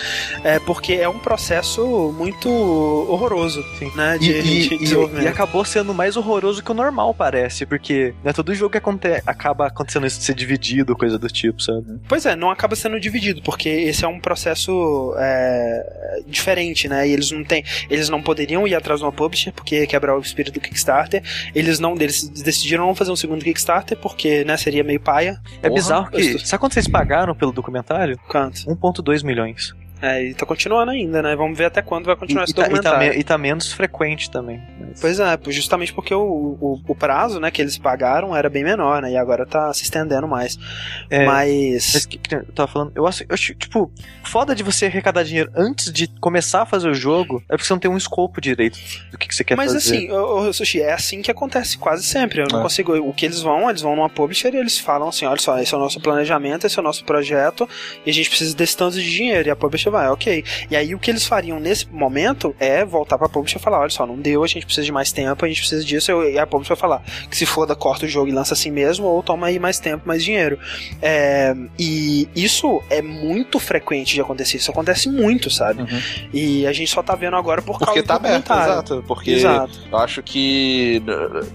É porque é um processo muito horroroso, Sim. né? De, e, de, de e, e, acabou sendo mais horroroso que o normal, parece, porque não é todo jogo que aconte, acaba acontecendo isso de ser dividido, coisa do tipo, sabe? Pois é, não acaba sendo dividido, porque esse é um processo é, diferente, né? E eles não têm, eles não poderiam ir atrás de uma publisher porque quebrar o espírito do Kickstarter. Eles não, eles decidiram não fazer um segundo Kickstarter, porque, né, seria meio paia. É Porra, bizarro que. Sabe quanto vocês pagaram pelo documentário? Quanto? 1,2 milhões. É, e tá continuando ainda, né? Vamos ver até quando vai continuar e, esse documentário. Tá, e, tá, e tá menos frequente também. Mas... Pois é, justamente porque o, o, o, prazo, né, que eles pagaram era bem menor, né? E agora tá se estendendo mais. É, mas... mas que, que eu tava falando, eu acho, eu acho, tipo, foda de você arrecadar dinheiro antes de começar a fazer o jogo é porque você não tem um escopo direito do que, que você quer mas, fazer. Mas assim, o, Sushi, é assim que acontece quase sempre. Eu não é. consigo... O que eles vão, eles vão numa publisher e eles falam assim, olha só, esse é o nosso planejamento, esse é o nosso projeto e a gente precisa desse tanto de dinheiro. E a publisher vai, ok. E aí o que eles fariam nesse momento é voltar pra publisher e falar: olha só, não deu, a gente precisa de mais tempo, a gente precisa disso. E a publisher vai falar que se foda, corta o jogo e lança assim mesmo, ou toma aí mais tempo, mais dinheiro. É, e isso é muito frequente de acontecer. Isso acontece muito, sabe? Uhum. E a gente só tá vendo agora por porque causa tá do aberto, exato. Porque exato. eu acho que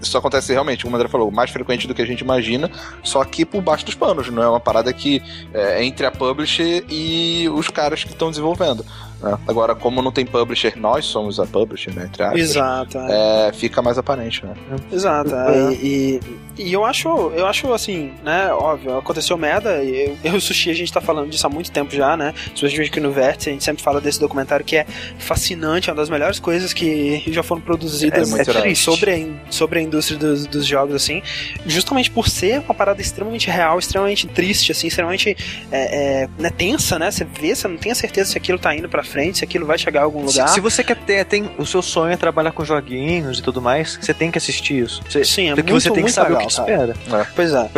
isso acontece realmente, como o André falou, mais frequente do que a gente imagina, só que por baixo dos panos, não é uma parada que é entre a publisher e os caras que estão desenvolvendo. Né? Agora, como não tem publisher, nós somos a publisher, né? Entre aspas, Exato. É. É, fica mais aparente, né? Exato. É. E, e, eu acho, eu acho assim, né? Óbvio, aconteceu merda. E eu, eu e o Sushi, a gente tá falando disso há muito tempo já, né? Especialmente aqui no Vértice, a gente sempre fala desse documentário que é fascinante, é uma das melhores coisas que já foram produzidas é sobre, a, sobre a indústria dos, dos jogos, assim. Justamente por ser uma parada extremamente real, extremamente triste, assim, extremamente é, é, né, tensa, né? Você vê, você não tem a certeza se aquilo tá indo pra frente, se aquilo vai chegar a algum lugar. Se, se você quer ter, tem o seu sonho é trabalhar com joguinhos e tudo mais, você tem que assistir isso. Você, Sim, é porque muito, você tem que saber legal, o que cara. espera. É. Pois é.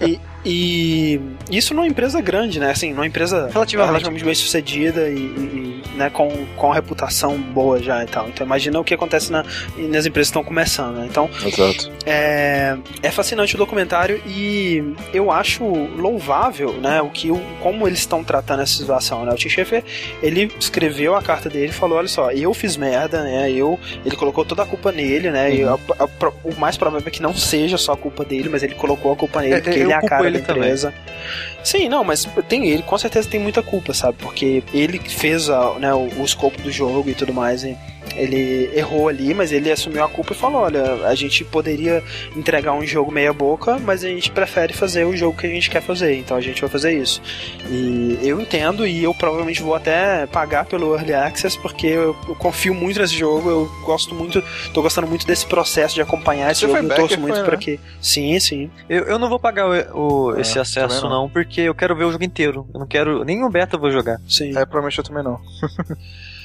e, E isso numa empresa grande, né? Assim, numa empresa relativamente, relativamente bem sucedida e, e, né, com, com reputação boa já e tal. Então imagina o que acontece na, nas empresas que estão começando, né? Então, Exato. É, é fascinante o documentário e eu acho louvável, né, o que, como eles estão tratando essa situação, né? O Tim Schafer, ele escreveu a carta dele e falou, olha só, eu fiz merda, né? Eu, ele colocou toda a culpa nele, né? Uhum. E a, a, o mais provável é que não seja só a culpa dele, mas ele colocou a culpa nele, é, porque ele é a cara da empresa. Também. Sim, não, mas tem ele, com certeza tem muita culpa, sabe? Porque ele fez a, né, o, o escopo do jogo e tudo mais. E ele errou ali, mas ele assumiu a culpa e falou: olha, a gente poderia entregar um jogo meia boca, mas a gente prefere fazer o jogo que a gente quer fazer, então a gente vai fazer isso. E eu entendo e eu provavelmente vou até pagar pelo Early Access, porque eu, eu confio muito nesse jogo, eu gosto muito, tô gostando muito desse processo de acompanhar esse Você jogo, eu torço muito para né? que. Sim, sim. Eu, eu não vou pagar o, o é, esse acesso, não. não. porque eu quero ver o jogo inteiro. Eu não quero. Nem o beta eu vou jogar. Sim. É, provavelmente eu também não.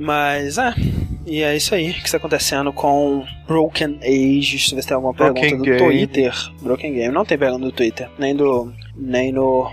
Mas é. E é isso aí que está acontecendo com Broken Age. Deixa eu ver se tem alguma Broken pergunta do Game. Twitter. Broken Game. Não tem pergunta do Twitter. Nem do. Nem no.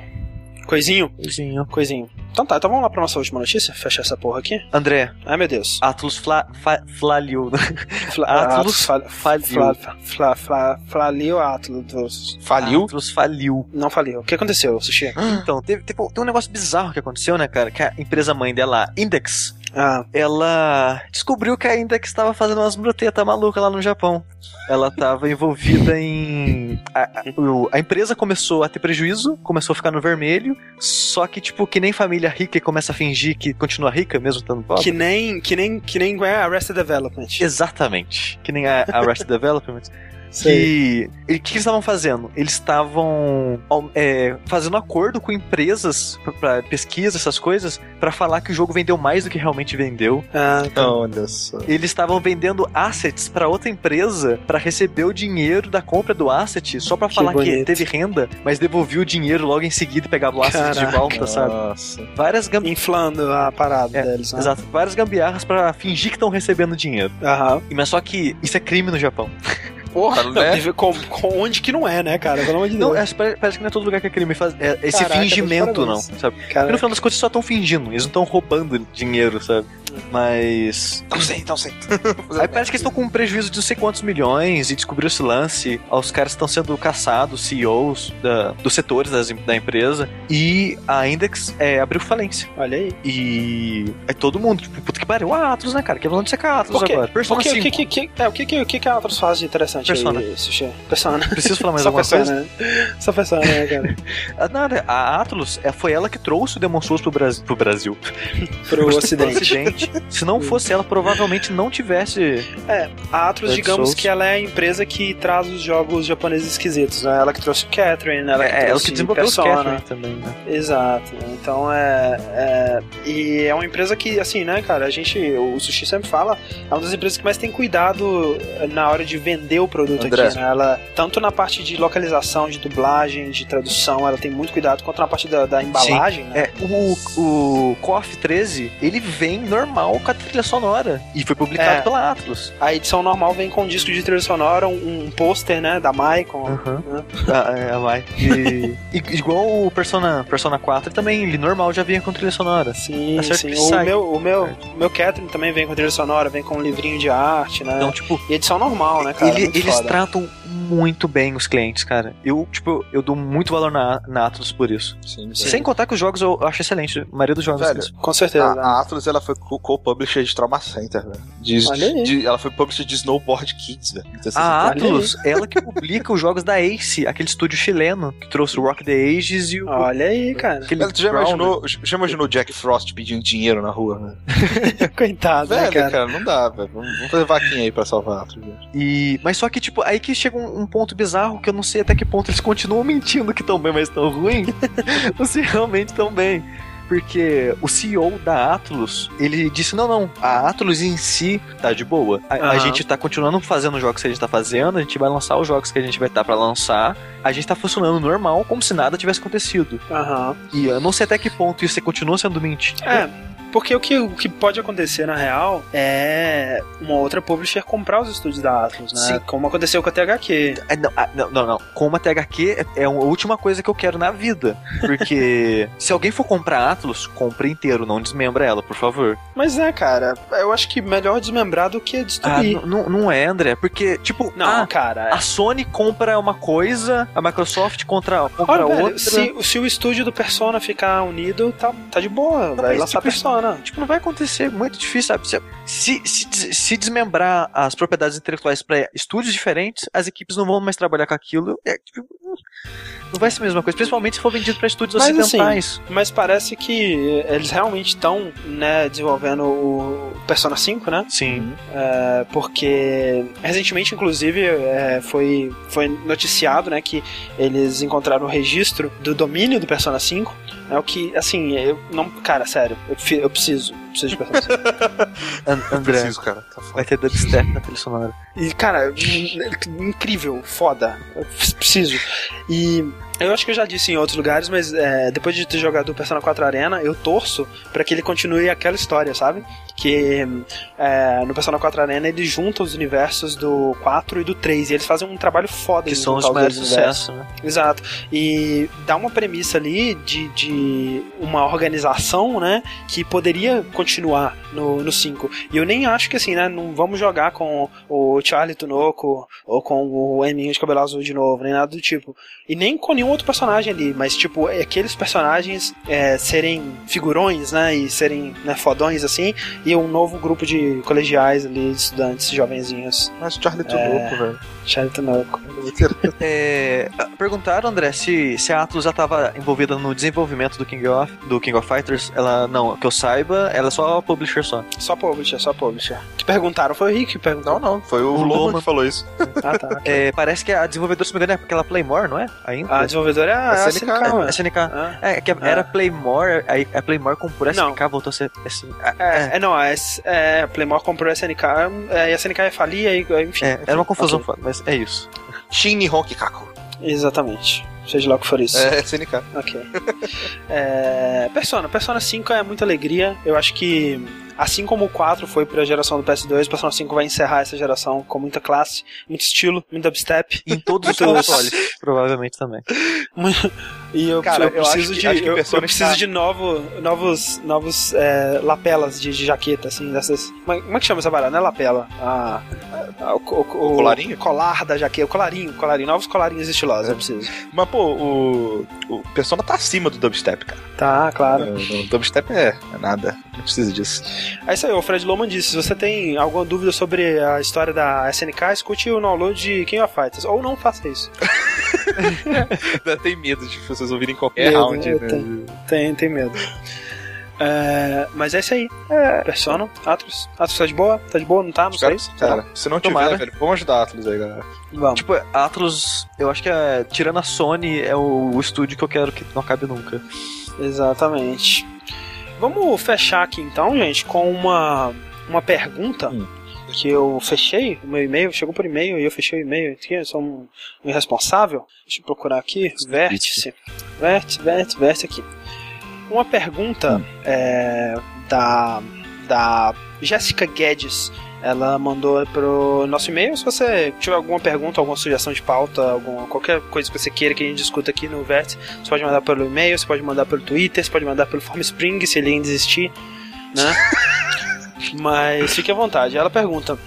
Coisinho? Coisinho. Coisinho. Então tá, então vamos lá pra nossa última notícia? Fechar essa porra aqui. André. Ai meu Deus. Atlus fla, fa, flaliu. Fla, Atlus faliu. Fla, fla, flaliu Atlus. Faliu? Atlus faliu. Não faliu. O que aconteceu, Sushi? Então, teve, teve, tem um negócio bizarro que aconteceu, né, cara? Que a empresa mãe dela, Index, ah. ela descobriu que a Index estava fazendo umas brutetas malucas lá no Japão. Ela estava envolvida em. A, a, empresa começou a ter prejuízo, começou a ficar no vermelho, só que, tipo, que nem família rica e começa a fingir que continua rica mesmo estando pobre. Que nem, que nem, que nem Arrested Development. Exatamente. Que nem a Arrested Development que o que, que, eles estavam fazendo? Eles estavam é, fazendo acordo com empresas para pesquisa, essas coisas, para falar que o jogo vendeu mais do que realmente vendeu. Ah, tá. olha só. Eles estavam vendendo assets para outra empresa para receber o dinheiro da compra do asset só para falar que, que, teve renda, mas devolveu o dinheiro logo em seguida e pegava o asset Caraca. de volta, sabe? Nossa. Várias gam... inflando a parada é, deles, né? Exato, várias gambiarras para fingir que estão recebendo dinheiro. Aham. Mas só que isso é crime no Japão. Porra, não, né? Com, com, onde que não é, né, cara? Pelo amor de Deus. Não, é, parece que não é todo lugar que é crime. Faz, é, esse Caraca, fingimento, não, sabe? Caraca. Porque no final das contas só estão fingindo, eles não estão roubando dinheiro, sabe? Mas. Não sei, não sei. Aí parece que estão com um prejuízo de não sei quantos milhões e descobriu esse lance. Os caras estão sendo caçados, CEOs da, dos setores das, da empresa. E a Index é, abriu falência. Olha aí. E é todo mundo, tipo, puta que pariu. Ah, Atlas, né, cara? Que falando de ser Atlas agora. Persona que, 5. Que, que, que, é, o que, que, que, que a Atlas faz de interessante Persona. aí, Persona. Preciso falar mais Só alguma persona, coisa? Né? Só Persona, né, cara? Ah, nada, a Atlas é, foi ela que trouxe o Demon Souls pro Brasil. Pro Brasil. pro Ocidente. Se não fosse ela, provavelmente não tivesse. É, a Atlas, digamos Souls. que ela é a empresa que traz os jogos japoneses esquisitos, né? Ela que trouxe o Catherine, ela que é, trouxe ela que desenvolveu Persona. o Catherine também, né? Exato. Então é, é. E é uma empresa que, assim, né, cara, a gente. O Sushi sempre fala, é uma das empresas que mais tem cuidado na hora de vender o produto André. aqui, né? Ela, tanto na parte de localização, de dublagem, de tradução, ela tem muito cuidado, quanto na parte da, da embalagem, Sim. né? É, o, o KOF 13, ele vem normal com a trilha sonora. E foi publicado é. pela Atlas. A edição normal vem com um disco de trilha sonora, um, um pôster, né, da Maicon. Uhum. Né? Ah, é, a Mai. E, igual o Persona, Persona 4 também, ele normal já vinha com trilha sonora. Sim, sim. O meu, o meu, o meu Catherine também vem com trilha sonora, vem com um livrinho de arte, né? Então, tipo... E edição normal, né, cara? Ele, eles foda. tratam muito bem os clientes, cara. Eu, tipo, eu dou muito valor na, na Atlas por isso. Sim, sim. Sem contar que os jogos eu acho excelente. A maioria dos jogos. Velho, com certeza. A, a Atlas, ela foi co-publisher de Trauma Center, velho. De, de, ela foi publisher de Snowboard Kids, velho. a Atlas, ela que publica os jogos da Ace, aquele estúdio chileno que trouxe o Rock the Ages e o. Olha aí, cara. Aquele tu já imaginou, já imaginou Jack Frost pedindo dinheiro na rua, né? Coitado, velho, né, cara? cara? Não dá, velho. Vamos fazer vaquinha aí pra salvar a Atlas, E, mas só que, tipo, aí que chega um, um ponto bizarro que eu não sei até que ponto eles continuam mentindo que tão bem, mas tão ruim. não sei realmente tão bem porque o CEO da Atlus, ele disse: não, não, a Atlus em si tá de boa. A, uhum. a gente tá continuando fazendo os jogos que a gente tá fazendo, a gente vai lançar os jogos que a gente vai estar tá para lançar, a gente tá funcionando normal, como se nada tivesse acontecido. Uhum. E eu não sei até que ponto isso continua sendo mentira. É Porque o que, o que pode acontecer, na real, é uma outra publisher comprar os estúdios da Atlas, né? Sim. Como aconteceu com a THQ. É, não, ah, não, não, não. Com a THQ é a última coisa que eu quero na vida. Porque se alguém for comprar a Atlas, compre inteiro, não desmembra ela, por favor. Mas é, cara, eu acho que melhor desmembrar do que destruir. Ah, não é, André, porque, tipo, não, ah, cara. A Sony compra uma coisa, a Microsoft contra, compra Olha, outra. se, se o estúdio do Persona ficar unido, tá, tá de boa, não, vai lançar tipo, Persona. Tipo, não vai acontecer, muito difícil, sabe? Se, se, se desmembrar as propriedades intelectuais para estúdios diferentes, as equipes não vão mais trabalhar com aquilo. É, tipo, não vai ser a mesma coisa, principalmente se for vendido para estúdios mas, assim, ocidentais. Assim, mas parece que eles realmente estão né, desenvolvendo o Persona 5, né? Sim. É, porque recentemente, inclusive, é, foi, foi noticiado né, que eles encontraram o registro do domínio do Persona 5. É o que, assim, eu não. Cara, sério, eu, eu preciso. Preciso de Persona 5. André, preciso, cara. Tá vai ter dubstep na trilha sonora. E, cara, incrível, foda. Preciso. E eu acho que eu já disse em outros lugares, mas é, depois de ter jogado o Persona 4 Arena, eu torço para que ele continue aquela história, sabe? Que é, no Persona 4 Arena ele junta os universos do 4 e do 3 e eles fazem um trabalho foda que são os maiores sucessos, né? Exato. E dá uma premissa ali de, de uma organização, né, que poderia continuar no, no 5. E eu nem acho que assim, né, não vamos jogar com o Charlie Tunoco ou com o Eminho de cabelo azul de novo, nem nada do tipo. E nem com nenhum nenhum outro personagem ali, mas tipo, é aqueles personagens é, serem figurões, né, e serem né, fodões assim, e um novo grupo de colegiais ali, estudantes, jovenzinhos. Mas Charlie Tunoco, é... velho. Charlie Tunoco. é, perguntaram, André, se, se a Atlus já estava envolvida no desenvolvimento do King of, do King of Fighters. Ela, não, que eu saiba, ela é só publisher só. Só publisher, só publisher. Que perguntaram, foi o Rick que perguntou. Não, não, foi o, o Loma que falou isso. ah, tá. Okay. É, parece que a desenvolvedora, se me engano, é aquela Playmore, não é? Ainda. A desenvolvedora é a, a SNK. A SNK. Ah. É, que era ah. Playmore, aí a Playmore comprou a SNK, não. voltou a ser assim. É, é, não, a, é, a Playmore comprou a SNK, é, e a SNK é falia, enfim. É, era uma confusão, okay. mas é isso. Shin Nihon Kikaku. Exatamente. Seja lá o que for isso. É, SNK. Ok. é, Persona. Persona 5 é muita alegria. Eu acho que Assim como o 4 foi para a geração do PS2, o Persona 5 vai encerrar essa geração com muita classe, muito estilo, muito dubstep. Em todos os consoles, provavelmente também. e eu, Cara, eu, eu preciso que, de, eu, eu, preciso está... de novo, novos, novos é, lapelas de, de, jaqueta, assim, dessas. Como é que chama essa barata? Não é lapela. Ah, o, o, o, colarinho? colar da jaqueta, o colarinho, colarinho, novos colarinhos estilosos, é. eu preciso. Mas, pô, o, o Persona tá acima do dubstep, cara. Tá, claro. O, o dubstep é, é nada, não precisa disso. É isso aí, o Fred Loman disse: se você tem alguma dúvida sobre a história da SNK, escute o download de King of Fighters. Ou não faça isso. tem medo de vocês ouvirem qualquer medo, round. Né? Tem, tem, tem medo. É, mas é isso aí. É, Persona, Atlas. Atlas tá de boa? Tá de boa? Não tá? Não Espero, sei. Cara, se não Tomara. tiver, velho, vamos ajudar Atlas aí, galera. Vamos. Tipo, Atlas, eu acho que é, tirando a Sony, é o, o estúdio que eu quero que não acabe nunca. Exatamente. Vamos fechar aqui então, gente, com uma, uma pergunta. Hum que eu fechei o meu e-mail, chegou por e-mail e eu fechei o e-mail aqui, eu sou um, um irresponsável. Deixa eu procurar aqui, vértice, vértice, vértice, vértice aqui. Uma pergunta hum. é, da, da Jéssica Guedes ela mandou pro nosso e-mail. Se você tiver alguma pergunta, alguma sugestão de pauta, alguma, qualquer coisa que você queira que a gente discuta aqui no Vértice, você pode mandar pelo e-mail, você pode mandar pelo Twitter, você pode mandar pelo Formspring, se ele ainda existir, né? Mas fique à vontade. Ela pergunta: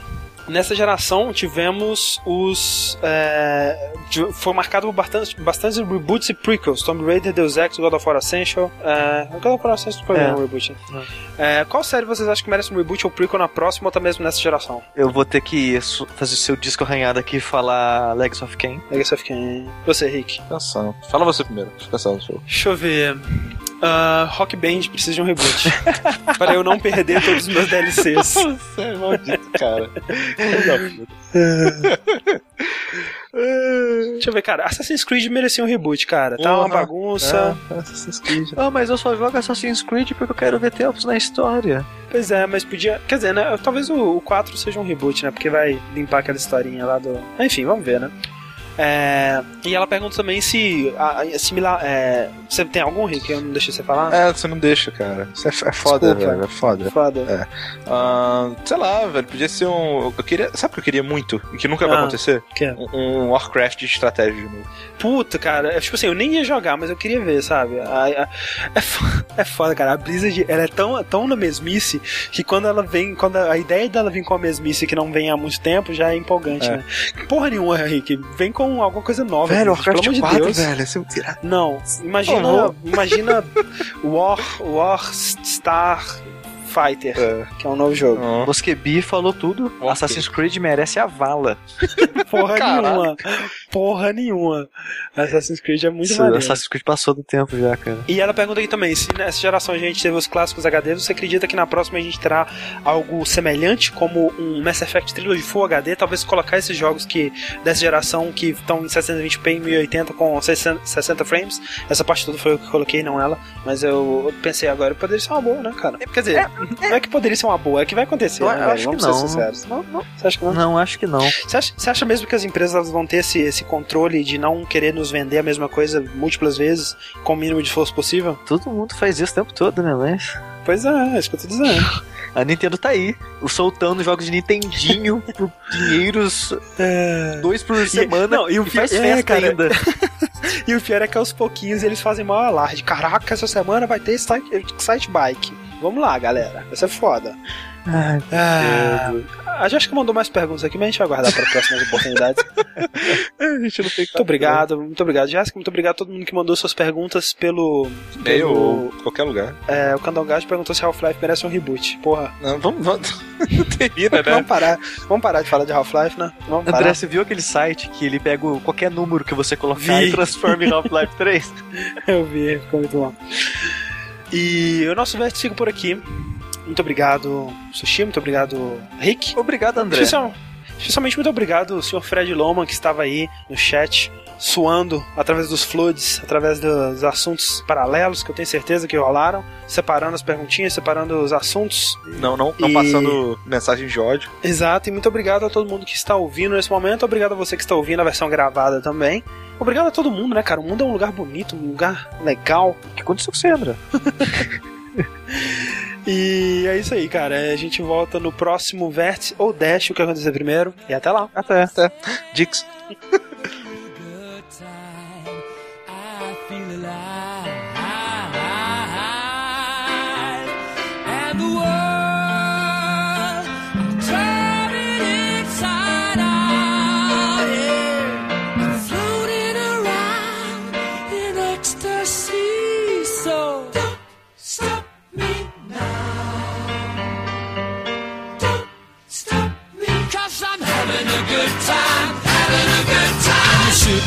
Nessa geração tivemos os. É, foi marcado por bastante, bastante reboots e prequels. Tomb Raider, Deus Ex, God of War Essential. É, God of War Essential foi é. um reboot. Né? É, qual série vocês acham que merece um reboot ou prequel na próxima ou até mesmo nessa geração? Eu vou ter que fazer o seu disco arranhado aqui e falar Legacy of Kain. Legacy of Kain. Você, Rick. Pensando. Fala você primeiro. Deixa eu pensar Deixa eu ver. Uh, Rock Band precisa de um reboot. para eu não perder todos os meus DLCs. Você é maldito, cara. Deixa eu ver, cara. Assassin's Creed merecia um reboot, cara. Tá uma bagunça. É, Assassin's Creed. Ah, mas eu só jogo Assassin's Creed porque eu quero ver tempos na história. Pois é, mas podia. Quer dizer, né? Talvez o, o 4 seja um reboot, né? Porque vai limpar aquela historinha lá do. Enfim, vamos ver, né? É, e ela pergunta também se a, a similar. É, você tem algum, Rick? Eu não deixei você falar? É, você não deixa, cara. Isso é, é foda, Desculpa. velho. É foda. Foda. É. Uh, sei lá, velho. Podia ser um. Eu queria. Sabe o que eu queria muito? E que nunca ah, vai acontecer? Que é? um, um Warcraft de estratégia de novo. Puta, cara. É, tipo assim, eu nem ia jogar, mas eu queria ver, sabe? A, é, foda, é foda, cara. A Blizzard, ela é tão, tão na mesmice que quando ela vem. Quando a, a ideia dela vir com a mesmice que não vem há muito tempo já é empolgante, é. né? Porra nenhuma, Rick. Vem com alguma coisa nova. Velho, Warcraft pelo amor de Deus. velho. Não, imagina, imagina War, War Star Fighter, é. que é um novo jogo. Oh. Mosquebi falou tudo. Okay. Assassin's Creed merece a vala. Porra nenhuma. Porra nenhuma. Assassin's Creed é muito maneiro. Assassin's Creed passou do tempo já, cara. E ela pergunta aqui também, se nessa geração a gente teve os clássicos HD, você acredita que na próxima a gente terá algo semelhante, como um Mass Effect Trilogy Full HD? Talvez colocar esses jogos que dessa geração que estão em 720p em 1080 com 60, 60 frames. Essa parte toda foi eu que coloquei, não ela. Mas eu pensei agora, poderia ser uma boa, né, cara? Quer dizer, é, não é que poderia ser uma boa, é que vai acontecer. Eu, né, acho Vamos que não. ser sinceros. Não, não. Você acha que não? Não, acho que não. Você acha, você acha mesmo que as empresas vão ter esse, esse controle de não querer nos vender a mesma coisa múltiplas vezes, com o mínimo de esforço possível? Todo mundo faz isso o tempo todo, né, mas... Pois é, é isso que eu tô dizendo. A Nintendo tá aí, soltando jogos de Nintendinho por dinheiros é... dois por semana. E, não, e o e faz é, festa cara. ainda. e o pior é que aos pouquinhos eles fazem maior alarde. Caraca, essa semana vai ter site, site bike. Vamos lá, galera. Vai ser foda. Ai, ah, a Jéssica mandou mais perguntas aqui, mas a gente vai aguardar para próximas oportunidades. a gente não tem Muito obrigado, muito obrigado, Jéssica. Muito obrigado a todo mundo que mandou suas perguntas pelo. Pelo ou qualquer lugar. É, o Candongás perguntou se Half-Life merece um reboot. Porra. Não, vamos. vamos... Termina, né? Vamos parar. Vamos parar de falar de Half-Life, né? Vamos André, parar. você viu aquele site que ele pega qualquer número que você colocar vi. e transforma em Half-Life 3? Eu vi, ficou muito bom. E o nosso vértice fica por aqui. Muito obrigado, Sushi. Muito obrigado, Rick. Obrigado, André. Especialmente muito obrigado, senhor Fred Loman, que estava aí no chat, suando através dos floods, através dos assuntos paralelos que eu tenho certeza que rolaram, separando as perguntinhas, separando os assuntos. Não, não, não e... passando mensagem de ódio. Exato, e muito obrigado a todo mundo que está ouvindo nesse momento. Obrigado a você que está ouvindo a versão gravada também. Obrigado a todo mundo, né, cara? O mundo é um lugar bonito, um lugar legal. O que aconteceu com você, André? E é isso aí, cara. A gente volta no próximo vértice ou dash, o que acontecer primeiro. E até lá. Até. Até. Dix.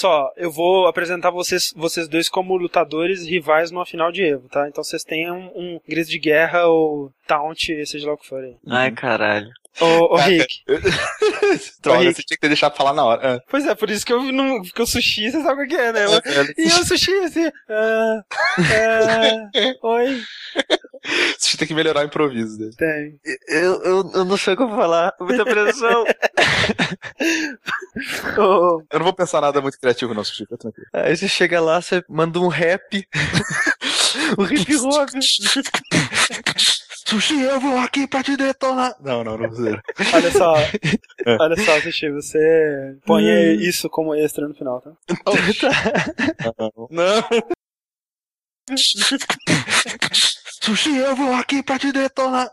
só, eu vou apresentar vocês, vocês dois como lutadores rivais numa final de Evo, tá? Então vocês têm um, um grito de guerra ou taunt, seja lá o que for aí. Ai, caralho. Ô, ô Rick. Droga, Rick. você tinha que ter deixado falar na hora. Ah. Pois é, por isso que eu não. Porque o sushi, você sabe o que é, né? e o sushi, assim. Ah, ah, oi. Você tem que melhorar o improviso dele. Tem. Eu, eu, eu não sei o que eu vou falar. Muita pressão. Eu não vou pensar nada muito criativo, não, Sushi, fica tranquilo. Aí você chega lá, você manda um rap. o hip hop. Sushi, eu vou aqui pra te detonar. Não, não, não precisa. Olha só. É. Olha só, Sushi, você põe hum. isso como extra no final, tá? Oh, tá. Não. não. Sushi, eu vou aqui pra te detonar.